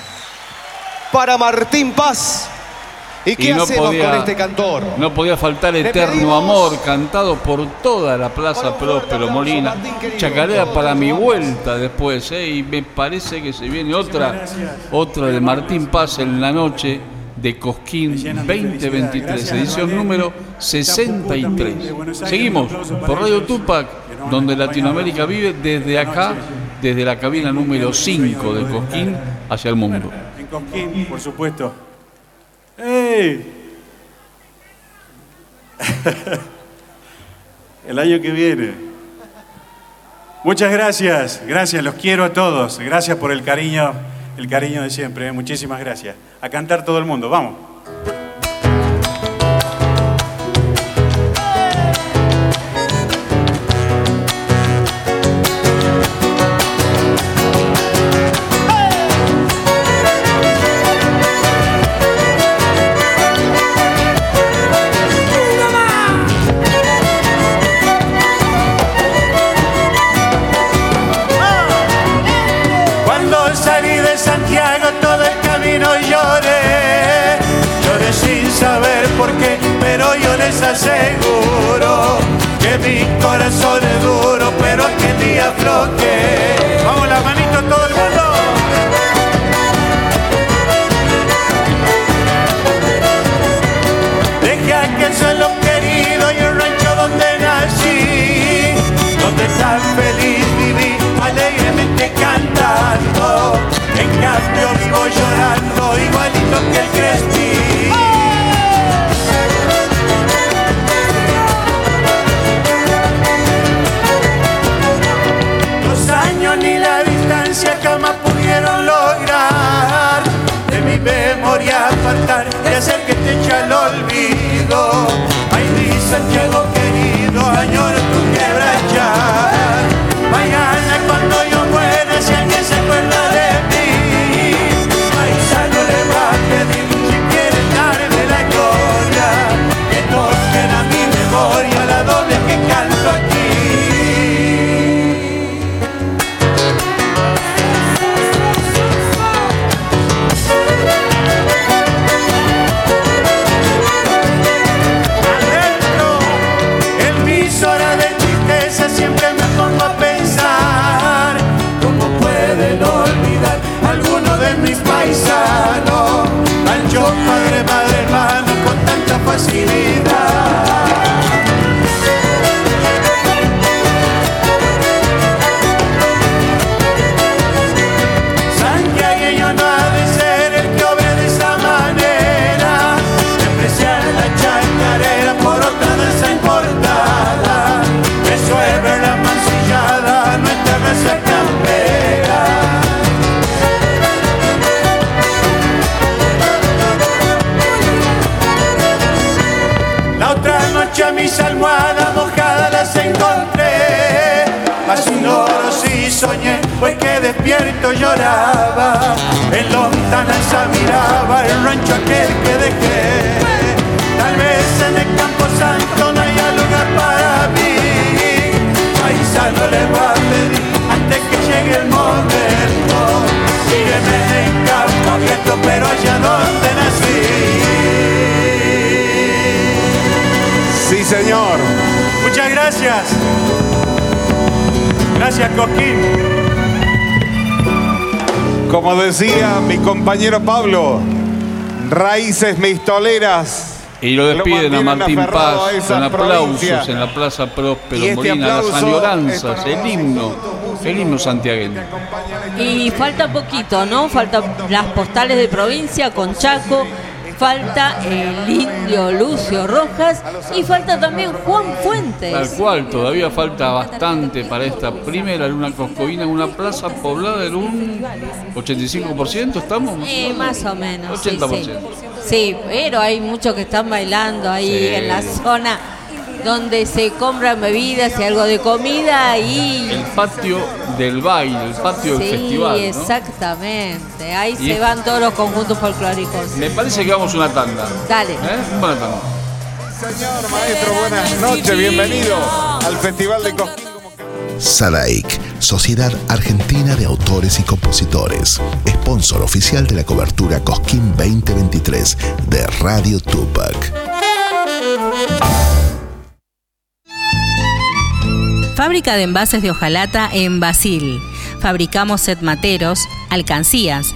[SPEAKER 23] para Martín Paz. ¿Y qué
[SPEAKER 2] Y no
[SPEAKER 23] hacemos
[SPEAKER 2] podía-
[SPEAKER 23] con este cantor?
[SPEAKER 2] No podía faltar Eterno Amor, cantado por toda la Plaza Próspero Molina. Chacarera para mi vuelta después, ¿eh? y me parece que se viene otra, otra de Martín Paz en la noche de Cosquín 2023, edición número 63. Seguimos por Radio Tupac, donde Latinoamérica vive desde acá, desde la cabina número 5 de Cosquín hacia el mundo.
[SPEAKER 27] En Cosquín, por supuesto. ¡Ey! El año que viene. Muchas gracias, gracias, los quiero a todos. Gracias por el cariño, el cariño de siempre. ¿eh? Muchísimas gracias. A cantar todo el mundo, vamos.
[SPEAKER 18] Compañero Pablo, raíces mistoleras.
[SPEAKER 2] Y lo despiden a Martín Paz
[SPEAKER 18] a
[SPEAKER 2] con aplausos
[SPEAKER 18] provincia.
[SPEAKER 2] en la Plaza Próspero
[SPEAKER 18] este
[SPEAKER 2] Molina, las añoranzas, el himno, el himno santiagueño.
[SPEAKER 3] Y falta poquito, ¿no? Faltan las postales de provincia con Chaco, falta el indio Lucio Rojas y falta también Juan Fuentes.
[SPEAKER 2] Tal cual, todavía falta bastante para esta primera luna coscovina, una plaza poblada en un 85%, ¿estamos?
[SPEAKER 3] Eh, más o menos. sí,
[SPEAKER 2] 80%.
[SPEAKER 3] Sí, Sí, pero hay muchos que están bailando ahí
[SPEAKER 2] Sí.
[SPEAKER 3] en la zona donde se compran bebidas y algo de comida y...
[SPEAKER 2] El patio del baile, el patio del
[SPEAKER 3] Sí,
[SPEAKER 2] festival. ¿no?
[SPEAKER 3] exactamente. Ahí
[SPEAKER 2] Y
[SPEAKER 3] se van todos los conjuntos folclóricos.
[SPEAKER 2] Me parece que vamos a una tanda.
[SPEAKER 3] Dale.
[SPEAKER 2] ¿Eh? Buena tanda.
[SPEAKER 18] Señor maestro, buenas noches, bienvenido al Festival de Cosquín.
[SPEAKER 8] Sadaik, Sociedad Argentina de Autores y Compositores, sponsor oficial de la cobertura Cosquín 2023 de Radio Tupac.
[SPEAKER 9] Fábrica de envases de hojalata en Basil. Fabricamos set materos, alcancías,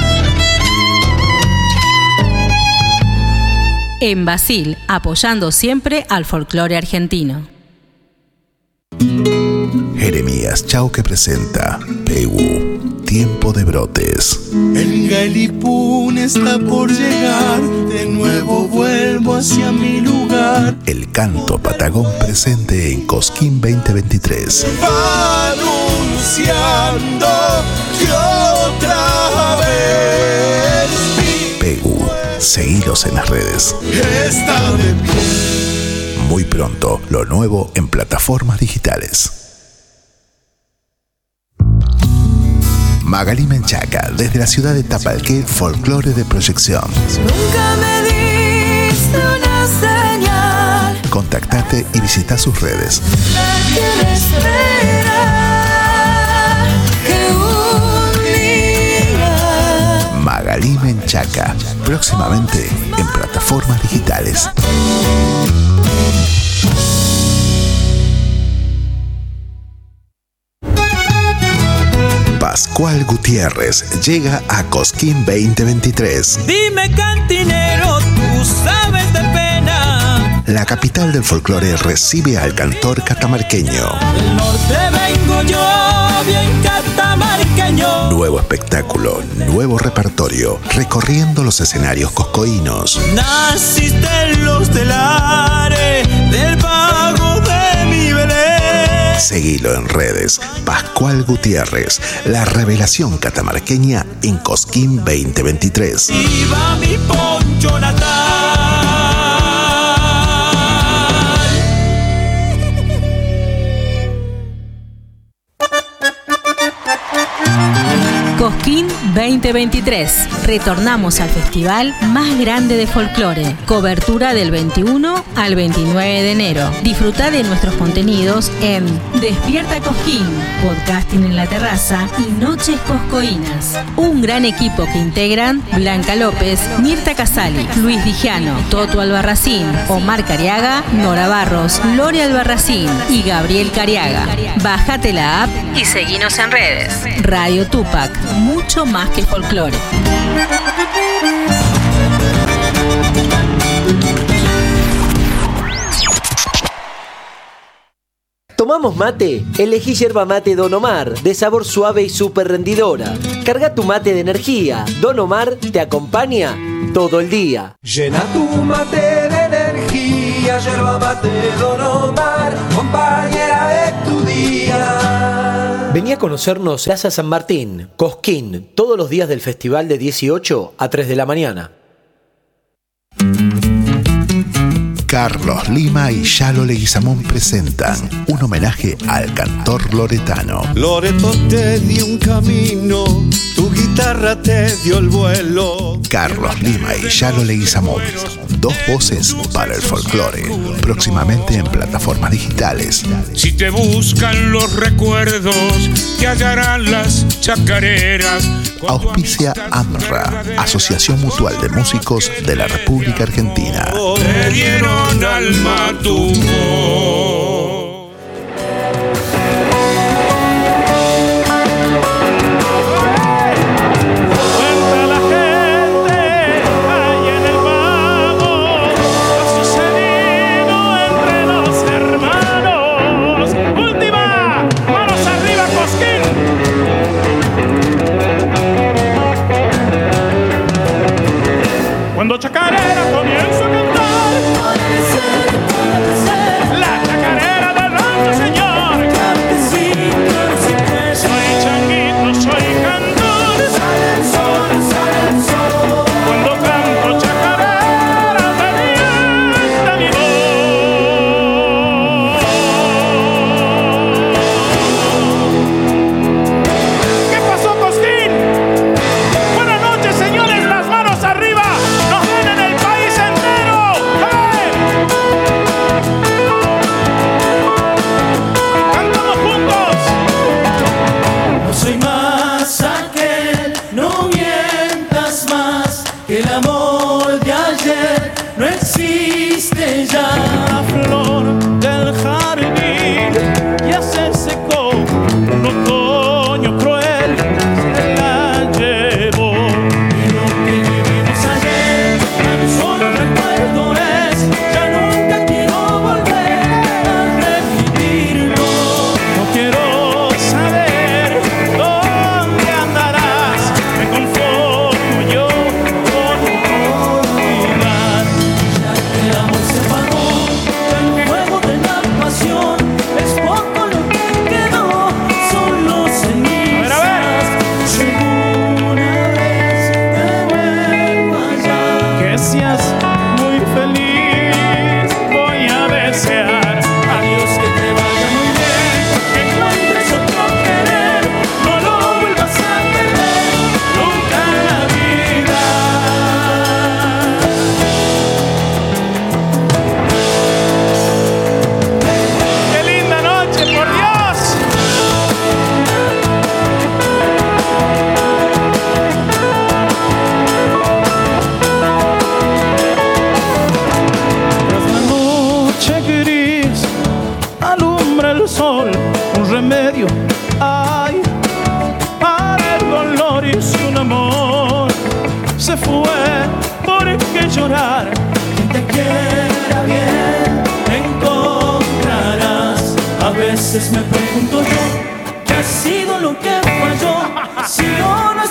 [SPEAKER 9] En Basil, apoyando siempre al folclore argentino.
[SPEAKER 8] Jeremías Chauque presenta Pegu, Tiempo de Brotes.
[SPEAKER 27] El Galipún está por llegar, de nuevo vuelvo hacia mi lugar.
[SPEAKER 8] El canto patagón presente en Cosquín 2023.
[SPEAKER 27] Va anunciando que otra vez
[SPEAKER 8] Pegu, seguidos en las redes.
[SPEAKER 27] está de pie.
[SPEAKER 8] Muy pronto, lo nuevo en plataformas digitales. Magali Menchaca, desde la ciudad de Tapalqué, folclore de proyección.
[SPEAKER 27] Nunca me diste una señal.
[SPEAKER 8] Contactate y visita sus redes. Magali Menchaca, próximamente en plataformas digitales. Pascual Gutiérrez llega a Cosquín 2023.
[SPEAKER 14] Dime cantinero, tú sabes de pena.
[SPEAKER 8] La capital del folclore recibe al cantor catamarqueño.
[SPEAKER 14] Del norte vengo yo, bien
[SPEAKER 8] Nuevo espectáculo, nuevo repertorio, recorriendo los escenarios coscoínos.
[SPEAKER 14] Naciste en los telares del pago de mi Belén.
[SPEAKER 8] Seguilo en redes. Pascual Gutiérrez, la revelación catamarqueña en Cosquín 2023.
[SPEAKER 14] Iba mi poncho natal.
[SPEAKER 9] 2023. Retornamos al festival más grande de folclore. Cobertura del 21 al 29 de enero. Disfruta de nuestros contenidos en Despierta Cosquín, podcasting en la terraza y Noches Coscoínas. Un gran equipo que integran Blanca López, Mirta Casali, Luis Dijano, Toto Albarracín, Omar Cariaga, Nora Barros, Lore Albarracín y Gabriel Cariaga. Bájate la app y seguinos en redes. Radio Tupac, mucho más que folclore.
[SPEAKER 13] ¿Tomamos mate? Elegí yerba mate Don Omar, de sabor suave y súper rendidora. Carga tu mate de energía. Don Omar te acompaña todo el día.
[SPEAKER 27] Llena tu mate de energía, yerba mate Don Omar, compañera de tu día.
[SPEAKER 13] Vení a conocernos Plaza San Martín, Cosquín, todos los días del festival de 18 a 3 de la mañana.
[SPEAKER 8] Carlos Lima y Yalo Leguizamón presentan un homenaje al cantor loretano.
[SPEAKER 15] Loreto te dio un camino, tu guitarra te dio el vuelo.
[SPEAKER 8] Carlos Lima y Yalo Leguizamón, dos voces para el folclore, próximamente en plataformas digitales.
[SPEAKER 12] Si te buscan los recuerdos, te hallarán las chacareras.
[SPEAKER 8] Auspicia AMRA, Asociación Mutual de Músicos de la República Argentina.
[SPEAKER 12] Dieron alma tu voz.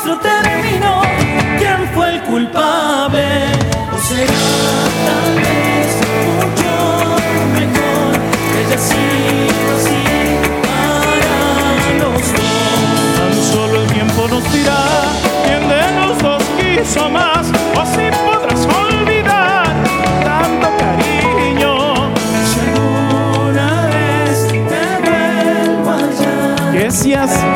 [SPEAKER 14] nuestro término, ¿quién fue el culpable? ¿O será tal vez mucho mejor que haya sido así para los dos? Tan solo el tiempo nos dirá quién de los dos quiso más, o si podrás olvidar tanto cariño. Si alguna vez te vuelvo allá, que si
[SPEAKER 28] has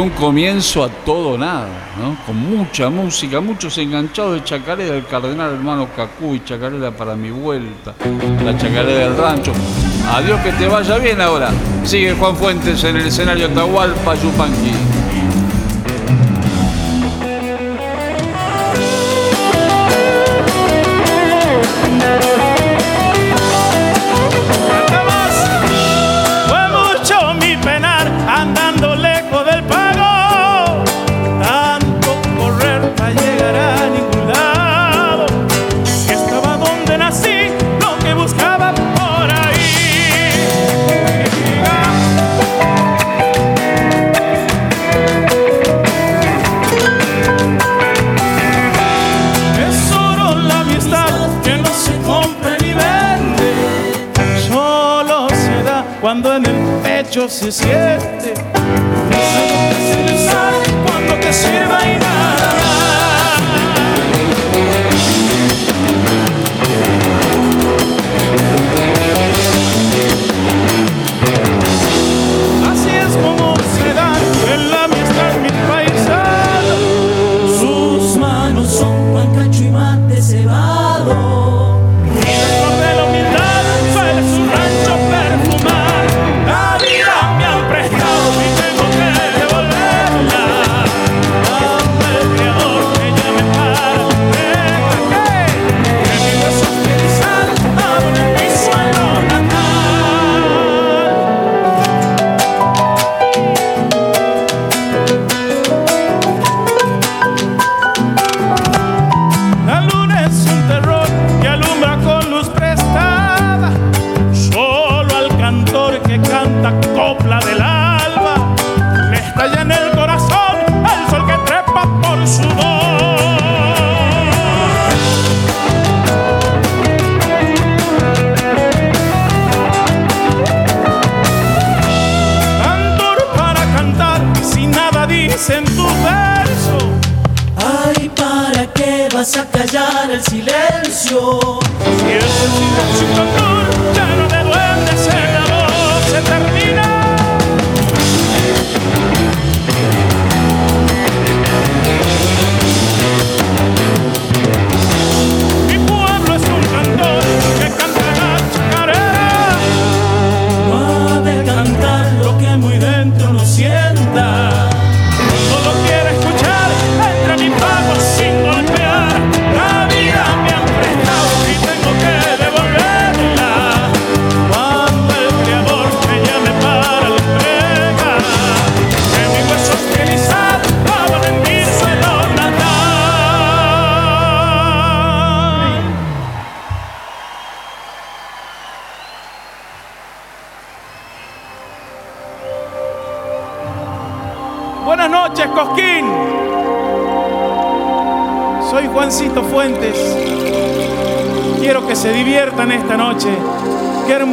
[SPEAKER 28] un comienzo a todo nada, ¿no? con mucha música, muchos enganchados de chacarera, el cardenal hermano Cacuy, chacarera para mi vuelta, la chacarera del rancho. Adiós que te vaya bien ahora. Sigue Juan Fuentes en el escenario Atahualpa Yupanqui.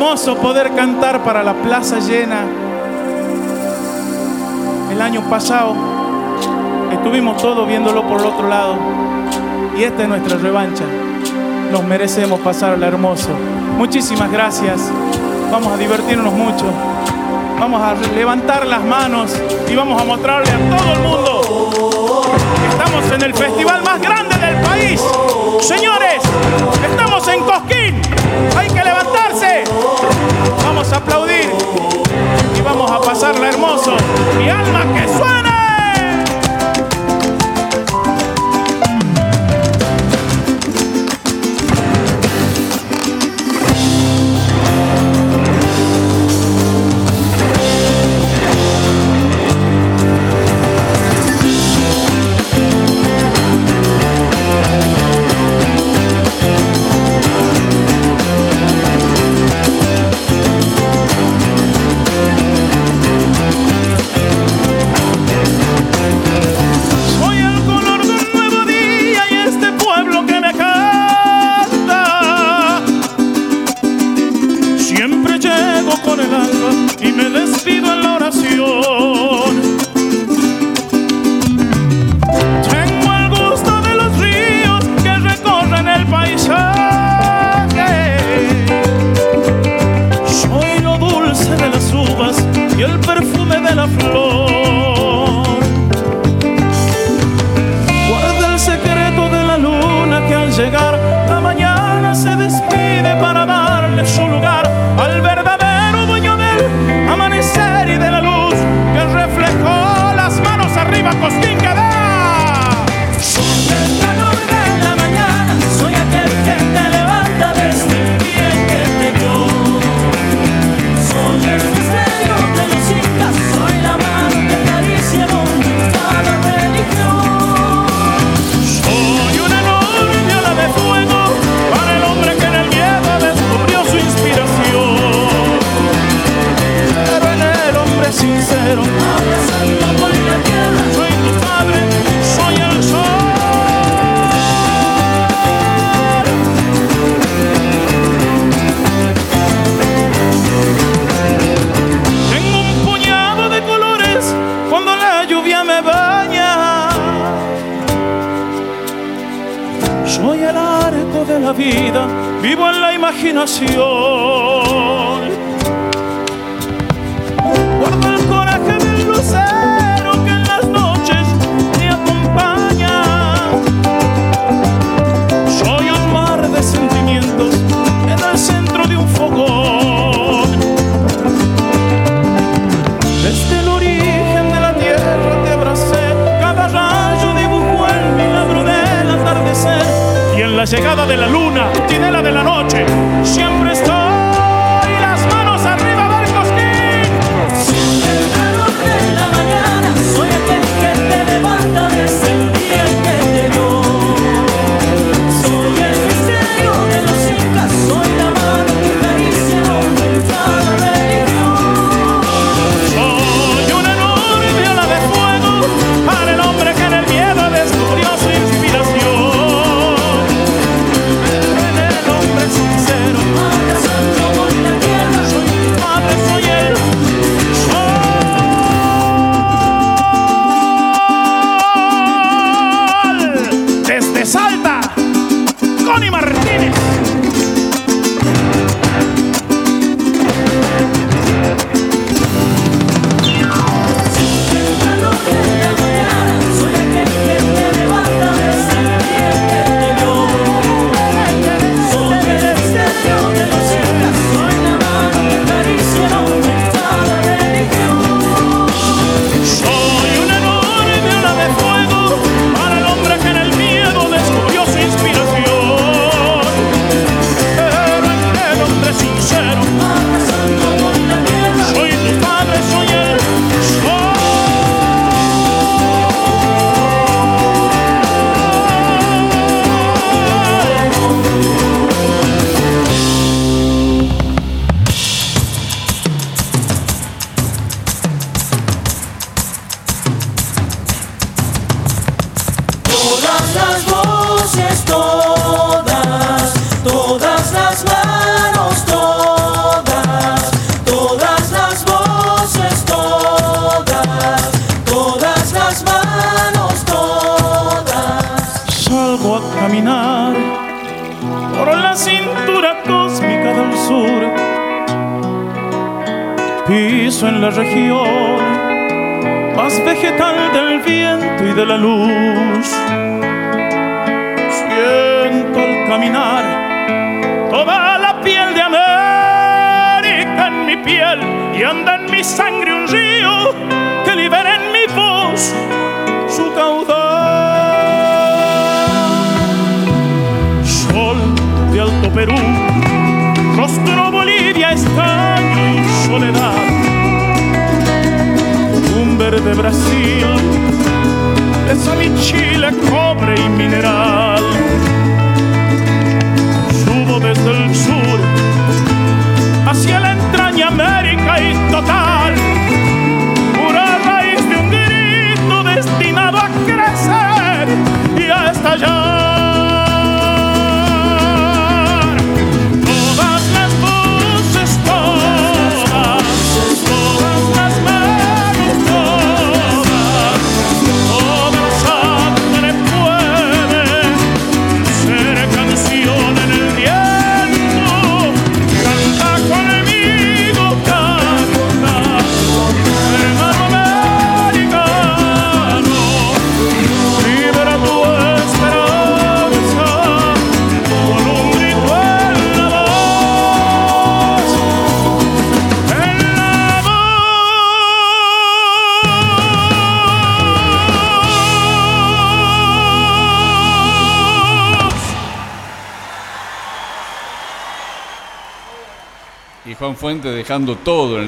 [SPEAKER 14] hermoso poder cantar para la plaza llena. El año pasado estuvimos todos viéndolo por el otro lado
[SPEAKER 28] y esta es nuestra revancha. Nos merecemos pasarla hermoso. Muchísimas gracias. Vamos a divertirnos mucho. Vamos a levantar las manos y vamos a mostrarle a todo el mundo. Estamos en el festival más grande del país. Señores, estamos en Cosquín. Hay que levantarse. Vamos a aplaudir y vamos a pasarla hermoso. Mi alma que
[SPEAKER 2] suena.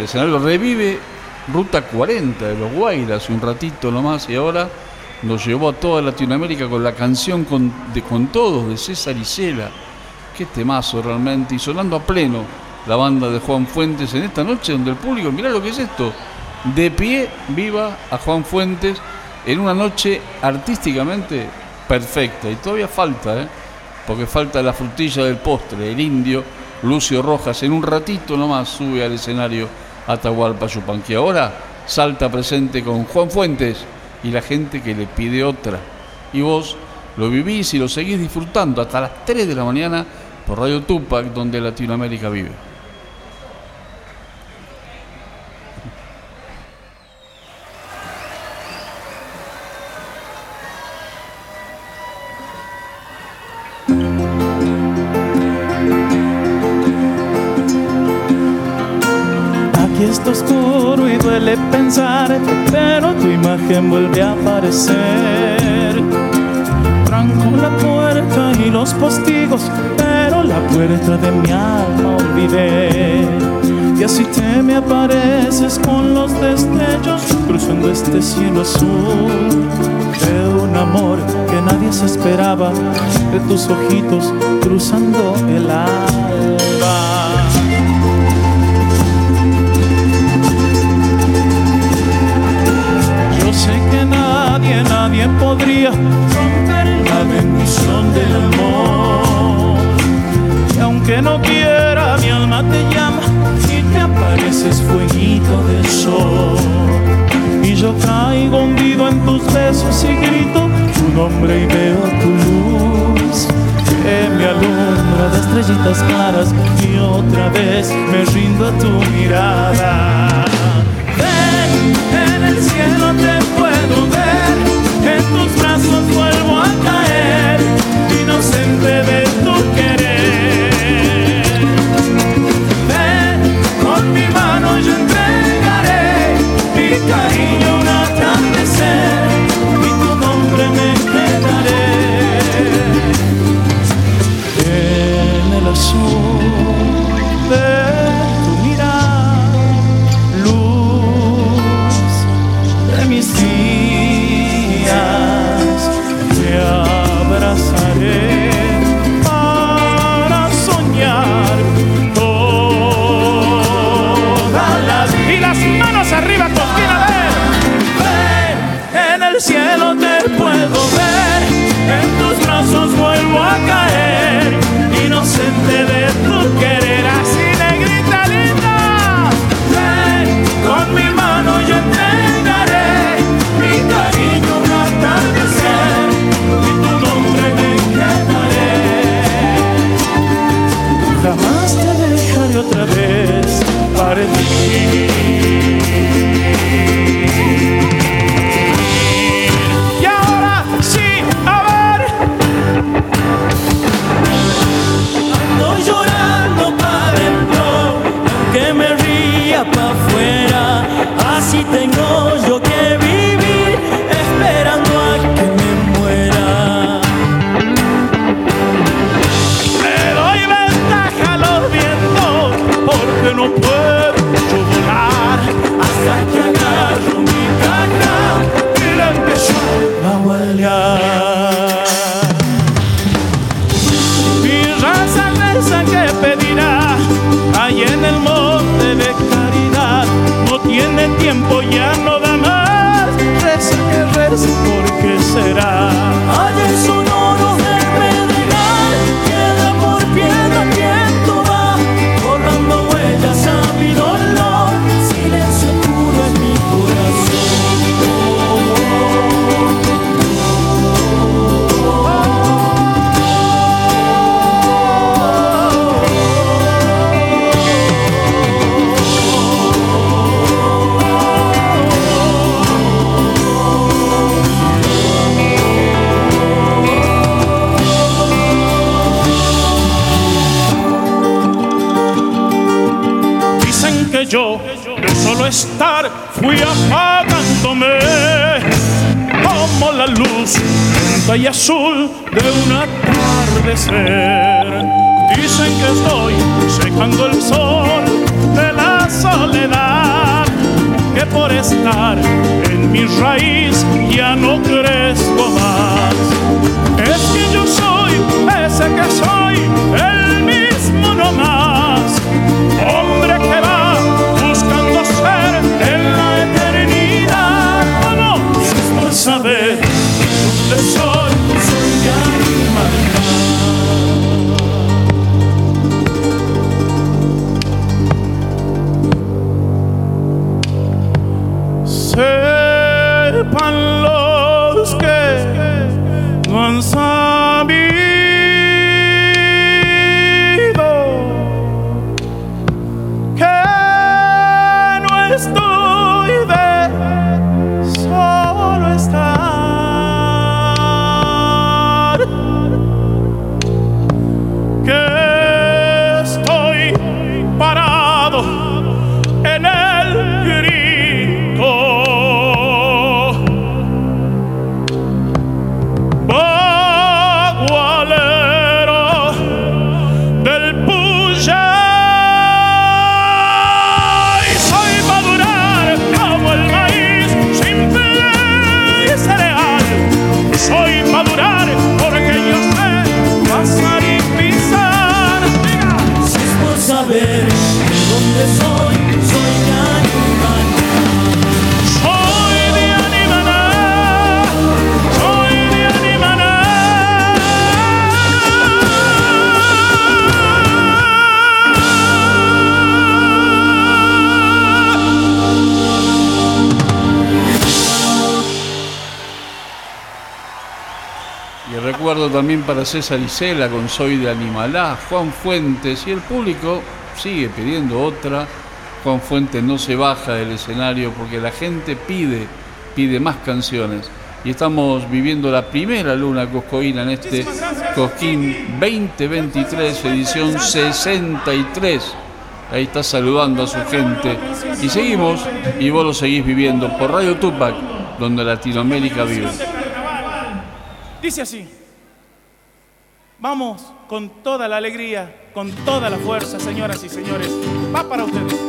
[SPEAKER 2] Escenario. Revive Ruta 40 de los Guairas un ratito nomás y ahora nos llevó a toda Latinoamérica con la canción de Con Todos de César Isela. Qué temazo realmente. Y sonando a pleno la banda de Juan Fuentes en esta noche donde el público, mirá lo que es esto, de pie viva a Juan Fuentes en una noche artísticamente perfecta. Y todavía falta, ¿eh? porque falta la frutilla del postre, el indio Lucio Rojas. En un ratito nomás sube al escenario Atahualpa Yupanqui. Ahora salta presente con Juan Fuentes y la gente que le pide otra. Y vos lo vivís y lo seguís disfrutando hasta las 3 de la mañana por Radio Tupac, donde Latinoamérica vive.
[SPEAKER 28] Tranco la puerta y los postigos, pero la puerta de mi alma olvidé. Y así te me apareces con los destellos, cruzando este cielo azul. De un amor que nadie se esperaba, de tus ojitos cruzando el alba. Yo sé que nadie, podría romper la bendición del amor. Y aunque no quiera, mi alma te llama y te apareces fueguito de sol. Y yo caigo hundido en tus besos y grito tu nombre y veo tu luz. Que me alumbra de estrellitas claras y otra vez me rindo a tu mirada. Ven, en el cielo te puedo ver, En volar hasta que agarro mi cana y la empezó a huelear. Mi raza esa que pedirá allá en el monte de
[SPEAKER 27] caridad no tiene tiempo, ya no da más. Reza que reza, porque será. Allá en
[SPEAKER 28] su nombre. Solo estar, fui apagándome como la luz lenta y azul de un atardecer. Dicen que estoy secando el sol de la soledad, que por estar en mi raíz ya no crezco más. Es que yo soy ese que soy, el mismo no
[SPEAKER 2] para César Isela con Soy de Animalá, Juan Fuentes y el público sigue pidiendo otra. Juan Fuentes no se baja del escenario porque la gente pide, pide más canciones. Y estamos viviendo la primera luna coscoína en este Cosquín 2023, edición 63. Ahí está saludando a su gente. Y seguimos, y vos lo seguís viviendo por Radio Tupac, donde Latinoamérica vive.
[SPEAKER 28] Dice así. Toda la alegría, con toda la fuerza, señoras y señores. Va para ustedes.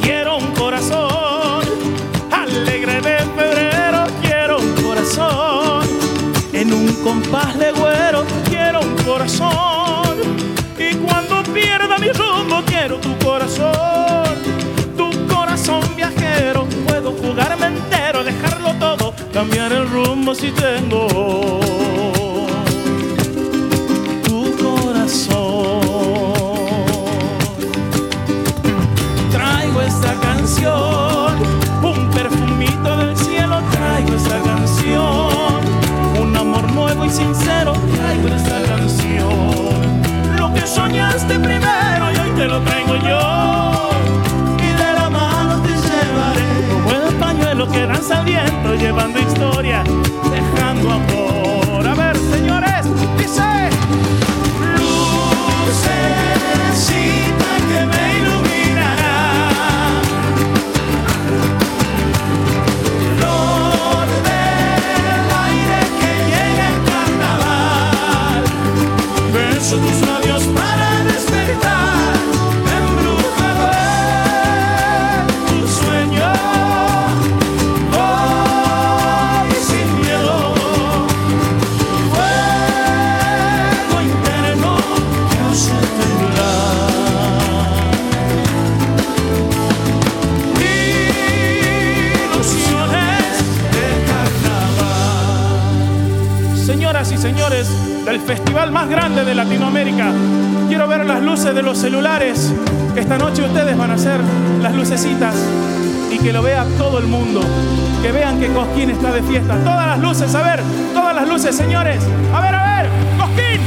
[SPEAKER 28] Quiero un corazón alegre de febrero. Quiero un corazón en un compás legüero. Quiero un corazón. Y cuando pierda mi rumbo, quiero tu corazón. Tu corazón viajero. Puedo jugarme entero, dejarlo todo, cambiar el rumbo si tengo sincero. Traigo esta canción, lo que soñaste primero y hoy te lo traigo yo. Y de la mano te llevaré como el pañuelo que danza al viento, llevando historia, dejando amor. A ver, señores, dice. Lucecita Beso tus del festival más grande de Latinoamérica. Quiero ver las luces de los celulares. que Esta noche ustedes van a hacer las lucecitas y que lo vea todo el mundo. Que vean que Cosquín está de fiesta. Todas las luces, a ver, todas las luces, señores. A ver, a ver, Cosquín,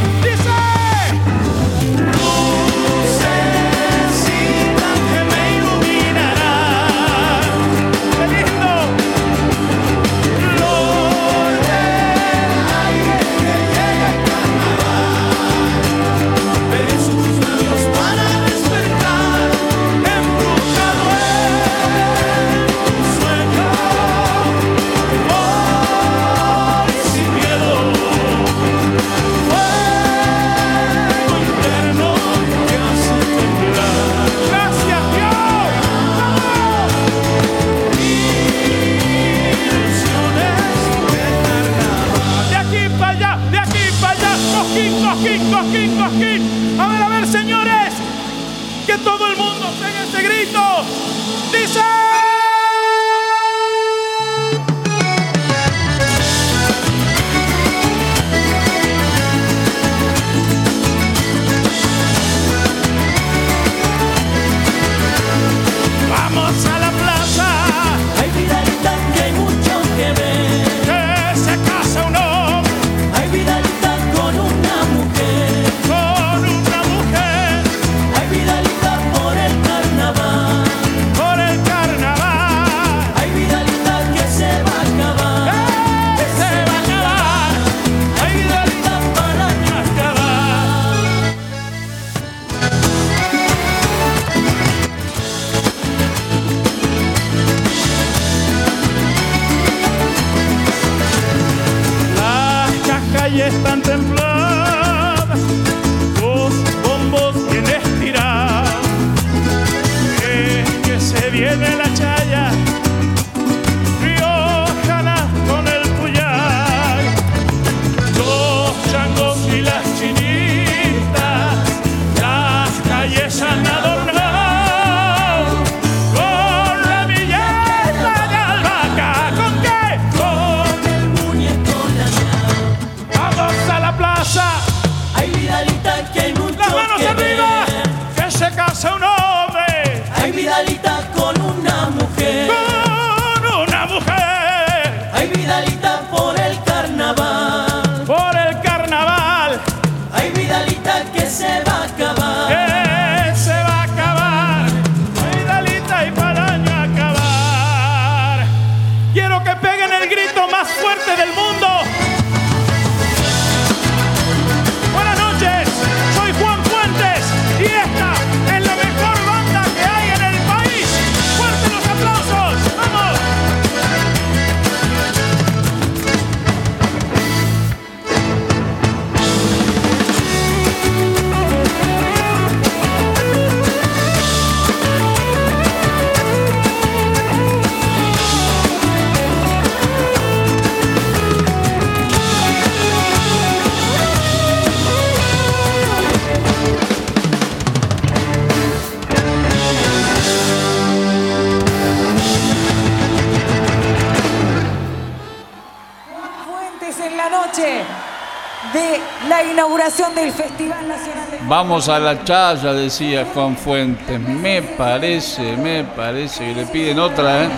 [SPEAKER 28] Vamos a la chaya,
[SPEAKER 2] decía Juan Fuentes. Me parece, me parece que le piden otra, ¿eh?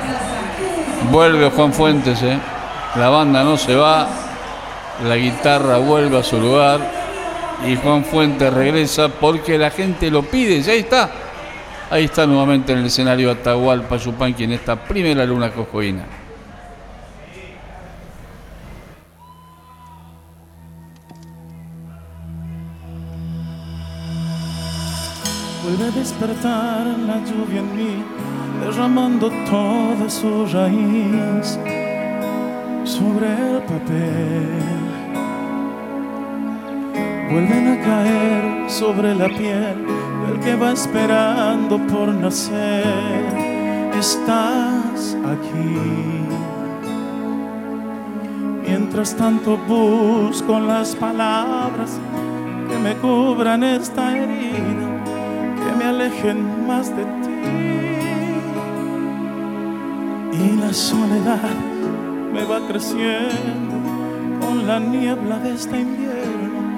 [SPEAKER 2] Vuelve Juan Fuentes, ¿eh? La banda no se va, la guitarra vuelve a su lugar y Juan Fuentes regresa porque la gente lo pide. Y ahí está. Ahí está nuevamente en el escenario Atahualpa Yupanqui en esta primera luna cojoína.
[SPEAKER 28] Su raíz sobre el papel. Vuelven a caer sobre la piel del que va esperando por nacer. Estás aquí. Mientras tanto busco las palabras que me cubran esta herida que me alejen más de ti. Soledad me va creciendo con la niebla de este invierno.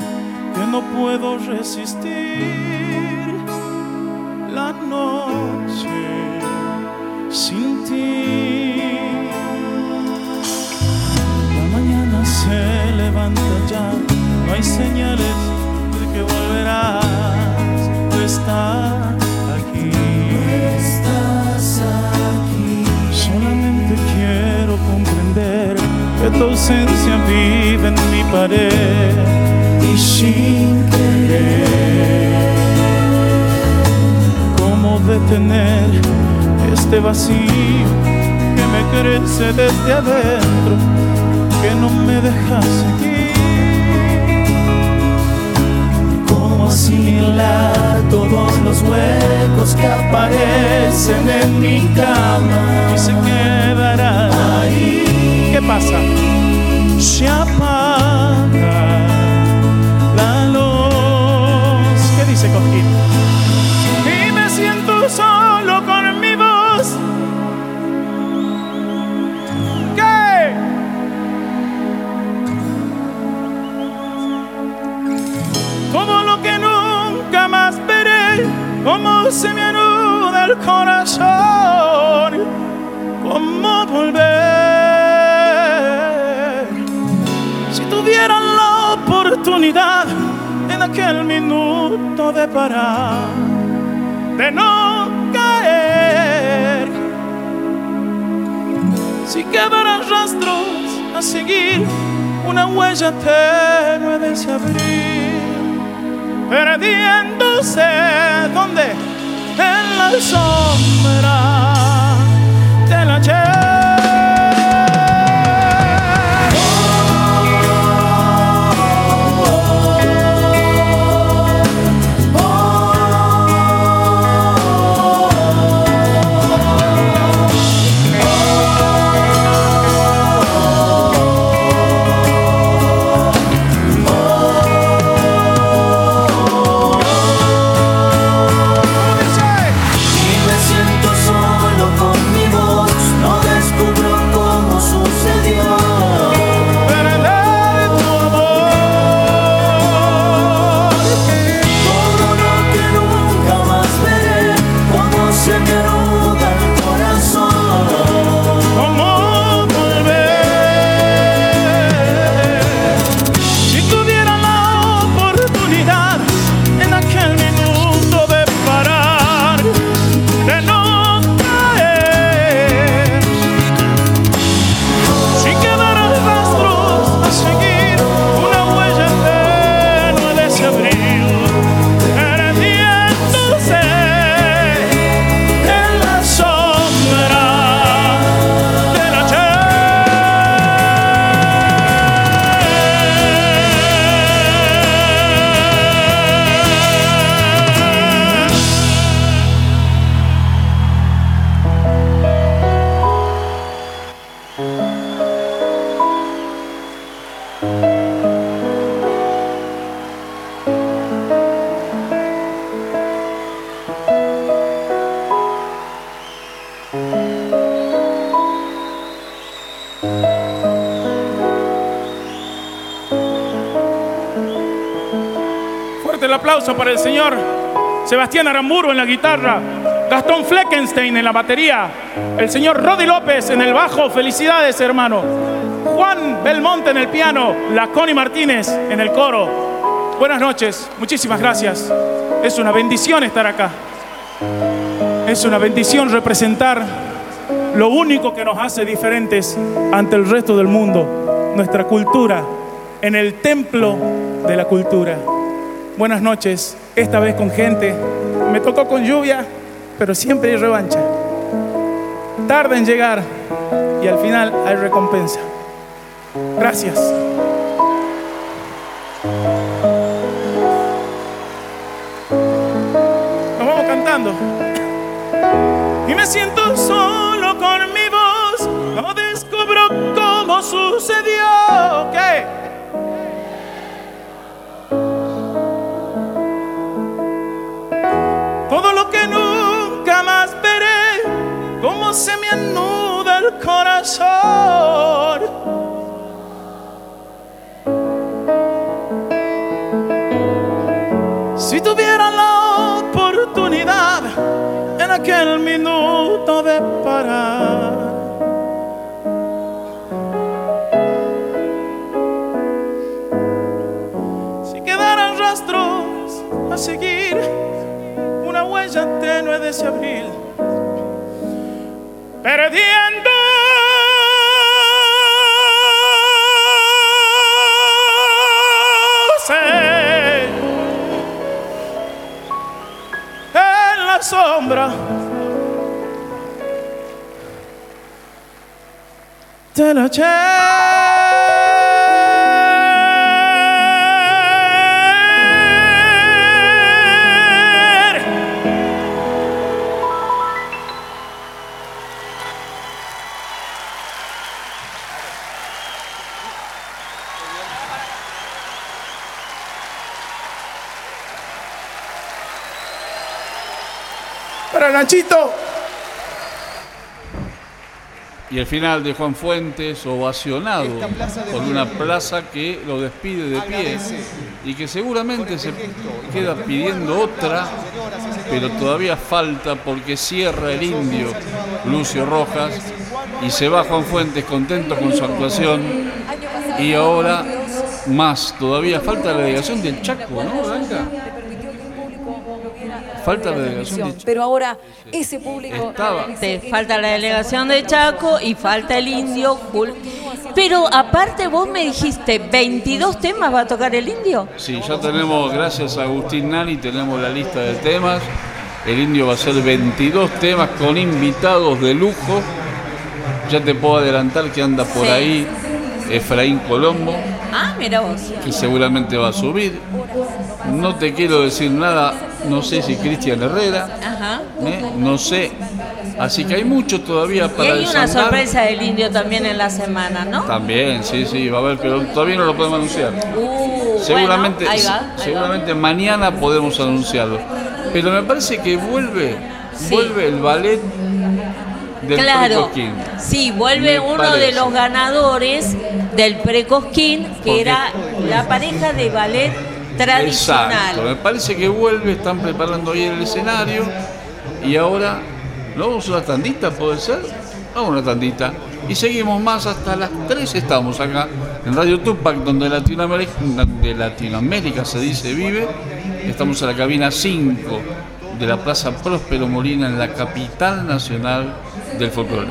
[SPEAKER 28] no puedo resistir la noche sin ti. La mañana se levanta ya, no hay señales de que volverás. Tú estás tu ausencia vive en mi pared y sin querer. ¿Cómo detener este vacío que me crece desde adentro, que no me deja seguir? ¿Cómo asimilar todos los huecos que aparecen en mi cama? Y se quedará ahí. ¿Qué pasa? Se apaga la luz. ¿Qué dice Coquín? Y me siento solo con mi voz. ¿Qué? Todo lo que nunca más veré, como se me anuda el corazón, cómo volver. Oportunidad en aquel minuto de parar, de no caer, si quedaran rastros a seguir, una huella tenue de abril, perdiéndose, ¿dónde? En la sombra de la aplauso para el señor Sebastián Aramburu en la guitarra, Gastón Fleckenstein en la batería, el señor Rodi López en el bajo, felicidades hermano, Juan Belmonte en el piano, la Connie Martínez en el coro. Buenas noches, muchísimas gracias. Es una bendición estar acá. Es una bendición representar lo único que nos hace diferentes ante el resto del mundo, nuestra cultura, en el templo de la cultura. Buenas noches, esta vez con gente. Me tocó con lluvia, pero siempre hay revancha. Tarda en llegar y al final hay recompensa. Gracias. Si tuvieran la oportunidad en aquel minuto de parar. Si quedaran rastros a seguir, una huella tenue de ese abril. Perdí sombra de la ayer. Nachito.
[SPEAKER 2] Y el final de Juan Fuentes, ovacionado por una plaza que lo despide de pie y que seguramente se queda pidiendo otra, pero todavía falta porque cierra el indio Lucio Rojas y se va Juan Fuentes contento con su actuación y ahora más, todavía falta la delegación del Chaco, ¿no, Falta la delegación del Chaco.
[SPEAKER 29] Pero ahora ese público...
[SPEAKER 2] Estaba.
[SPEAKER 3] Te falta la delegación de Chaco y falta el indio. Pero aparte vos me dijiste, 22 temas va a tocar el indio.
[SPEAKER 2] Sí, ya tenemos, gracias a Agustín Nani, tenemos la lista de temas. El indio va a ser 22 temas con invitados de lujo. Ya te puedo adelantar que anda por
[SPEAKER 3] Sí.
[SPEAKER 2] ahí Efraín Colombo,
[SPEAKER 3] Ah, mira vos.
[SPEAKER 2] que seguramente va a subir. No te quiero decir nada, no sé si Cristian Herrera,
[SPEAKER 3] Ajá.
[SPEAKER 2] ¿eh? no sé. Así que hay mucho todavía
[SPEAKER 3] Y
[SPEAKER 2] para
[SPEAKER 3] hay una sorpresa del indio también en la semana, ¿no?
[SPEAKER 2] También, sí, sí, va a haber, pero todavía no lo podemos anunciar.
[SPEAKER 3] Uh,
[SPEAKER 2] Seguramente,
[SPEAKER 3] bueno, ahí va, ahí va.
[SPEAKER 2] seguramente mañana podemos anunciarlo. Pero me parece que vuelve,
[SPEAKER 3] Sí.
[SPEAKER 2] vuelve el ballet del
[SPEAKER 3] Claro,
[SPEAKER 2] Precosquín.
[SPEAKER 3] sí, vuelve
[SPEAKER 2] Me
[SPEAKER 3] uno de los ganadores del Precosquín, que
[SPEAKER 2] Porque-
[SPEAKER 3] era la pareja de ballet tradicional.
[SPEAKER 2] Exacto, me parece que vuelve, están preparando ahí el escenario y ahora, ¿no vamos a una tandita, puede ser? Vamos a una tandita. Y seguimos más hasta las 3 estamos acá en Radio Tupac, donde Latinoamérica, de Latinoamérica se dice vive. Estamos en la cabina 5 de la Plaza Próspero Molina en la capital nacional del folclore.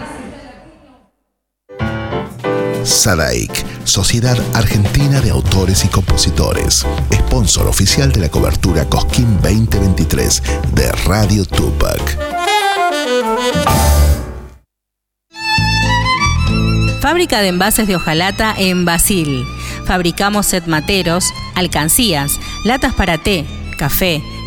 [SPEAKER 8] SADAIC, Sociedad Argentina de Autores y Compositores, sponsor oficial de la cobertura Cosquín 2023 de Radio Tupac.
[SPEAKER 9] Fábrica de envases de hojalata en Basil. Fabricamos set materos, alcancías, latas para té, café,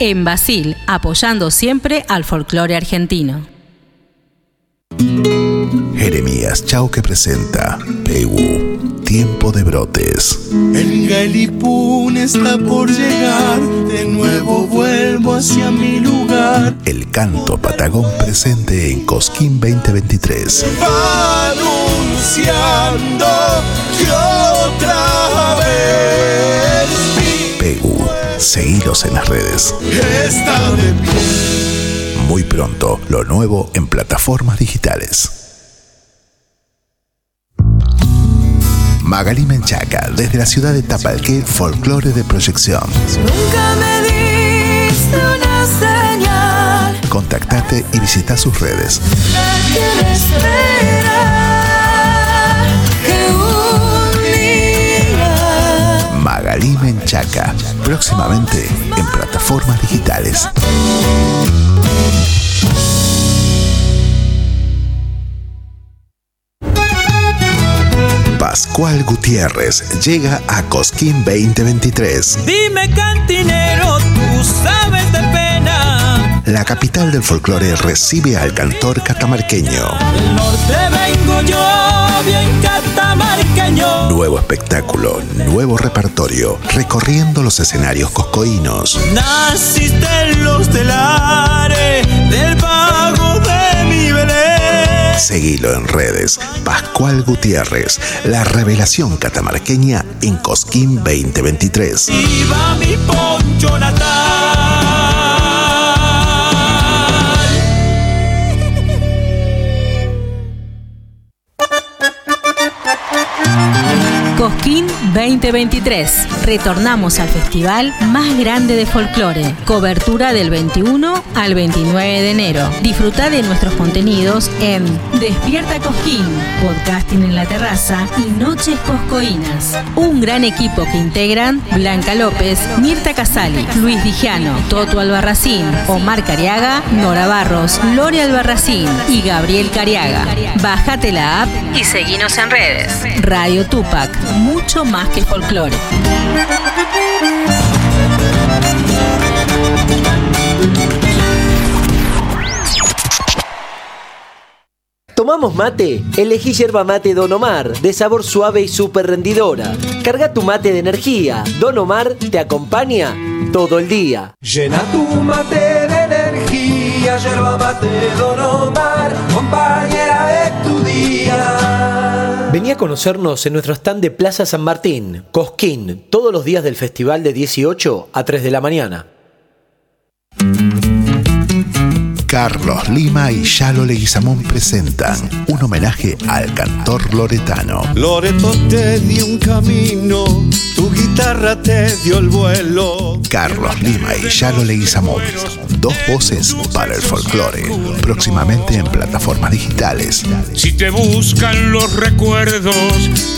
[SPEAKER 9] En Basil, apoyando siempre al folclore argentino.
[SPEAKER 8] Jeremías Chauque presenta Pegu, Tiempo de Brotes.
[SPEAKER 27] El Galipún está por llegar, de nuevo vuelvo hacia mi lugar.
[SPEAKER 8] El canto patagón presente en Cosquín 2023.
[SPEAKER 27] Va anunciando que otra vez
[SPEAKER 8] Pegu, seguidos en las redes.
[SPEAKER 27] está de pie.
[SPEAKER 8] Muy pronto, lo nuevo en plataformas digitales. Magali Menchaca, desde la ciudad de Tapalqué, folclore de proyección.
[SPEAKER 10] Nunca me diste una señal.
[SPEAKER 8] Contactate y visita sus redes.
[SPEAKER 10] ¿Quién día
[SPEAKER 8] Magali Menchaca, próximamente en plataformas digitales. Pascual Gutiérrez llega a Cosquín 2023.
[SPEAKER 14] Dime cantinero, tú sabes de pena
[SPEAKER 8] la capital del folclore recibe al cantor catamarqueño.
[SPEAKER 14] Del norte vengo yo, bien catamarqueño.
[SPEAKER 8] Nuevo espectáculo, nuevo repertorio, recorriendo los escenarios coscoínos.
[SPEAKER 14] Naciste en los telares del pago de mi Belén.
[SPEAKER 8] Seguilo en redes. Pascual Gutiérrez, la revelación catamarqueña en Cosquín 2023.
[SPEAKER 14] Viva mi poncho natal.
[SPEAKER 9] 2023. Retornamos al festival más grande de folclore. Cobertura del 21 al 29 de enero. Disfruta de nuestros contenidos en Despierta Cosquín, podcasting en la terraza y Noches Coscoínas. Un gran equipo que integran Blanca López, Mirta Casali, Luis Dijano, Toto Albarracín, Omar Cariaga, Nora Barros, Lore Albarracín y Gabriel Cariaga. Bájate la app y seguinos en redes. Radio Tupac, mucho más que folclore.
[SPEAKER 13] ¿Tomamos mate? Elegí yerba mate Don Omar, de sabor suave y súper rendidora. Carga tu mate de energía. Don Omar te acompaña todo el día.
[SPEAKER 4] Llena tu mate de energía, yerba mate Don Omar, compañera de tu día.
[SPEAKER 13] Vení a conocernos en nuestro stand de Plaza San Martín, Cosquín, todos los días del festival de 18 a 3 de la mañana.
[SPEAKER 8] Carlos Lima y Yalo Leguizamón presentan un homenaje al cantor loretano.
[SPEAKER 15] Loreto te dio un camino, tu guitarra te dio el vuelo.
[SPEAKER 8] Carlos Lima y Yalo Leguizamón, dos voces para el folclore, próximamente en plataformas digitales.
[SPEAKER 12] Si te buscan los recuerdos,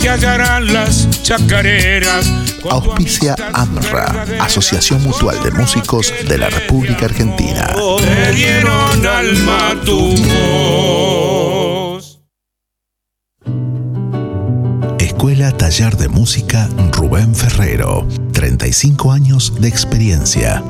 [SPEAKER 12] te hallarán las chacareras.
[SPEAKER 8] Auspicia AMRA, Asociación Mutual de Músicos de la República Argentina.
[SPEAKER 12] Dieron alma tu voz.
[SPEAKER 8] Escuela Taller de Música Rubén Ferrero. 35 años de experiencia.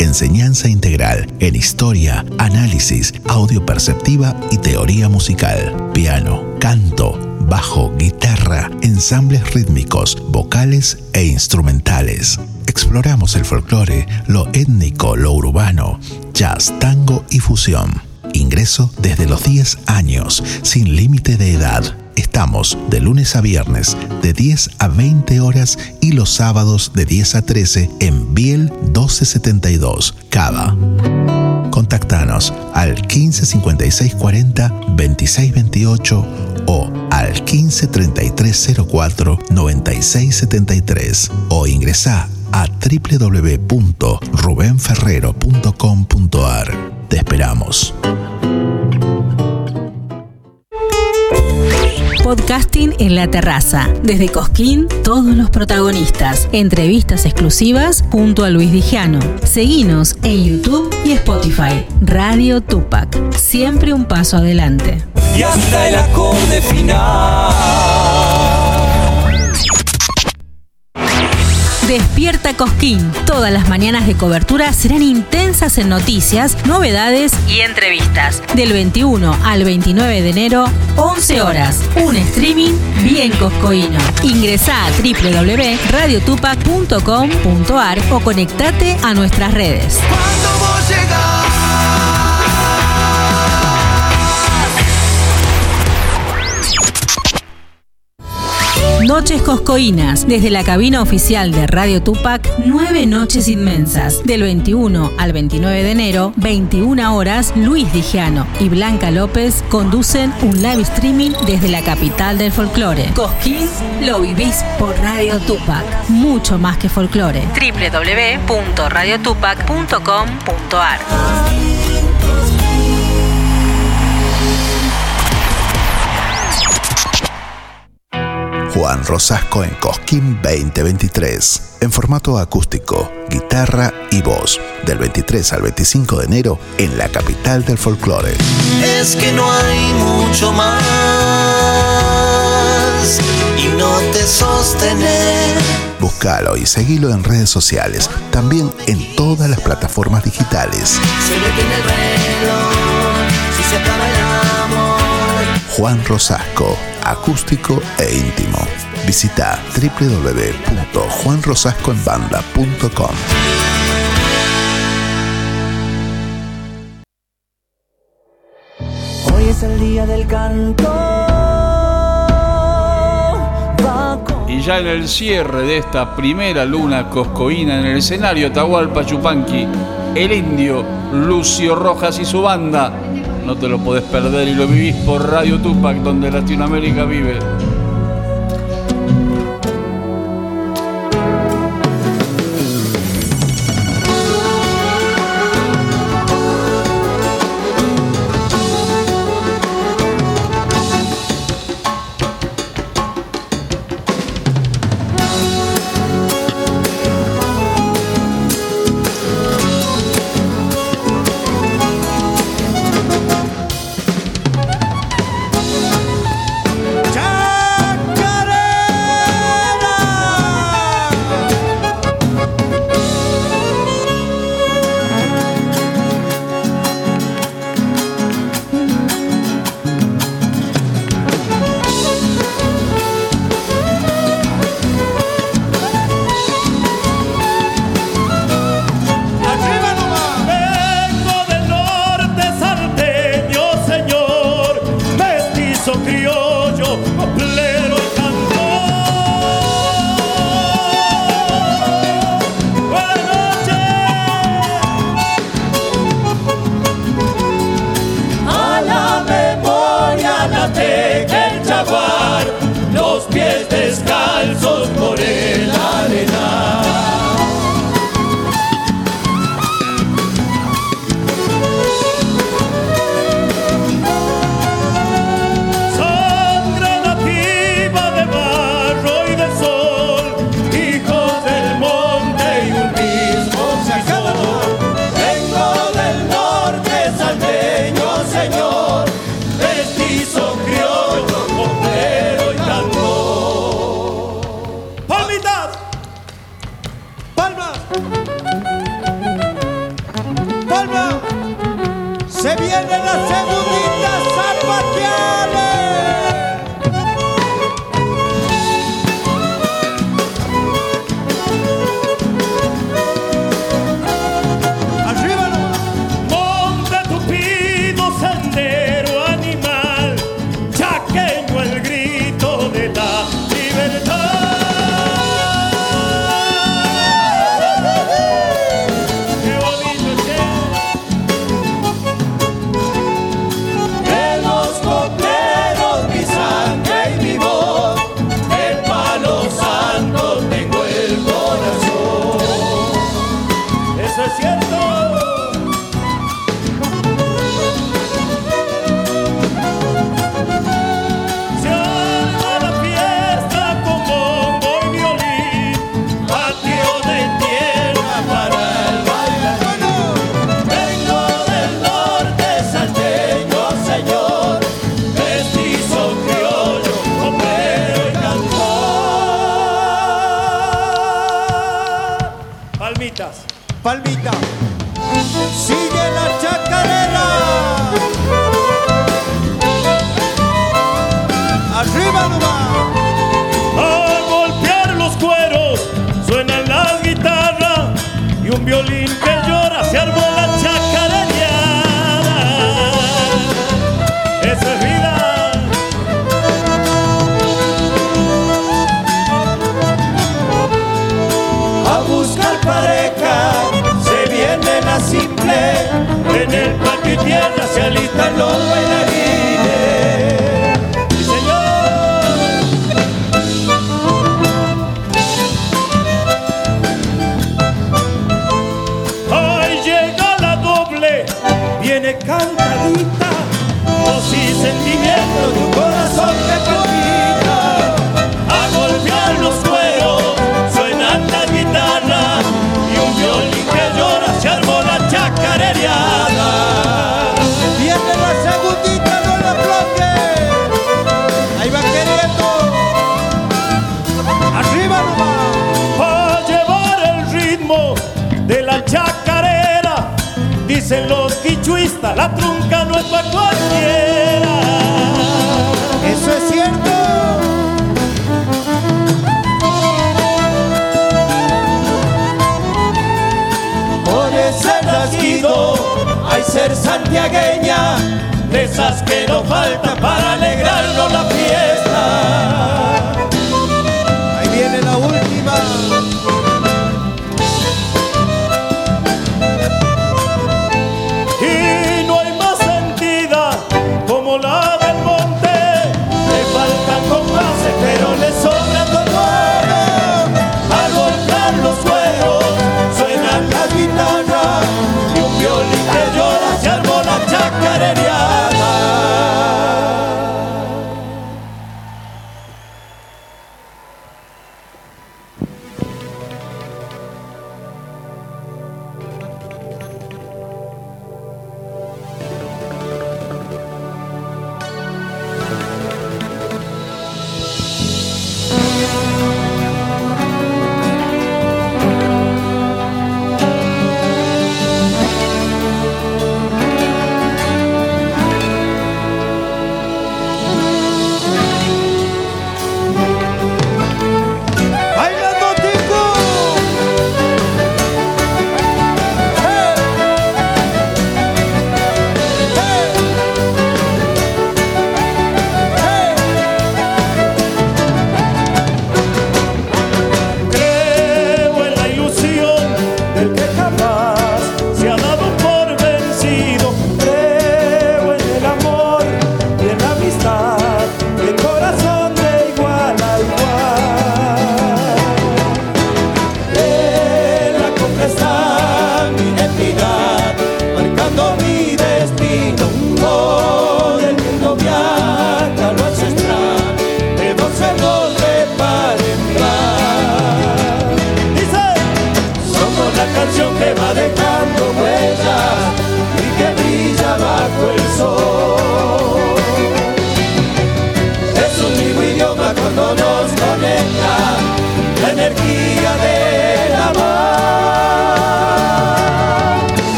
[SPEAKER 8] Enseñanza integral en historia, análisis, audio perceptiva y teoría musical. Piano, canto, bajo, guitarra, ensambles rítmicos, vocales e instrumentales. Exploramos el folclore, lo étnico, lo urbano, jazz, tango y fusión. Ingreso desde los 10 años, sin límite de edad. Estamos de lunes a viernes de 10 a 20 horas y los sábados de 10 a 13 en Biel 1272, Cava. Contactanos al 15 56 40 26 28 o al 15 33 04 96 73 o ingresa a www.rubenferrero.com.ar. Te esperamos.
[SPEAKER 9] Podcasting en la terraza. Desde Cosquín, todos los protagonistas. Entrevistas exclusivas junto a Luis Dijano. Seguinos en YouTube y Spotify. Radio Tupac. Siempre un paso adelante.
[SPEAKER 14] Y hasta el acorde final.
[SPEAKER 9] Despierta Cosquín. Todas las mañanas de cobertura serán intensas en noticias, novedades y entrevistas. Del 21 al 29 de enero, 11 horas. Un streaming bien coscoíno. Ingresá a www.radiotupac.com.ar o conectate a nuestras redes. Noches Coscoínas, desde la cabina oficial de Radio Tupac, nueve noches inmensas. Del 21 al 29 de enero, 21 horas, Luis Dijano y Blanca López conducen un live streaming desde la capital del folclore. Cosquín lo vivís por Radio Tupac. Mucho más que folclore. www.radiotupac.com.ar
[SPEAKER 8] Juan Rosasco en Cosquín 2023, en formato acústico, guitarra y voz, del 23 al 25 de enero en la capital del folclore.
[SPEAKER 14] Es que no hay mucho más y no te sostener.
[SPEAKER 8] Búscalo y seguilo en redes sociales, también en todas las plataformas digitales. Juan Rosasco acústico e íntimo. Visita www.juanrosascoenbanda.com.
[SPEAKER 4] Hoy es el día del canto.
[SPEAKER 30] Y ya en el cierre de esta primera luna coscoína en el escenario Tahualpa Chupanqui, el indio Lucio Rojas y su banda no te lo podés perder y lo vivís por Radio Tupac, donde Latinoamérica vive.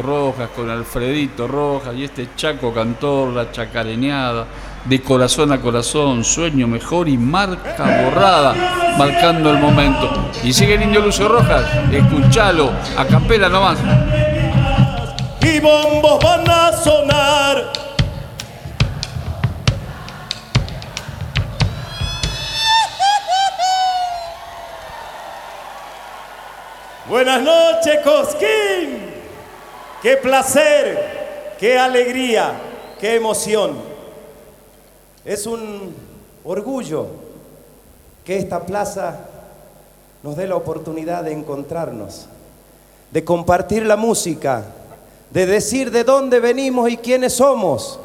[SPEAKER 31] Rojas
[SPEAKER 2] con Alfredito Rojas y este Chaco Cantor, la chacareñada, de corazón a corazón, sueño mejor y marca borrada, marcando el momento. Y sigue el indio Lucio Rojas, escuchalo, a capela nomás.
[SPEAKER 31] y bombos van a sonar. Buenas noches, Cosquín. Qué placer, qué alegría, qué emoción. Es un orgullo que esta plaza nos dé la oportunidad de encontrarnos, de compartir la música, de decir de dónde venimos y quiénes somos.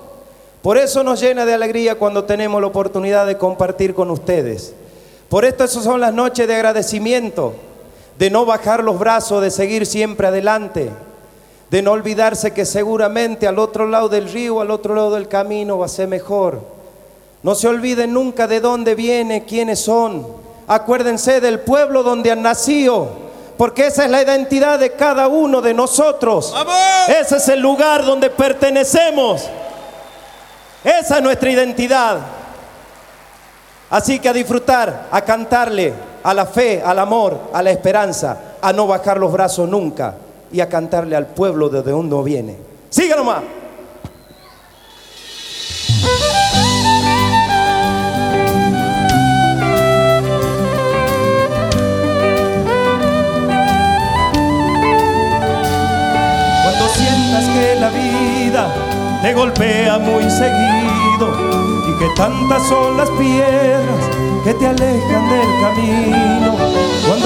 [SPEAKER 31] Por eso nos llena de alegría cuando tenemos la oportunidad de compartir con ustedes. Por esto esas son las noches de agradecimiento, de no bajar los brazos, de seguir siempre adelante, de no olvidarse que seguramente al otro lado del río, al otro lado del camino va a ser mejor. No se olviden nunca de dónde viene, quiénes son. Acuérdense del pueblo donde han nacido, porque esa es la identidad de cada uno de nosotros. Ese es el lugar donde pertenecemos. Esa es nuestra identidad. Así que a disfrutar, a cantarle a la fe, al amor, a la esperanza, a no bajar los brazos nunca y a cantarle al pueblo desde donde uno viene. Siga nomás. Cuando sientas que la vida te golpea muy seguido y que tantas son las piedras que te alejan del camino.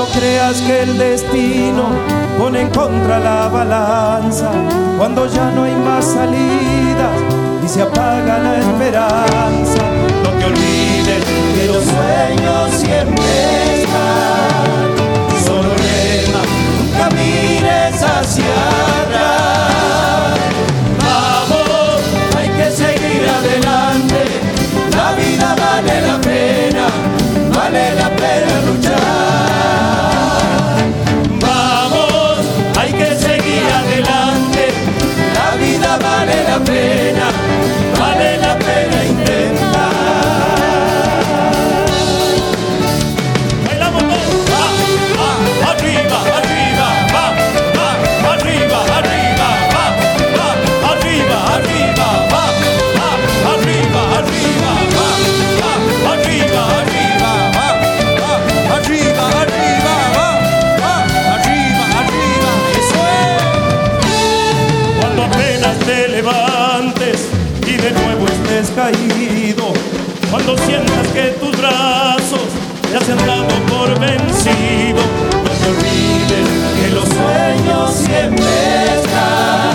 [SPEAKER 31] Cuando creas que el destino pone en contra la balanza, cuando ya no hay más salidas y se apaga la esperanza,
[SPEAKER 30] sientas que tus brazos se han dado por vencido, no te olvides que los sueños siempre están.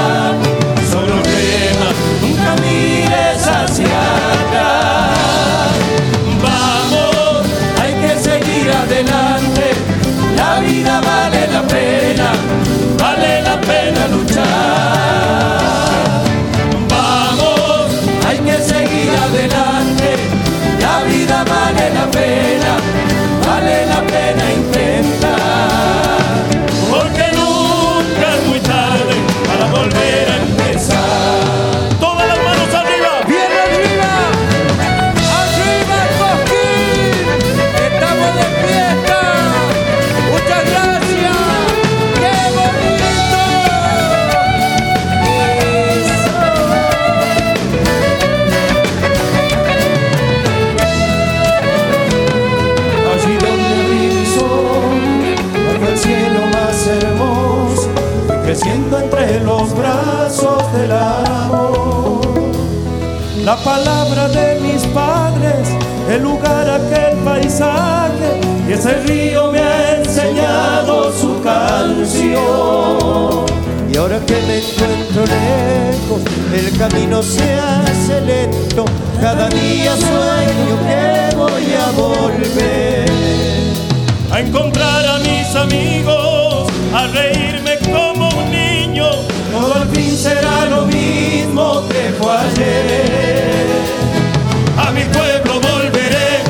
[SPEAKER 30] Lejos, el camino se hace lento, cada día sueño que voy a volver. A encontrar a mis amigos, a reírme como un niño, todo al fin será lo mismo que fue ayer. A mi pueblo volveré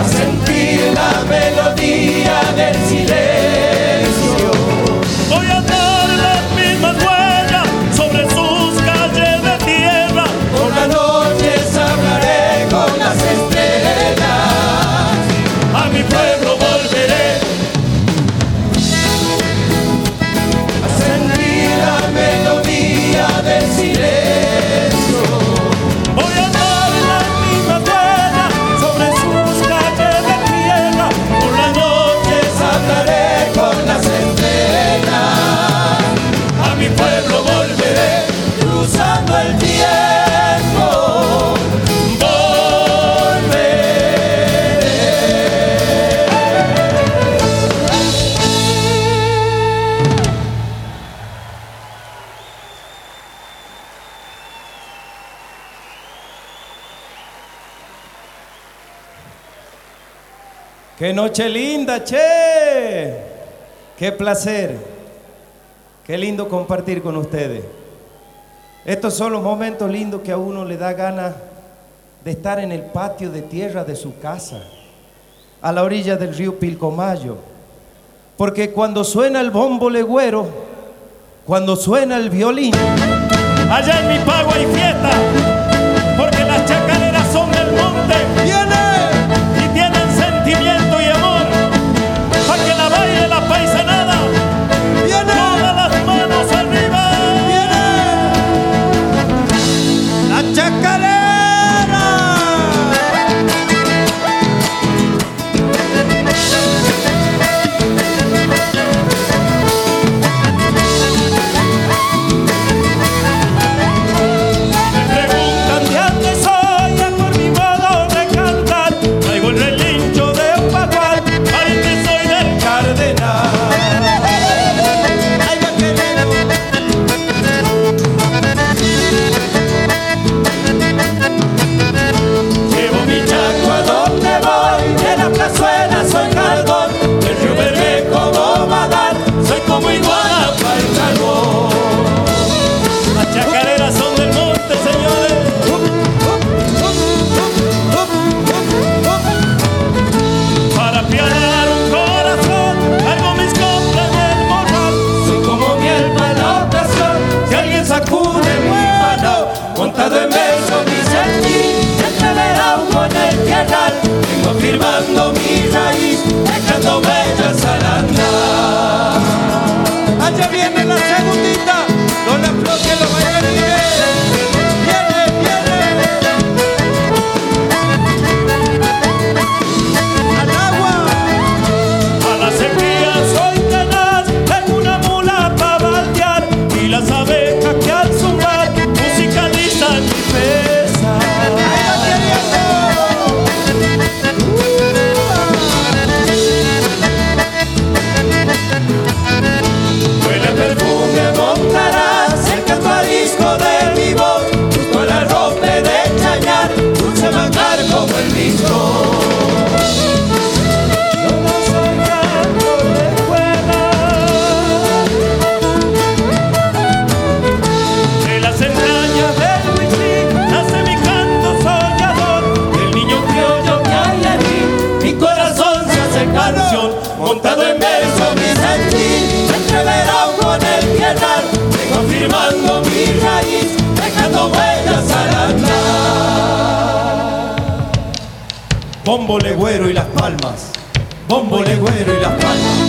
[SPEAKER 30] a sentir la melodía del silencio.
[SPEAKER 31] Noche linda, che! ¡Qué placer! ¡Qué lindo compartir con ustedes! Estos son los momentos lindos que a uno le da ganas de estar en el patio de tierra de su casa, a la orilla del río Pilcomayo. Porque cuando suena el bombo legüero, cuando suena el violín,
[SPEAKER 30] Allá en mi pago hay fiesta, porque las chacareras son del monte. bombo legüero y las palmas, bombo legüero y las palmas.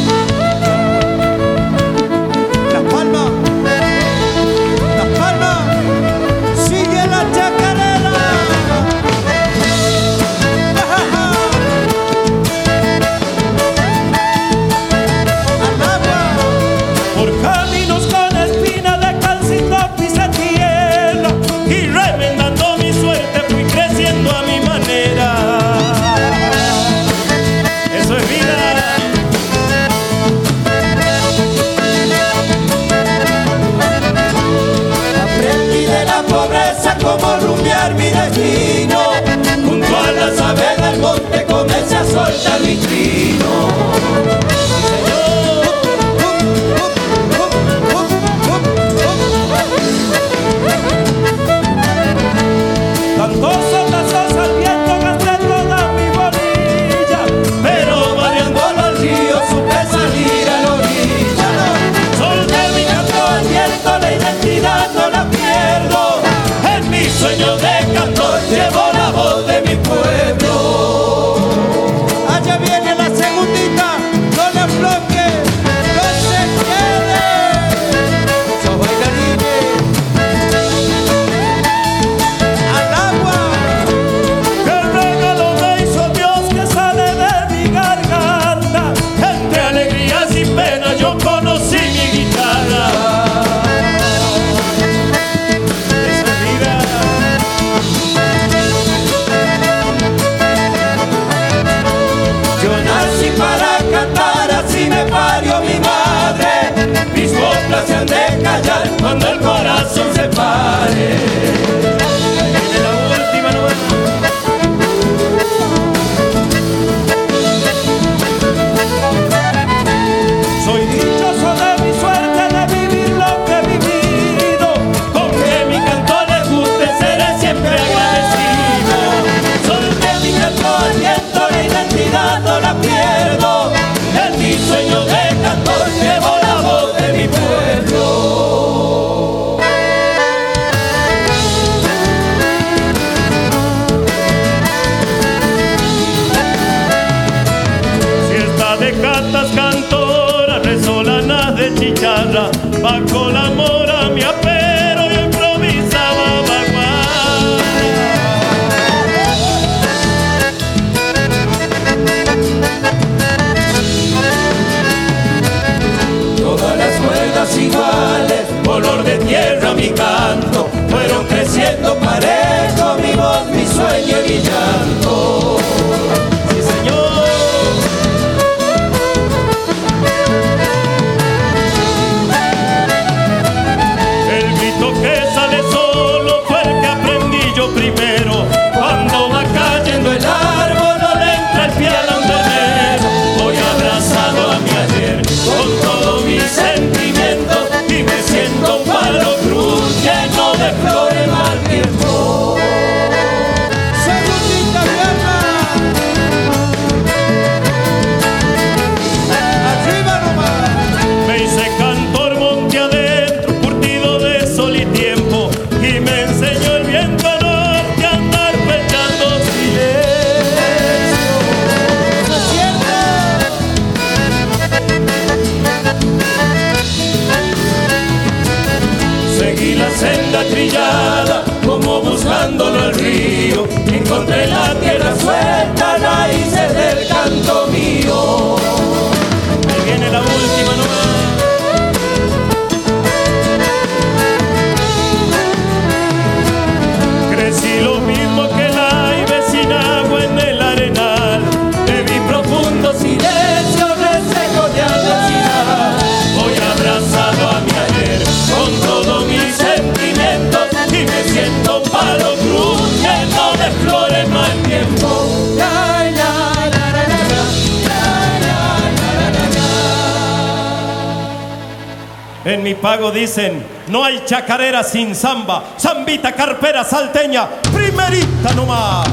[SPEAKER 14] encontré mi
[SPEAKER 28] pago dicen, no hay chacarera sin samba, zambita, carpera, salteña, primerita nomás.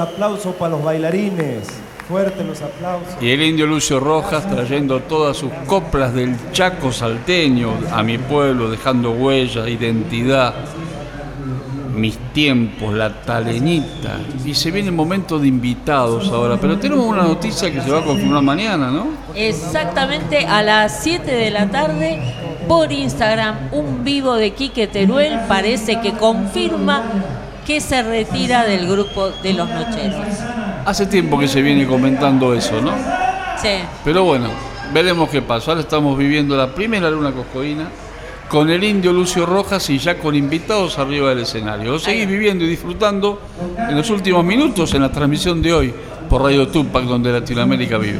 [SPEAKER 30] Aplausos para los bailarines. Fuerte los aplausos.
[SPEAKER 2] Y el indio Lucio Rojas trayendo todas sus coplas del Chaco salteño a mi pueblo, dejando huella, identidad, mis tiempos, la taleñita. Y se viene el momento de invitados ahora, pero tenemos una noticia que se va a confirmar mañana, ¿no?
[SPEAKER 3] Exactamente a las 7 de la tarde por Instagram, un vivo de Quique Teruel parece que confirma que se retira del grupo de los Nocheros.
[SPEAKER 2] Hace tiempo que se viene comentando eso, ¿no?
[SPEAKER 3] Sí.
[SPEAKER 2] Pero bueno, veremos qué pasa. Ahora estamos viviendo la primera luna coscoína con el indio Lucio Rojas y ya con invitados arriba del escenario. Lo seguís viviendo y disfrutando en los últimos minutos en la transmisión de hoy por Radio Tupac, donde Latinoamérica vive.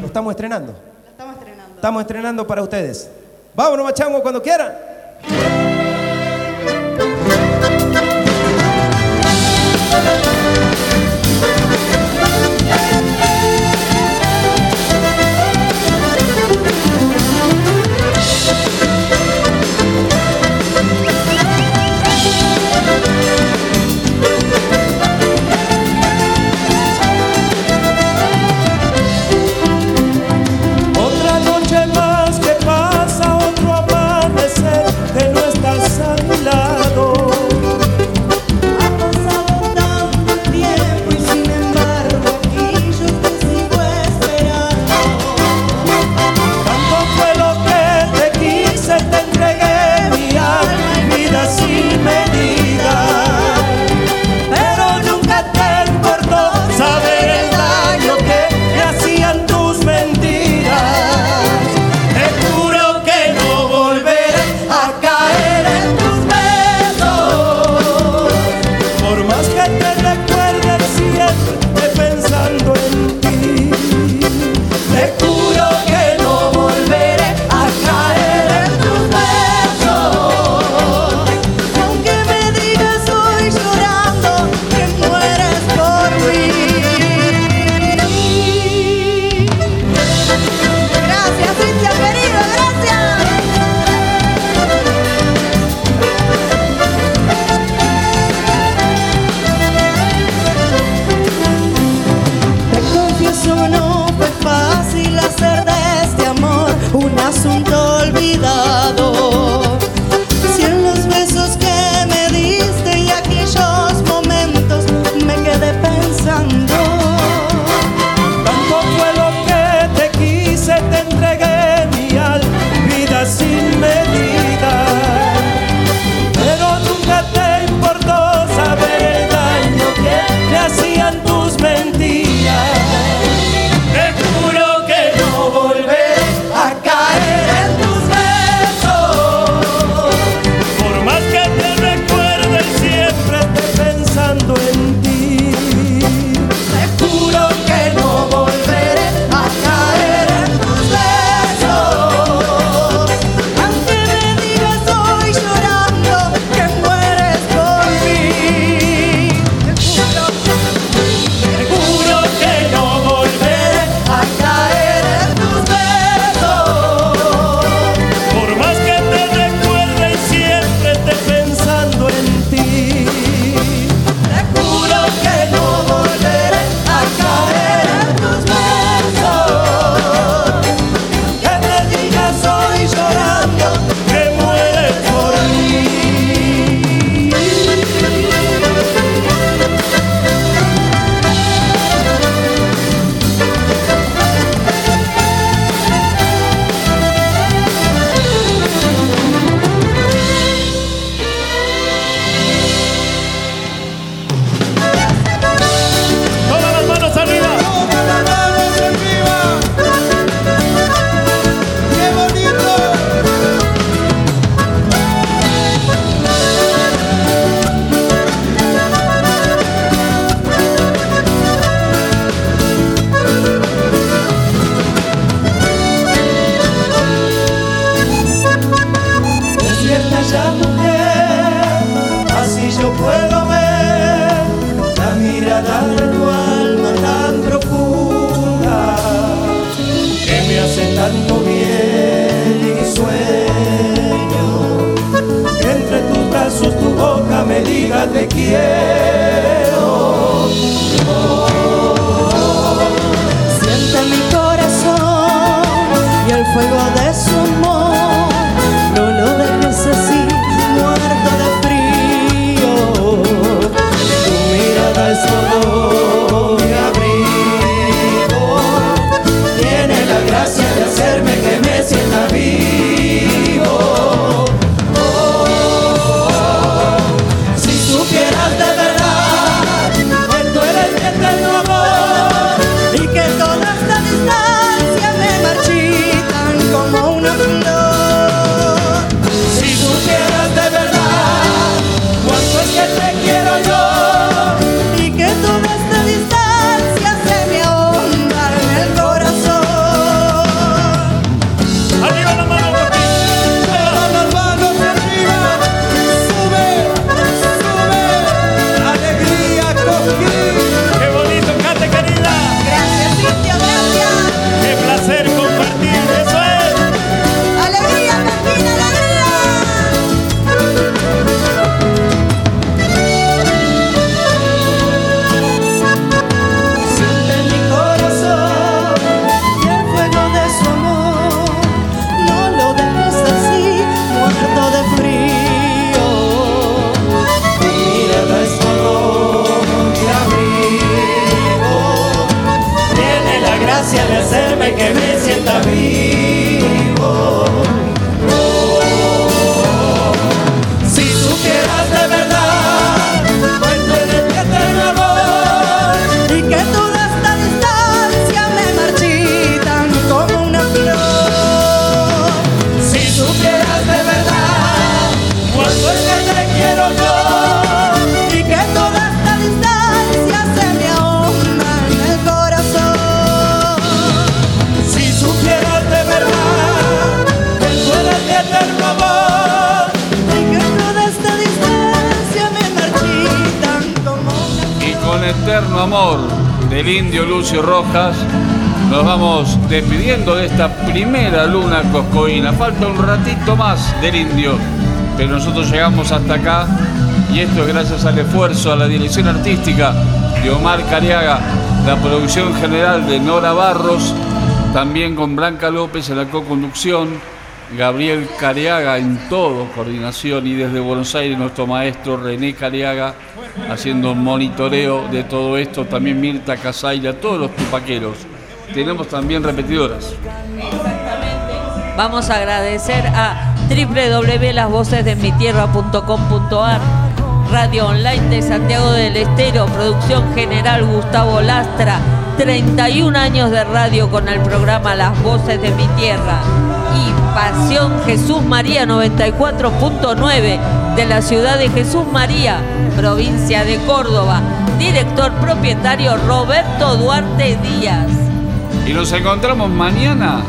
[SPEAKER 30] Lo estamos estrenando. Lo estamos estrenando. Estamos estrenando para ustedes. Vámonos, machango, cuando quieran.
[SPEAKER 2] Hasta acá y esto es gracias al esfuerzo, a la dirección artística de Omar Cariaga, la producción general de Nora Barros, también con Blanca López en la co-conducción, Gabriel Careaga en todo, coordinación, y desde Buenos Aires nuestro maestro René Careaga haciendo monitoreo de todo esto, también Mirta Casaira, todos los tupaqueros. Tenemos también repetidoras.
[SPEAKER 3] Vamos a agradecer a www.lasvocesdemitierra.com.ar Radio Online de Santiago del Estero, producción general Gustavo Lastra, 31 años de radio con el programa Las Voces de mi Tierra y Pasión Jesús María 94.9 de la ciudad de Jesús María, provincia de Córdoba, director propietario Roberto Duarte Díaz.
[SPEAKER 2] Y nos encontramos mañana.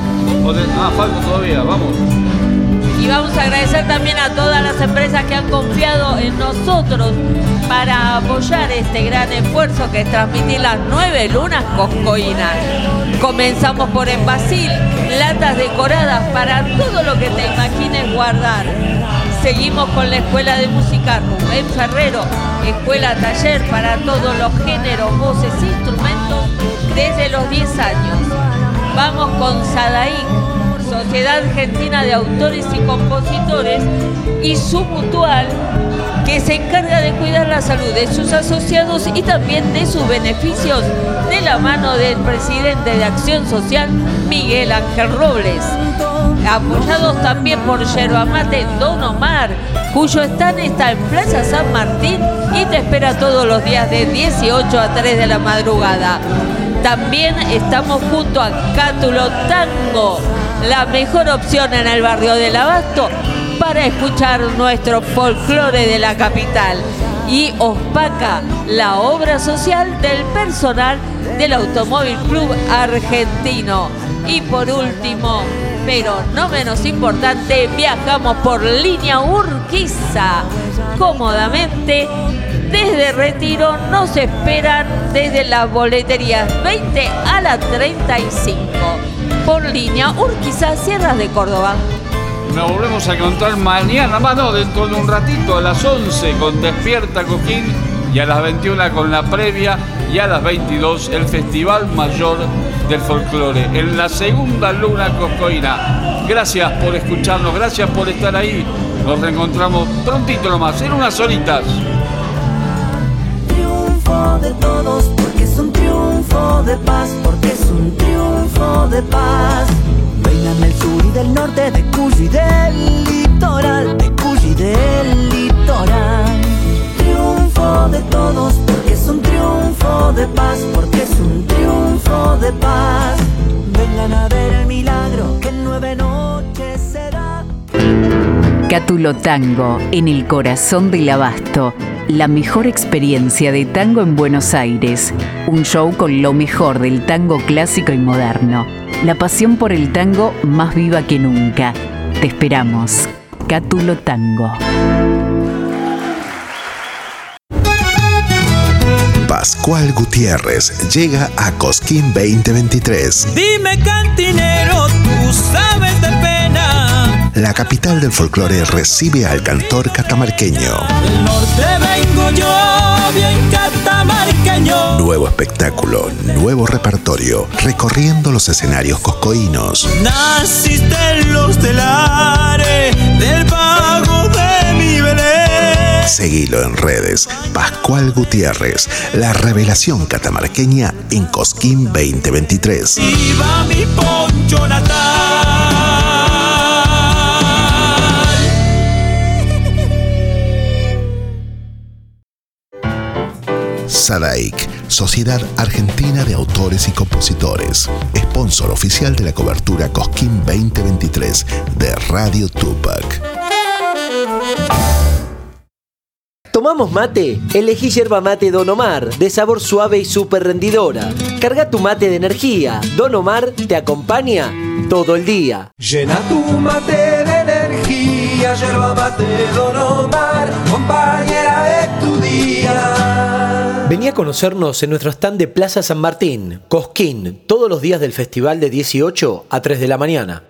[SPEAKER 2] Ah, falta todavía, vamos.
[SPEAKER 3] Y vamos a agradecer también a todas las empresas que han confiado en nosotros para apoyar este gran esfuerzo que es transmitir las nueve lunas coscoínas. Comenzamos por en Basil, latas decoradas para todo lo que te imagines guardar. Seguimos con la Escuela de Música Rubén Ferrero, escuela taller para todos los géneros, voces, instrumentos desde los 10 años. Vamos con Sadaic, Sociedad Argentina de Autores y Compositores, y su mutual, que se encarga de cuidar la salud de sus asociados y también de sus beneficios, de la mano del presidente de Acción Social, Miguel Ángel Robles. Apoyados también por Yerba Mate Don Omar, cuyo stand está en Plaza San Martín y te espera todos los días de 18 a 3 de la madrugada. También estamos junto a Cátulo Tango, la mejor opción en el barrio del Abasto para escuchar nuestro folclore de la capital. Y Ospaca, la obra social del personal del Automóvil Club Argentino. Y por último, pero no menos importante, viajamos por línea Urquiza cómodamente. Desde Retiro nos esperan desde las boleterías 20 a la 35. Por línea Urquiza, Sierras de Córdoba.
[SPEAKER 2] Nos volvemos a encontrar mañana, más no, dentro de un ratito, a las 11 con Despierta Coquín y a las 21 con la previa y a las 22 el Festival Mayor del Folclore en la segunda luna coscoína. Gracias por escucharnos, gracias por estar ahí. Nos reencontramos prontito nomás, en unas horitas.
[SPEAKER 4] triunfo de todos, porque es un triunfo de paz, porque es un triunfo de paz. Vengan del sur y del norte, de Cuyo y del litoral, de Cuyo y del litoral. Triunfo de todos, porque es un triunfo de paz, porque es un triunfo de paz. Vengan a ver el milagro que en nueve noches será.
[SPEAKER 32] Cátulo Tango, en el corazón del abasto. La mejor experiencia de tango en Buenos Aires. Un show con lo mejor del tango clásico y moderno. La pasión por el tango más viva que nunca. Te esperamos. Cátulo Tango.
[SPEAKER 8] Pascual Gutiérrez llega a Cosquín 2023.
[SPEAKER 27] Dime cantinero, tú sabes.
[SPEAKER 8] La capital del folclore recibe al cantor catamarqueño.
[SPEAKER 27] Del norte vengo yo, bien catamarqueño.
[SPEAKER 8] Nuevo espectáculo, nuevo repertorio, recorriendo los escenarios coscoínos.
[SPEAKER 27] Naciste en los telares del pago de mi Belén.
[SPEAKER 8] Seguilo en redes. Pascual Gutiérrez, la revelación catamarqueña en Cosquín 2023.
[SPEAKER 27] Viva mi poncho natal.
[SPEAKER 8] Sadaic, Sociedad Argentina de Autores y Compositores, sponsor oficial de la cobertura Cosquín 2023 de Radio Tupac.
[SPEAKER 13] ¿Tomamos mate? Elegí yerba mate Don Omar, de sabor suave y súper rendidora. Carga tu mate de energía. Don Omar te acompaña todo el día.
[SPEAKER 15] Llena tu mate energía, yerba mate Don Omar, compañera de tu día.
[SPEAKER 13] Vení a conocernos en nuestro stand de Plaza San Martín, Cosquín, todos los días del festival de 18 a 3 de la mañana.